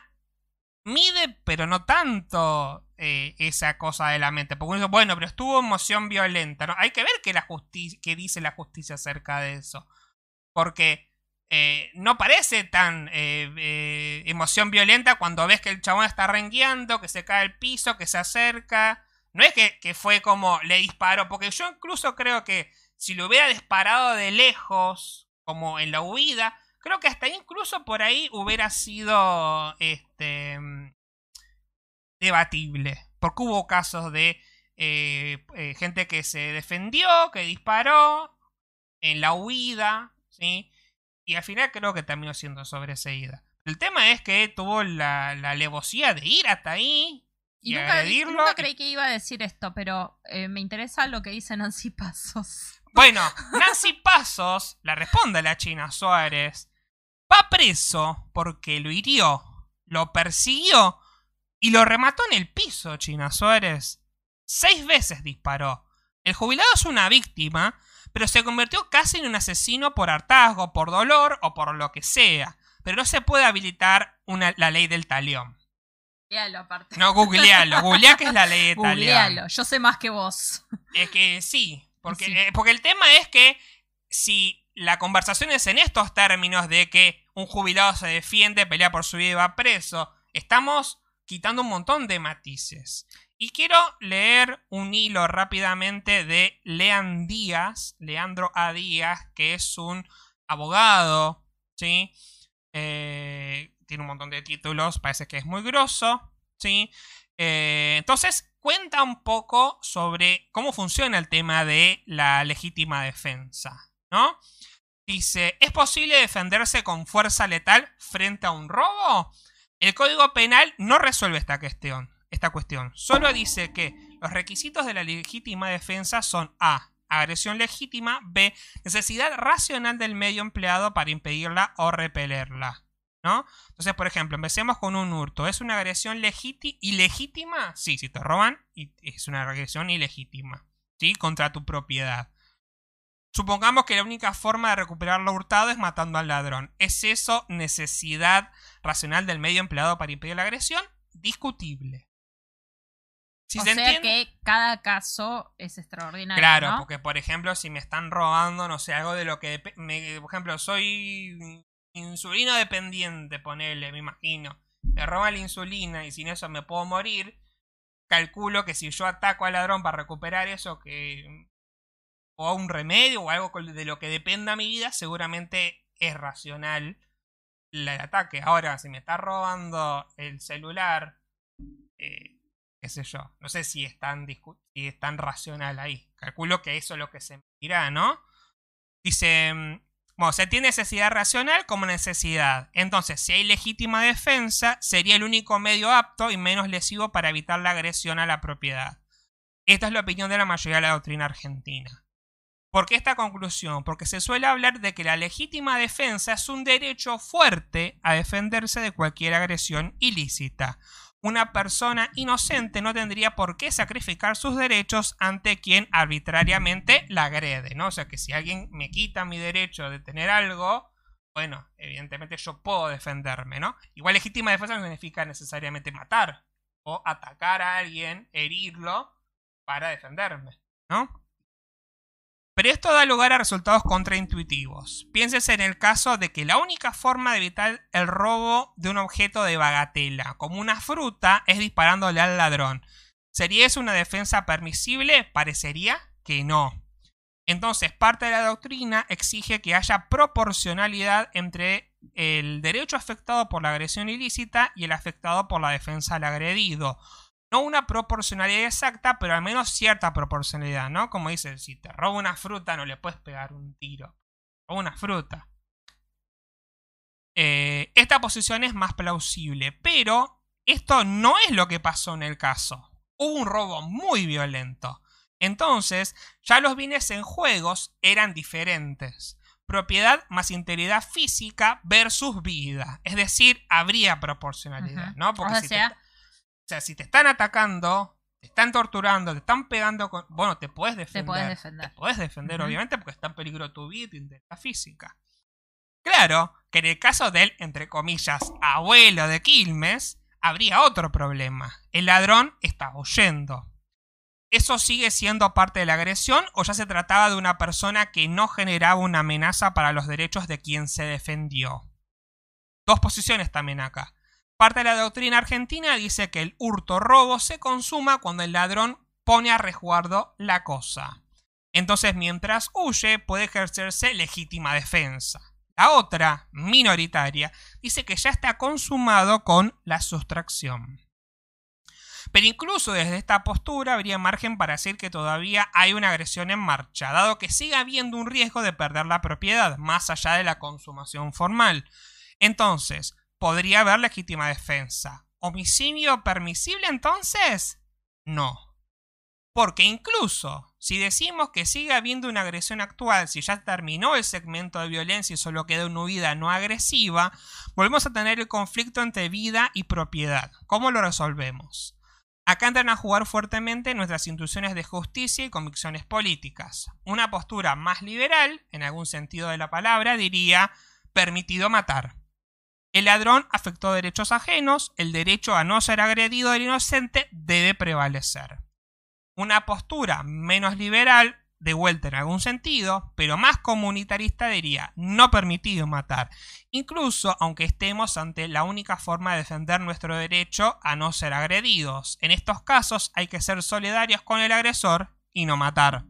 mide, pero no tanto eh, esa cosa de la mente. Porque uno dice, bueno, pero estuvo emoción violenta. ¿no? Hay que ver qué, la qué dice la justicia acerca de eso. Porque eh, no parece tan eh, eh, emoción violenta cuando ves que el chabón está rengueando, que se cae al piso, que se acerca. No es que, que fue como le disparó, porque yo incluso creo que si lo hubiera disparado de lejos, como en la huida, creo que hasta incluso por ahí hubiera sido este debatible. Porque hubo casos de eh, gente que se defendió, que disparó, en la huida, ¿sí? Y al final creo que terminó siendo sobreseída. El tema es que tuvo la, la alevosía de ir hasta ahí y, Y nunca, agredirlo. nunca creí que iba a decir esto, pero eh, me interesa lo que dice Nancy Pasos. Bueno, Nancy Pasos le responde la China Suárez. Va preso porque lo hirió, lo persiguió y lo remató en el piso, China Suárez. Seis veces disparó. El jubilado es una víctima, pero se convirtió casi en un asesino por hartazgo, por dolor o por lo que sea. Pero no se puede habilitar una- la ley del talión. Googlealo aparte. No, googlealo. Googleá que es la ley del talión. Googlealo, yo sé más que vos. Es que sí, porque, Sí. eh, porque el tema es que si la conversación es en estos términos de que un jubilado se defiende, pelea por su vida y va preso, estamos quitando un montón de matices. Y quiero leer un hilo rápidamente de Lean Díaz, Leandro A. Díaz, que es un abogado, ¿sí? Eh, tiene un montón de títulos, parece que es muy grosso, ¿sí? Eh, entonces, cuenta un poco sobre cómo funciona el tema de la legítima defensa, ¿no? Dice, ¿es posible defenderse con fuerza letal frente a un robo? El Código Penal no resuelve esta cuestión, esta cuestión. Solo dice que los requisitos de la legítima defensa son A. Agresión legítima. B. Necesidad racional del medio empleado para impedirla o repelerla. ¿No? Entonces, por ejemplo, empecemos con un hurto. ¿Es una agresión legítima? ¿Ilegítima? Sí, si te roban, es una agresión ilegítima. ¿Sí? Contra tu propiedad. Supongamos que la única forma de recuperar lo hurtado es matando al ladrón. ¿Es eso necesidad racional del medio empleado para impedir la agresión? Discutible. Si o se sea entiende- que cada caso es extraordinario. Claro, ¿no? porque por ejemplo, si me están robando, no sé, algo de lo que... me- por ejemplo, soy insulino dependiente, ponele, me imagino. Me roban la insulina y sin eso me puedo morir. Calculo que si yo ataco al ladrón para recuperar eso, que... O un remedio o algo de lo que dependa mi vida, seguramente es racional el ataque. Ahora, si me está robando el celular, eh, qué sé yo, no sé si es tan, si tan racional ahí. Calculo que eso es lo que se dirá, ¿no? Dice, mm, bueno, se tiene necesidad racional como necesidad. Entonces, si hay legítima defensa, sería el único medio apto y menos lesivo para evitar la agresión a la propiedad. Esta es la opinión de la mayoría de la doctrina argentina. ¿Por qué esta conclusión? Porque se suele hablar de que la legítima defensa es un derecho fuerte a defenderse de cualquier agresión ilícita. Una persona inocente no tendría por qué sacrificar sus derechos ante quien arbitrariamente la agrede, ¿no? O sea que si alguien me quita mi derecho de tener algo, bueno, evidentemente yo puedo defenderme, ¿no? Igual legítima defensa no significa necesariamente matar o atacar a alguien, herirlo para defenderme, ¿no? Pero esto da lugar a resultados contraintuitivos. Piénsese en el caso de que la única forma de evitar el robo de un objeto de bagatela, como una fruta, es disparándole al ladrón. ¿Sería eso una defensa permisible? Parecería que no. Entonces, parte de la doctrina exige que haya proporcionalidad entre el derecho afectado por la agresión ilícita y el afectado por la defensa del agredido no una proporcionalidad exacta, pero al menos cierta proporcionalidad, ¿no? Como dice, si te roba una fruta no le puedes pegar un tiro. O una fruta. Eh, esta posición es más plausible, pero esto no es lo que pasó en el caso. Hubo un robo muy violento. Entonces, ya los bienes en juegos eran diferentes. Propiedad más integridad física versus vida. Es decir, habría proporcionalidad. ¿no? Porque o si sea, sea, si te están atacando, te están torturando, te están pegando con... Bueno, te puedes defender. puedes defender. Te puedes defender, obviamente, porque está en peligro tu vida y tu integridad física. Claro que en el caso del, entre comillas, abuelo de Quilmes, habría otro problema. El ladrón estaba huyendo. ¿Eso sigue siendo parte de la agresión o ya se trataba de una persona que no generaba una amenaza para los derechos de quien se defendió? Dos posiciones también acá. Parte de la doctrina argentina dice que el hurto robo se consuma cuando el ladrón pone a resguardo la cosa. Entonces, mientras huye, puede ejercerse legítima defensa. La otra, minoritaria, dice que ya está consumado con la sustracción. Pero incluso desde esta postura habría margen para decir que todavía hay una agresión en marcha, dado que sigue habiendo un riesgo de perder la propiedad, más allá de la consumación formal. Entonces, podría haber legítima defensa. ¿Homicidio permisible entonces? No. Porque incluso si decimos que sigue habiendo una agresión actual, si ya terminó el segmento de violencia y solo queda una huida no agresiva, volvemos a tener el conflicto entre vida y propiedad. ¿Cómo lo resolvemos? Acá entran a jugar fuertemente nuestras instituciones de justicia y convicciones políticas. Una postura más liberal, en algún sentido de la palabra, diría permitido matar. El ladrón afectó derechos ajenos, el derecho a no ser agredido del inocente debe prevalecer una postura menos liberal, de vuelta en algún sentido, pero más comunitarista diría, no permitido matar, incluso aunque estemos ante la única forma de defender nuestro derecho a no ser agredidos. En estos casos hay que ser solidarios con el agresor y no matar.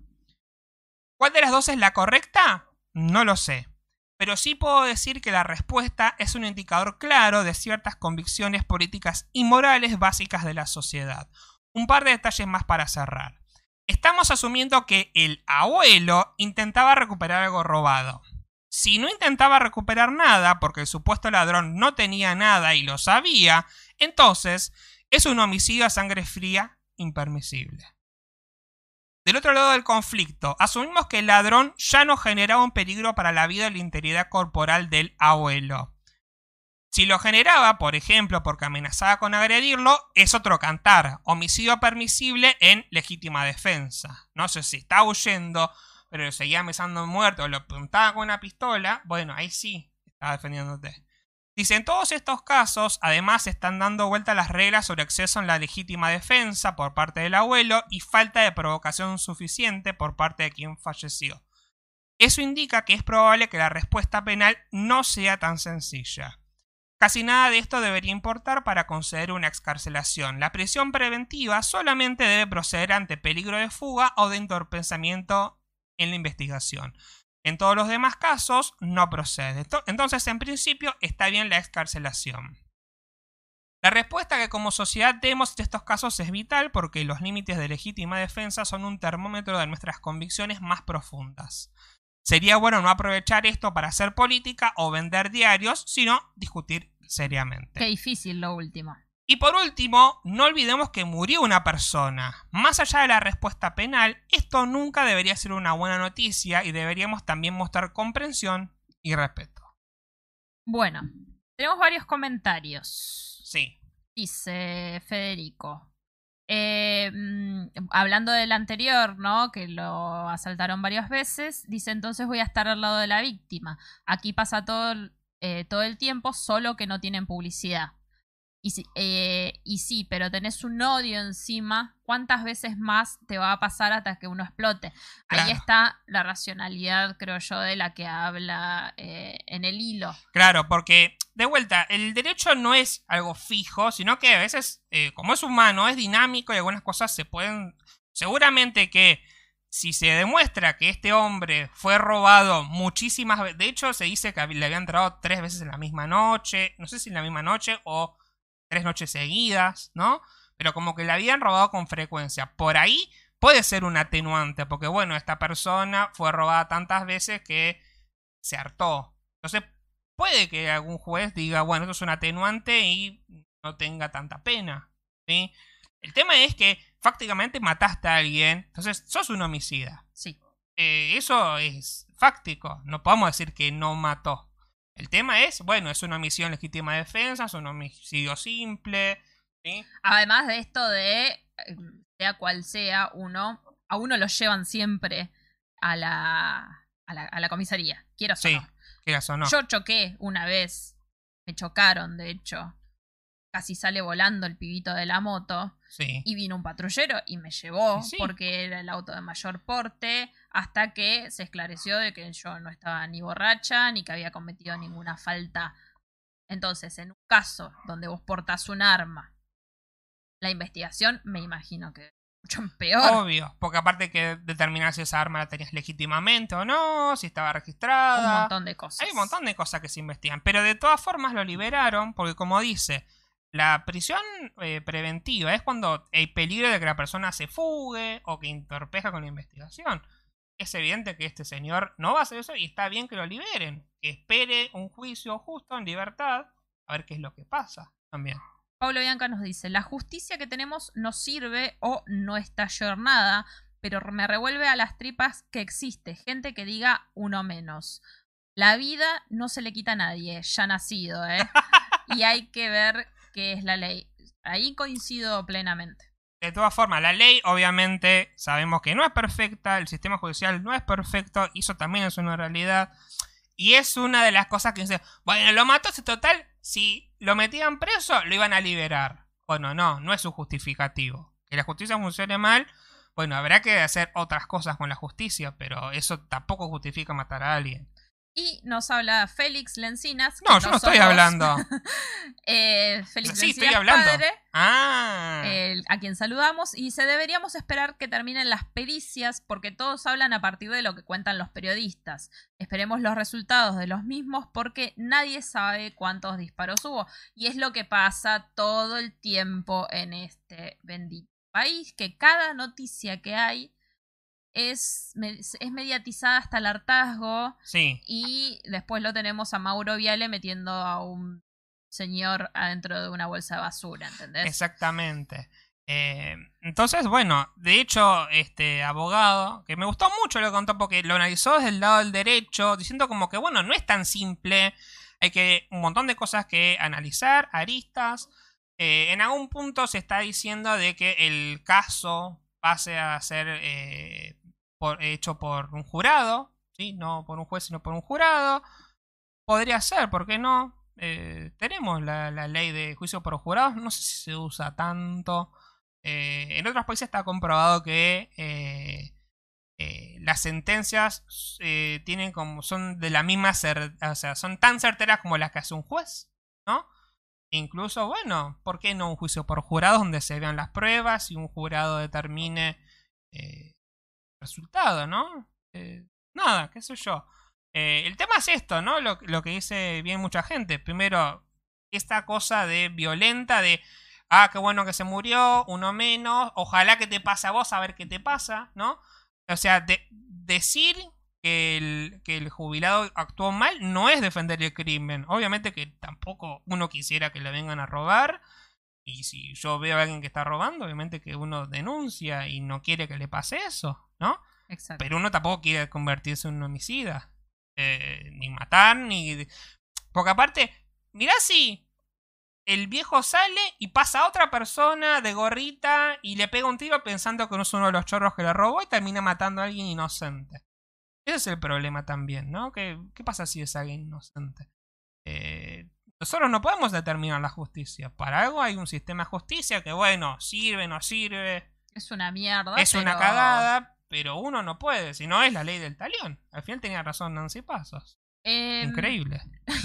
¿Cuál de las dos es la correcta? No lo sé. Pero sí puedo decir que la respuesta es un indicador claro de ciertas convicciones políticas y morales básicas de la sociedad. Un par de detalles más para cerrar. Estamos asumiendo que el abuelo intentaba recuperar algo robado. Si no intentaba recuperar nada porque el supuesto ladrón no tenía nada y lo sabía, entonces es un homicidio a sangre fría impermisible. Del otro lado del conflicto, asumimos que el ladrón ya no generaba un peligro para la vida y la integridad corporal del abuelo. Si lo generaba, por ejemplo, porque amenazaba con agredirlo, es otro cantar. Homicidio permisible en legítima defensa. No sé si está huyendo, pero lo seguía amenazando muerto o lo apuntaba con una pistola. Bueno, ahí sí está defendiéndote. Dice, en todos estos casos, además, están dando vuelta las reglas sobre acceso en la legítima defensa por parte del abuelo y falta de provocación suficiente por parte de quien falleció. Eso indica que es probable que la respuesta penal no sea tan sencilla. Casi nada de esto debería importar para conceder una excarcelación. La prisión preventiva solamente debe proceder ante peligro de fuga o de entorpecimiento en la investigación. En todos los demás casos no procede. Entonces, en principio, está bien la excarcelación. La respuesta que como sociedad demos en estos casos es vital porque los límites de legítima defensa son un termómetro de nuestras convicciones más profundas. Sería bueno no aprovechar esto para hacer política o vender diarios, sino discutir seriamente. Qué difícil lo último. Y por último, no olvidemos que murió una persona. Más allá de la respuesta penal, esto nunca debería ser una buena noticia y deberíamos también mostrar comprensión y respeto. Bueno, tenemos varios comentarios. Sí. Dice Federico. Eh, mm, hablando del anterior, ¿no? Que lo asaltaron varias veces, dice entonces voy a estar al lado de la víctima. Aquí pasa todo, eh, todo el tiempo, solo que no tienen publicidad. Y, eh, y sí, pero tenés un odio encima, ¿cuántas veces más te va a pasar hasta que uno explote? Ahí está la racionalidad, creo yo, de la que habla eh, en el hilo. Claro, porque, de vuelta, el derecho no es algo fijo, sino que a veces, eh, como es humano, es dinámico y algunas cosas se pueden... Seguramente que si se demuestra que este hombre fue robado muchísimas veces, de hecho se dice que le había entrado tres veces en la misma noche, no sé si en la misma noche o tres noches seguidas, ¿no? Pero como que la habían robado con frecuencia. Por ahí puede ser un atenuante, porque bueno, esta persona fue robada tantas veces que se hartó. Entonces, puede que algún juez diga, bueno, esto es un atenuante y no tenga tanta pena. ¿sí? El tema es que fácticamente mataste a alguien, entonces sos un homicida. Sí. Eh, eso es fáctico, no podemos decir que no mató. El tema es, bueno, es una omisión legítima de defensa, es un homicidio simple. ¿sí? Además de esto de, eh, sea cual sea uno, a uno lo llevan siempre a la, a la, a la comisaría. Quiero sí, quieras o no. Yo choqué una vez, me chocaron, de hecho. Casi sale volando el pibito de la moto. Sí. Y vino un patrullero y me llevó Sí. porque era el auto de mayor porte. Hasta que se esclareció de que yo no estaba ni borracha ni que había cometido ninguna falta. Entonces, en un caso donde vos portás un arma, la investigación me imagino que es mucho peor. Obvio, porque aparte que determinar si esa arma la tenías legítimamente o no, si estaba registrada. un montón de cosas. Hay un montón de cosas que se investigan, pero de todas formas lo liberaron porque como dice, La prisión eh, preventiva es cuando hay peligro de que la persona se fugue o que entorpezca con la investigación. Es evidente que este señor no va a hacer eso y está bien que lo liberen. Que espere un juicio justo en libertad a ver qué es lo que pasa también. Pablo Bianca nos dice, la justicia que tenemos no sirve o no está ayornada, pero me revuelve a las tripas que existe gente que diga uno menos. La vida no se le quita a nadie, ya nacido, ¿eh? y hay que ver qué es la ley. Ahí coincido plenamente. De todas formas, la ley obviamente sabemos que no es perfecta, el sistema judicial no es perfecto, y eso también es una realidad. Y es una de las cosas que dice, bueno, lo mató ese total, si lo metían preso, lo iban a liberar. Bueno, no, no es un justificativo. Que la justicia funcione mal, bueno, habrá que hacer otras cosas con la justicia, pero eso tampoco justifica matar a alguien. Y nos habla Félix Lencinas. No, yo no estoy hablando. Eh, Félix Sí, estoy Lencinas, hablando. padre, Ah. el- a quien saludamos. Y se deberíamos esperar que terminen las pericias porque todos hablan a partir de lo que cuentan los periodistas. Esperemos los resultados de los mismos porque nadie sabe cuántos disparos hubo. Y es lo que pasa todo el tiempo en este bendito país, que cada noticia que hay es, es mediatizada hasta el hartazgo. Sí. Y después lo tenemos a Mauro Viale metiendo a un señor adentro de una bolsa de basura, ¿entendés? Exactamente. Eh, entonces, bueno, de hecho, este abogado, que me gustó mucho lo que contó porque lo analizó desde el lado del derecho, diciendo como que, bueno, no es tan simple, hay que un montón de cosas que analizar, aristas. Eh, en algún punto se está diciendo de que el caso pase a ser eh, por- hecho por un jurado, ¿sí? No por un juez, sino por un jurado. Podría ser, ¿por qué no? Eh, tenemos la, ley de juicio por jurados, no sé si se usa tanto. Eh, en otros países está comprobado que eh, las sentencias tienen como son de la misma o sea, son tan certeras como las que hace un juez, ¿no? Incluso, bueno, ¿por qué no un juicio por jurados donde se vean las pruebas y un jurado determine resultado, ¿no? Eh, nada, qué sé yo. Eh, el tema es esto, ¿no? Lo, que dice bien mucha gente. Primero, esta cosa de violenta, de, ah, qué bueno que se murió, uno menos, ojalá que te pase a vos a ver qué te pasa, ¿no? O sea, de- decir que el, que el jubilado actuó mal no es defender el crimen. Obviamente que tampoco uno quisiera que le vengan a robar. Y si yo veo a alguien que está robando, obviamente que uno denuncia y no quiere que le pase eso, ¿no? Exacto. Pero uno tampoco quiere convertirse en un homicida. Eh, ni matar, ni... Porque aparte, mirá si el viejo sale y pasa a otra persona de gorrita y le pega un tiro pensando que no es uno de los chorros que le robó y termina matando a alguien inocente. Ese es el problema también, ¿no? ¿Qué, qué pasa si es alguien inocente? Eh, nosotros no podemos determinar la justicia. Para algo hay un sistema de justicia que, bueno, sirve, no sirve, Es una mierda. es una cagada, pero uno no puede, si no es la ley del talión. Al final tenía razón Nancy Pasos. Em, Increíble.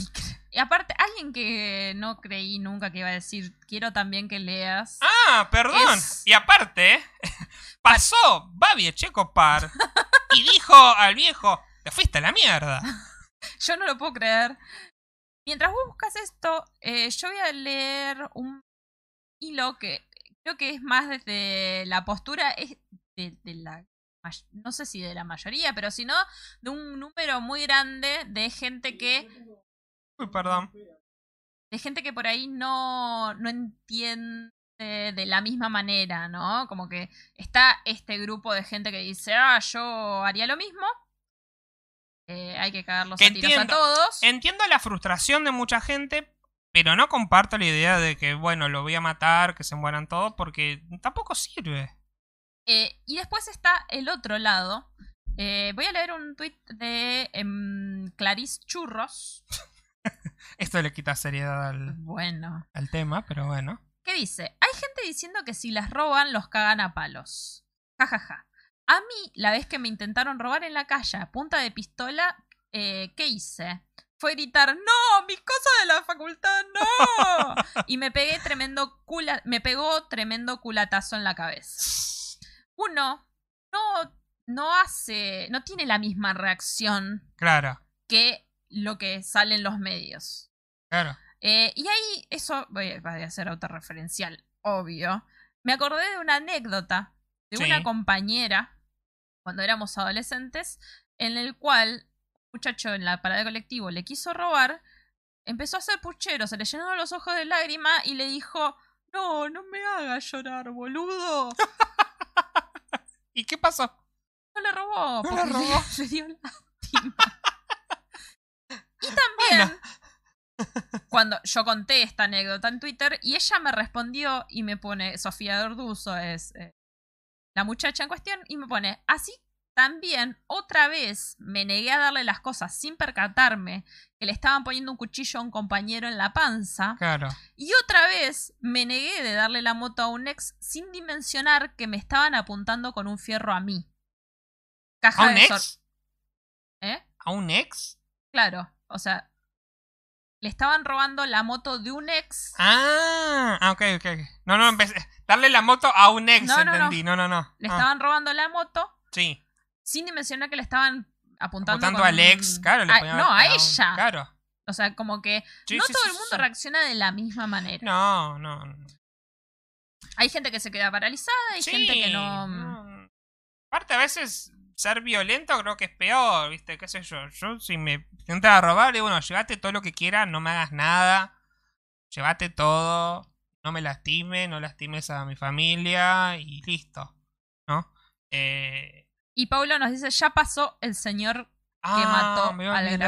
Y aparte, alguien que no creí nunca que iba a decir, quiero también que leas. Ah, perdón. Es- Y aparte, pasó Babi Echecopar y dijo al viejo, te fuiste a la mierda. Yo no lo puedo creer. Mientras vos buscas esto, eh, yo voy a leer un hilo que creo que es más desde la postura es de, de la no sé si de la mayoría, pero si no de un número muy grande de gente que Uy, perdón. de gente que por ahí no, no entiende de la misma manera, ¿no? Como que está este grupo de gente que dice, ah, yo haría lo mismo. Eh, hay que cagarlos a tiros a Entiendo. todos. Entiendo la frustración de mucha gente, pero no comparto la idea de que, bueno, lo voy a matar, que se mueran todos, porque tampoco sirve. Eh, y después está el otro lado. Eh, voy a leer un tuit de em, Clarice Churros. Esto le quita seriedad al, Bueno. al tema, pero bueno. ¿Qué dice? Hay gente diciendo que si las roban los cagan a palos. Ja, ja, ja. A mí, la vez que me intentaron robar en la calle a punta de pistola, eh, ¿qué hice? Fue gritar, ¡No! ¡Mis cosas de la facultad, no! y me pegué tremendo cula me pegó tremendo culatazo en la cabeza. Uno no, no hace, no tiene la misma reacción Claro, que lo que sale en los medios. claro. Eh, y ahí, eso voy a, voy a ser autorreferencial, obvio. Me acordé de una anécdota de Sí. una compañera cuando éramos adolescentes, en el cual un muchacho en la parada de colectivo le quiso robar, empezó a hacer puchero, se le llenaron los ojos de lágrima y le dijo: No, no me hagas llorar, boludo. ¿Y qué pasó? No le robó, No le porque robó. le, le dio lástima. y también, cuando yo conté esta anécdota en Twitter, y ella me respondió y me pone, Sofía Dorduso es eh, la muchacha en cuestión, y me pone, así también, otra vez me negué a darle las cosas sin percatarme que le estaban poniendo un cuchillo a un compañero en la panza. Claro. Y otra vez me negué de darle la moto a un ex sin dimensionar que me estaban apuntando con un fierro a mí. Caja ¿A un de ex? ¿Eh? ¿A un ex? Claro, o sea, le estaban robando la moto de un ex. Ah, ah, ok, ok. No, no, empecé. Darle la moto a un ex, No, no, no. entendí. No, no, no. Le Ah, estaban robando la moto Sí. sin dimensionar que le estaban apuntando, Apuntando con- al ex, claro. Le a- no, a ella. Claro. O sea, como que Sí, no sí, todo sí, el mundo reacciona de la misma manera. No, no. Hay gente que se queda paralizada, hay gente que no. no. Aparte, a veces ser violento creo que es peor, ¿viste? ¿Qué sé yo? Yo, si me intentan robar, digo, bueno, llévate todo lo que quieras, no me hagas nada. Llévate todo. No me lastime, no lastimes a mi familia y listo. ¿No? Eh, Y Paulo nos dice: Ya pasó el señor. ah, mató me al.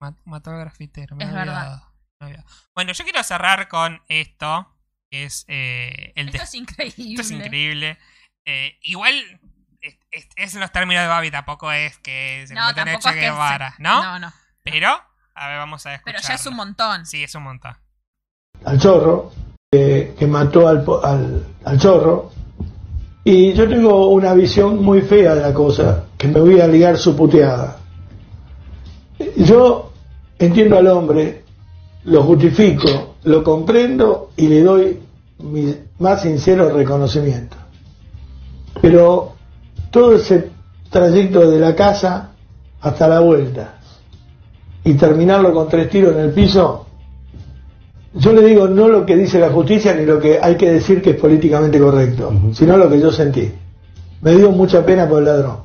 Ma- Mató al grafitero. Me Es verdad. olvidado. Bueno, yo quiero cerrar con esto, que es eh, el Esto de- es increíble. Esto es increíble. Eh, igual es, es- es en los términos de Babi, tampoco es que se No, convierta en tampoco Che es que. ¿no? No, no. Pero, a ver, vamos a escuchar. Pero ya es un montón. Sí, es un montón. al zorro, que, que mató al, po- al, al zorro. Y yo tengo una visión muy fea de la cosa, que me voy a ligar su puteada. Yo entiendo al hombre, lo justifico, lo comprendo y le doy mi más sincero reconocimiento. Pero todo ese trayecto de la casa hasta la vuelta y terminarlo con tres tiros en el piso, yo le digo no lo que dice la justicia ni lo que hay que decir que es políticamente correcto, sino lo que yo sentí. Me dio mucha pena por el ladrón.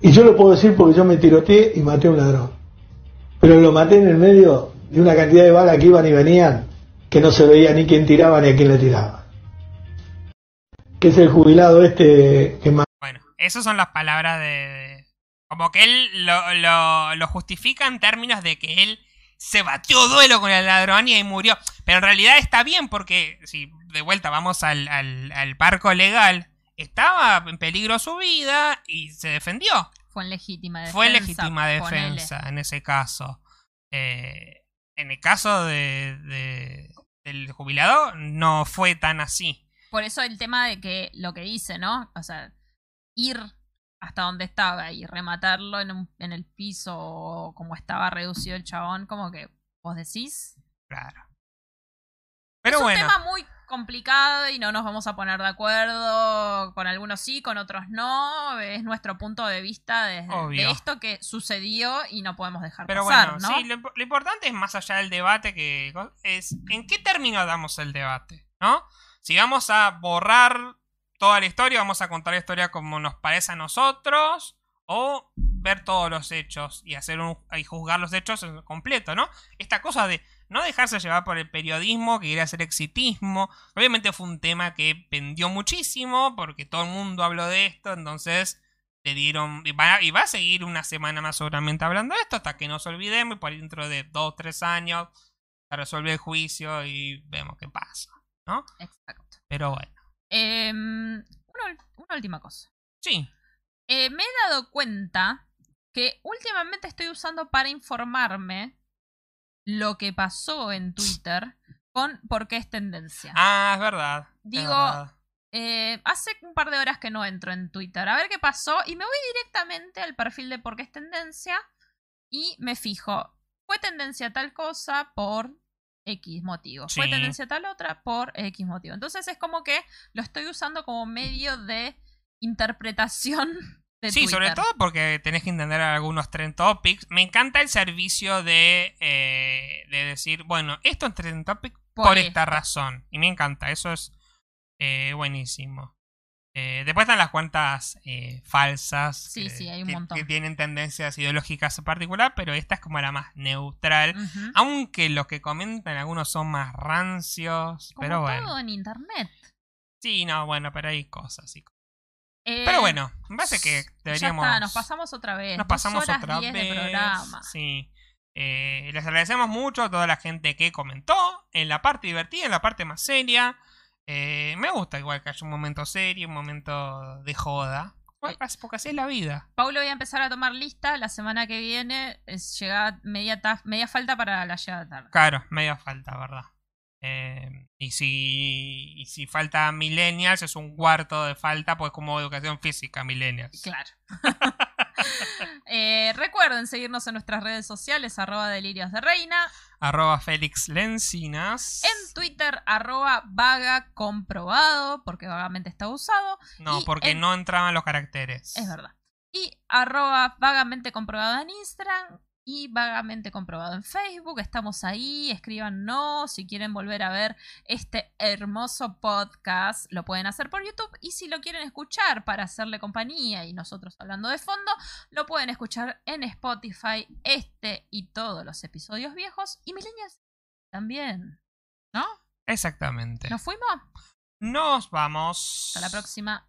Y yo lo puedo decir porque yo me tiroteé y maté a un ladrón. Pero lo maté en el medio de una cantidad de balas que iban y venían que no se veía ni quién tiraba ni a quién le tiraba. Que es el jubilado este que mató. Bueno, esas son las palabras de... Como que él lo, lo, lo justifica en términos de que él se batió duelo con el ladrón y ahí murió. Pero en realidad está bien porque, si de vuelta vamos al, al, al parco legal, estaba en peligro su vida y se defendió. Fue en legítima defensa. Fue legítima ponele. defensa en ese caso. Eh, en el caso de, de- del jubilado, no fue tan así. Por eso el tema de que lo que dice, ¿no? O sea, ir hasta donde estaba y rematarlo en, un- en el piso o como estaba reducido el chabón, como que vos decís. Claro. Pero es bueno. un tema muy complicado y no nos vamos a poner de acuerdo. Con algunos sí, con otros no. Es nuestro punto de vista de, Obvio. de esto que sucedió y no podemos dejar Pero pasar, bueno, ¿no? sí, lo, lo importante es más allá del debate que es en qué término damos el debate, ¿no? Si vamos a borrar toda la historia, vamos a contar la historia como nos parece a nosotros, o ver todos los hechos y hacer un, y juzgar los hechos en completo, ¿no? Esta cosa de no dejarse llevar por el periodismo, que quiere hacer exitismo. Obviamente fue un tema que pendió muchísimo, porque todo el mundo habló de esto, entonces le dieron. Y va, a seguir una semana más seguramente hablando de esto, hasta que no se olvidemos, y por dentro de dos tres años se resuelve el juicio y vemos qué pasa, ¿no? Exacto. Pero bueno. Em, una, última cosa. Sí. Eh, me he dado cuenta que últimamente estoy usando para informarme lo que pasó en Twitter con por qué es tendencia. Ah, es verdad. es Digo, verdad. Eh, hace un par de horas que no entro en Twitter. A ver qué pasó. Y me voy directamente al perfil de por qué es tendencia. Y me fijo. Fue tendencia tal cosa por X motivo. Fue Sí. tendencia tal otra por X motivo. Entonces es como que lo estoy usando como medio de interpretación de Sí, sobre todo porque tenés que entender algunos trend topics. Me encanta el servicio de, eh, de decir, bueno, esto es trend topic por, Por esta razón. Y me encanta, eso es eh, buenísimo. Eh, después están las cuentas eh, falsas. Sí, que- sí, hay un montón. Que tienen tendencias ideológicas en particular, pero esta es como la más neutral. Aunque los que comentan algunos son más rancios. Como pero todo bueno. en internet. Sí, no, bueno, pero hay cosas. sí. Eh, Pero bueno, me parece que deberíamos. Ya está, nos pasamos otra vez. Nos pasamos horas otra 10 vez. de programa. Sí. Les agradecemos mucho a toda la gente que comentó en la parte divertida, en la parte más seria. Eh, me gusta igual que haya un momento serio, un momento de joda. Bueno, porque así es la vida. Paulo voy a empezar a tomar lista. La semana que viene es llega media, media falta para la llegada tarde. Claro, media falta, ¿verdad? Eh, y si y si falta millennials es un cuarto de falta, pues como educación física, millennials. Claro. Eh, recuerden seguirnos en nuestras redes sociales, arroba delirios de reina. Arroba Félix Lencinas. En Twitter, arroba vaga comprobado, porque vagamente está usado. No, y porque en- no entraban los caracteres. Es verdad. Y arroba vagamente comprobado en Instagram y vagamente comprobado en Facebook. Estamos ahí, escríbanos si quieren volver a ver este hermoso podcast. Lo pueden hacer por YouTube y si lo quieren escuchar para hacerle compañía y nosotros hablando de fondo, lo pueden escuchar en Spotify este y todos los episodios viejos y milenias también. ¿No? Exactamente. ¿Nos fuimos? Nos vamos. Hasta la próxima.